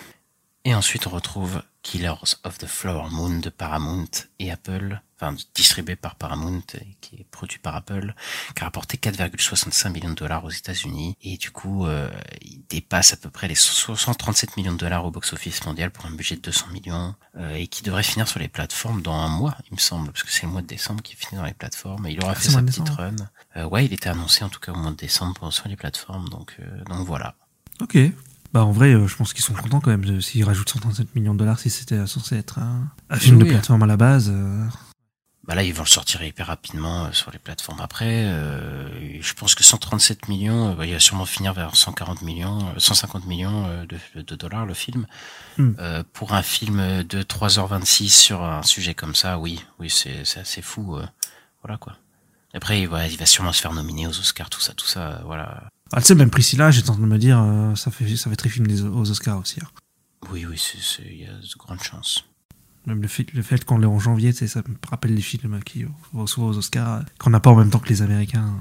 Et ensuite, on retrouve Killers of the Flower Moon de Paramount et Apple, enfin distribué par Paramount et qui est produit par Apple, qui a rapporté 4,65 millions de dollars aux États-Unis et du coup, euh, il dépasse à peu près les 137 millions de dollars au box-office mondial pour un budget de 200 millions euh, et qui devrait finir sur les plateformes dans un mois, il me semble, parce que c'est le mois de décembre qui finit dans les plateformes. Et il aura Ah, fait sa petite décembre. run. Euh, ouais, il était annoncé en tout cas au mois de décembre pour- sur les plateformes, donc donc voilà. Ok. Bah, en vrai, je pense qu'ils sont contents quand même s'ils rajoutent 137 millions de dollars si c'était censé être un, film de plateforme à la base. Bah là, ils vont le sortir hyper rapidement euh, sur les plateformes après. Euh, je pense que 137 millions, euh, bah, il va sûrement finir vers 140 millions, euh, 150 millions de, de dollars le film. Hmm. Euh, pour un film de 3h26 sur un sujet comme ça, oui, oui, c'est assez fou. euh, voilà quoi. Après, il va, il va sûrement se faire nominer aux Oscars, tout ça, tout ça. voilà. Ah, tu sais, même Priscilla, j'étais en train de me dire, euh, ça fait ça fait très film des, aux Oscars aussi. hein. Oui, oui, il y a de grandes chances. Même le fait, le fait qu'on l'ait en janvier, ça me rappelle les films qui vont souvent aux Oscars, qu'on n'a pas en même temps que les Américains.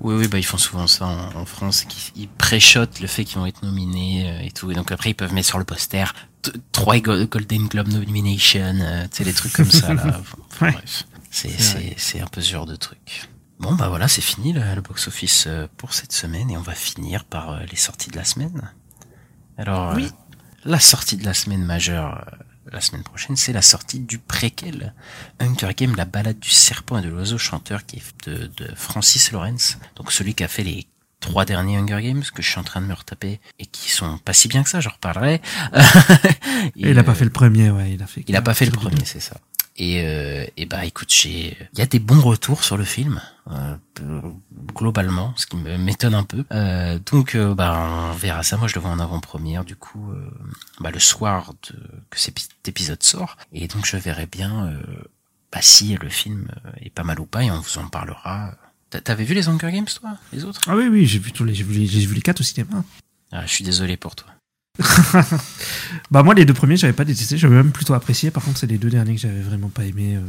Oui, oui, bah ils font souvent ça en, en France, ils pré-shotent le fait qu'ils vont être nominés euh, et tout, et donc après ils peuvent mettre sur le poster trois Go- Golden Globe nomination, euh, tu sais les trucs comme ça là. [LAUGHS] Enfin, enfin, Ouais. bref, c'est un peu ce genre de truc. Bon bah voilà, c'est fini le, le box office euh, pour cette semaine et on va finir par euh, les sorties de la semaine. Alors euh, la sortie de la semaine majeure, la semaine prochaine, c'est la sortie du préquel Hunger Game, la balade du serpent et de l'oiseau chanteur, qui est de, de Francis Lawrence, donc celui qui a fait les trois derniers Hunger Games que je suis en train de me retaper et qui sont pas si bien que ça, j'en reparlerai. [LAUGHS] Et il a pas fait le premier, ouais, il a fait. il a pas fait le premier, c'est ça. Et, euh, et bah écoute, j'ai, il y a des bons retours sur le film euh, globalement, ce qui m'étonne un peu. Euh, donc euh, bah on verra ça. Moi je le vois en avant-première du coup, euh, bah le soir de, que cet épisode sort. Et donc je verrai bien bah si le film est pas mal ou pas et on vous en parlera. T'a- T'avais vu les Hunger Games toi, les autres? Ah oui, oui, j'ai vu tous les, j'ai vu les, j'ai vu les quatre au cinéma. ah, Je suis désolé pour toi. [LAUGHS] Bah moi les deux premiers j'avais pas détesté, j'avais même plutôt apprécié. Par contre c'est les deux derniers que j'avais vraiment pas aimé, euh,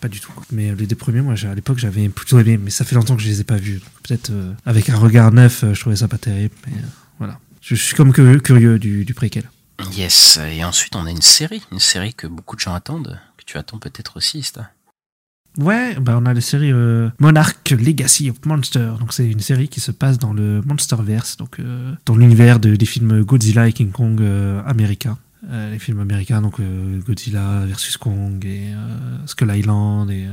pas du tout. Mais euh, les deux premiers moi à l'époque j'avais plutôt aimé, mais ça fait longtemps que je les ai pas vus. Peut-être euh, avec un regard neuf, je trouvais ça pas terrible. Mais voilà, je suis comme curieux du, du préquel. Yes. Et ensuite on a une série, une série que beaucoup de gens attendent, que tu attends peut-être aussi, Sta. Ouais, bah on a la série euh, Monarch Legacy of Monsters. Donc c'est une série qui se passe dans le Monsterverse, donc euh, dans l'univers de- des films Godzilla et King Kong euh, américains. Les films américains, donc Godzilla versus Kong et Skull Island et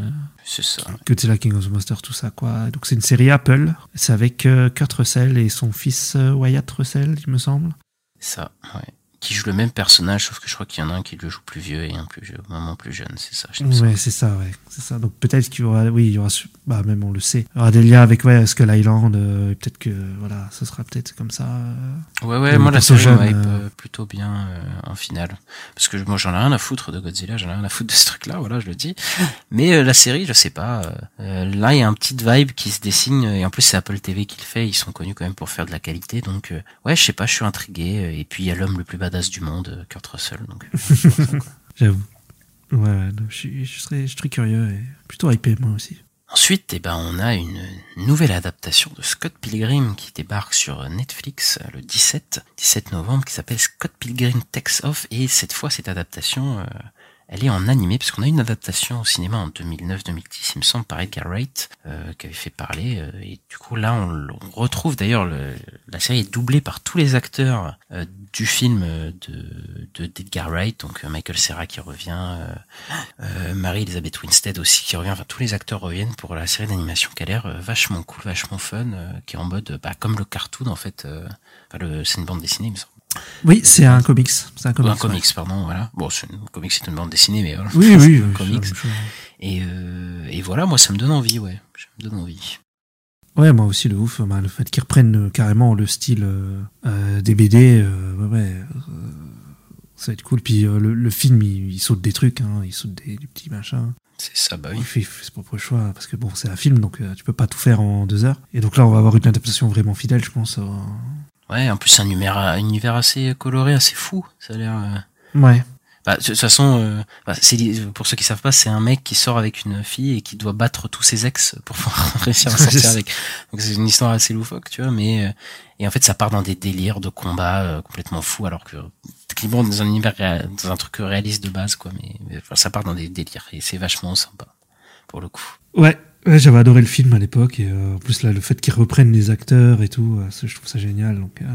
C'est ça. Godzilla King of the Monsters, tout ça quoi. Donc c'est une série Apple. C'est avec Kurt Russell et son fils Wyatt Russell, il me semble. Ça, ouais. Qui joue le même personnage, sauf que je crois qu'il y en a un qui le joue plus vieux et un plus vieux, maman plus jeune, c'est ça. Ouais, c'est ça, ouais, c'est ça. Donc peut-être qu'il y aura, oui, il y aura, bah même on le sait, il y aura des liens avec ouais Skull Island. euh, peut-être que voilà, ce sera peut-être comme ça. euh. Ouais, ouais, moi la série hype euh. euh, plutôt bien euh, en finale. Parce que moi j'en ai rien à foutre de Godzilla, j'en ai rien à foutre de ce truc-là, voilà, je le dis. Mais euh, la série, je sais pas. là, il y a un petit vibe qui se dessine, et en plus c'est Apple TV qui le fait, ils sont connus quand même pour faire de la qualité. Donc, ouais, je sais pas, je suis intrigué. Et puis il y a l'homme le plus badass du monde, euh, Kurt Russell. Donc, euh, [LAUGHS] J'avoue. Ouais, ouais, donc je, suis, je, serais, je très curieux et plutôt hypé moi aussi. Ensuite, eh ben, on a une nouvelle adaptation de Scott Pilgrim qui débarque sur Netflix euh, le 17, 17 novembre, qui s'appelle Scott Pilgrim Takes Off. Et cette fois, cette adaptation, euh, elle est en animé, parce qu'on a une adaptation au cinéma en 2009-2010, il me semble, par Edgar Wright, euh, qui avait fait parler. euh, et du coup, là, on, on retrouve d'ailleurs, le- la série est doublée par tous les acteurs du film euh, de de- d'Edgar Wright, donc euh, Michael Cera qui revient, euh, euh, Marie-Elisabeth Winstead aussi qui revient, enfin tous les acteurs reviennent pour la série d'animation qui a l'air vachement cool, vachement fun, euh, qui est en mode bah, comme le cartoon en fait, euh, enfin le, c'est une bande dessinée il me semble. Oui, c'est un comics. C'est un comics. un comics, pardon, voilà. Bon, c'est une comics, c'est une bande dessinée, mais voilà. Oui, oui, [LAUGHS] un oui, comics. Et, euh, et voilà, moi ça me donne envie, ouais. Ça me donne envie. Ouais, moi aussi, le ouf. bah, le fait qu'ils reprennent euh, carrément le style euh, euh, des BD, euh, ouais, ça va être cool. Puis euh, le, le film, il, il saute des trucs, hein, il saute des, des petits machins. C'est ça, bah oui. Il fait, ses propres choix, parce que bon, c'est un film, donc tu peux pas tout faire en deux heures. Et donc là, on va avoir une adaptation vraiment fidèle, je pense. Ouais, en plus un univers, un univers assez coloré, assez fou. Ça a l'air. Ouais. Bah, de toute façon, euh, bah, pour ceux qui savent pas, c'est un mec qui sort avec une fille et qui doit battre tous ses ex pour pouvoir [LAUGHS] réussir à [LAUGHS] sortir avec. Donc c'est une histoire assez loufoque, tu vois. Mais euh, et en fait, ça part dans des délires de combat euh, complètement fous, alors que techniquement dans un univers, dans un truc réaliste de base, quoi. Mais, mais, enfin, ça part dans des délires et c'est vachement sympa pour le coup. Ouais, ouais j'avais adoré le film à l'époque, et euh, en plus, là, le fait qu'ils reprennent les acteurs et tout, euh, je trouve ça génial, donc euh,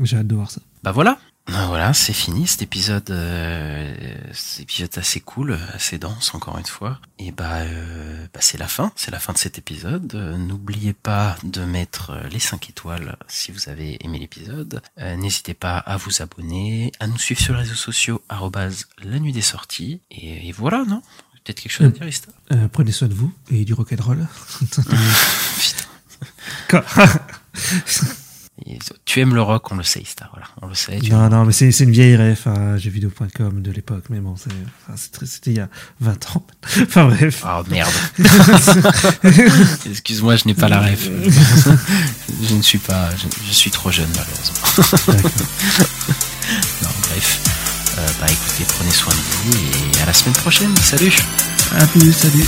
j'ai hâte de voir ça. Bah voilà. Ah, Voilà, c'est fini cet épisode, euh, cet épisode assez cool, assez dense encore une fois. Et bah, euh, bah c'est la fin, c'est la fin de cet épisode. Euh, N'oubliez pas de mettre euh, les 5 étoiles si vous avez aimé l'épisode. Euh, N'hésitez pas à vous abonner, à nous suivre sur les réseaux sociaux arrobase la nuit des sorties. Et, et voilà, non? Peut-être quelque chose à dire, Ista? Euh, prenez soin de vous et du rock'n'roll. [LAUGHS] [LAUGHS] Putain. [LAUGHS] Tu aimes le rock, on le sait, Ista. Voilà, on le sait. tu non, non, mais c'est c'est une vieille ref à jeuxvideo.com de l'époque, mais bon, enfin, c'était il y a 20 ans. [LAUGHS] enfin bref. Oh merde. [LAUGHS] Excuse-moi, je n'ai pas la ref. [LAUGHS] je ne suis pas, je, je suis trop jeune malheureusement. non, bref. Euh, bah écoutez, prenez soin de vous et à la semaine prochaine. Salut. À plus, salut.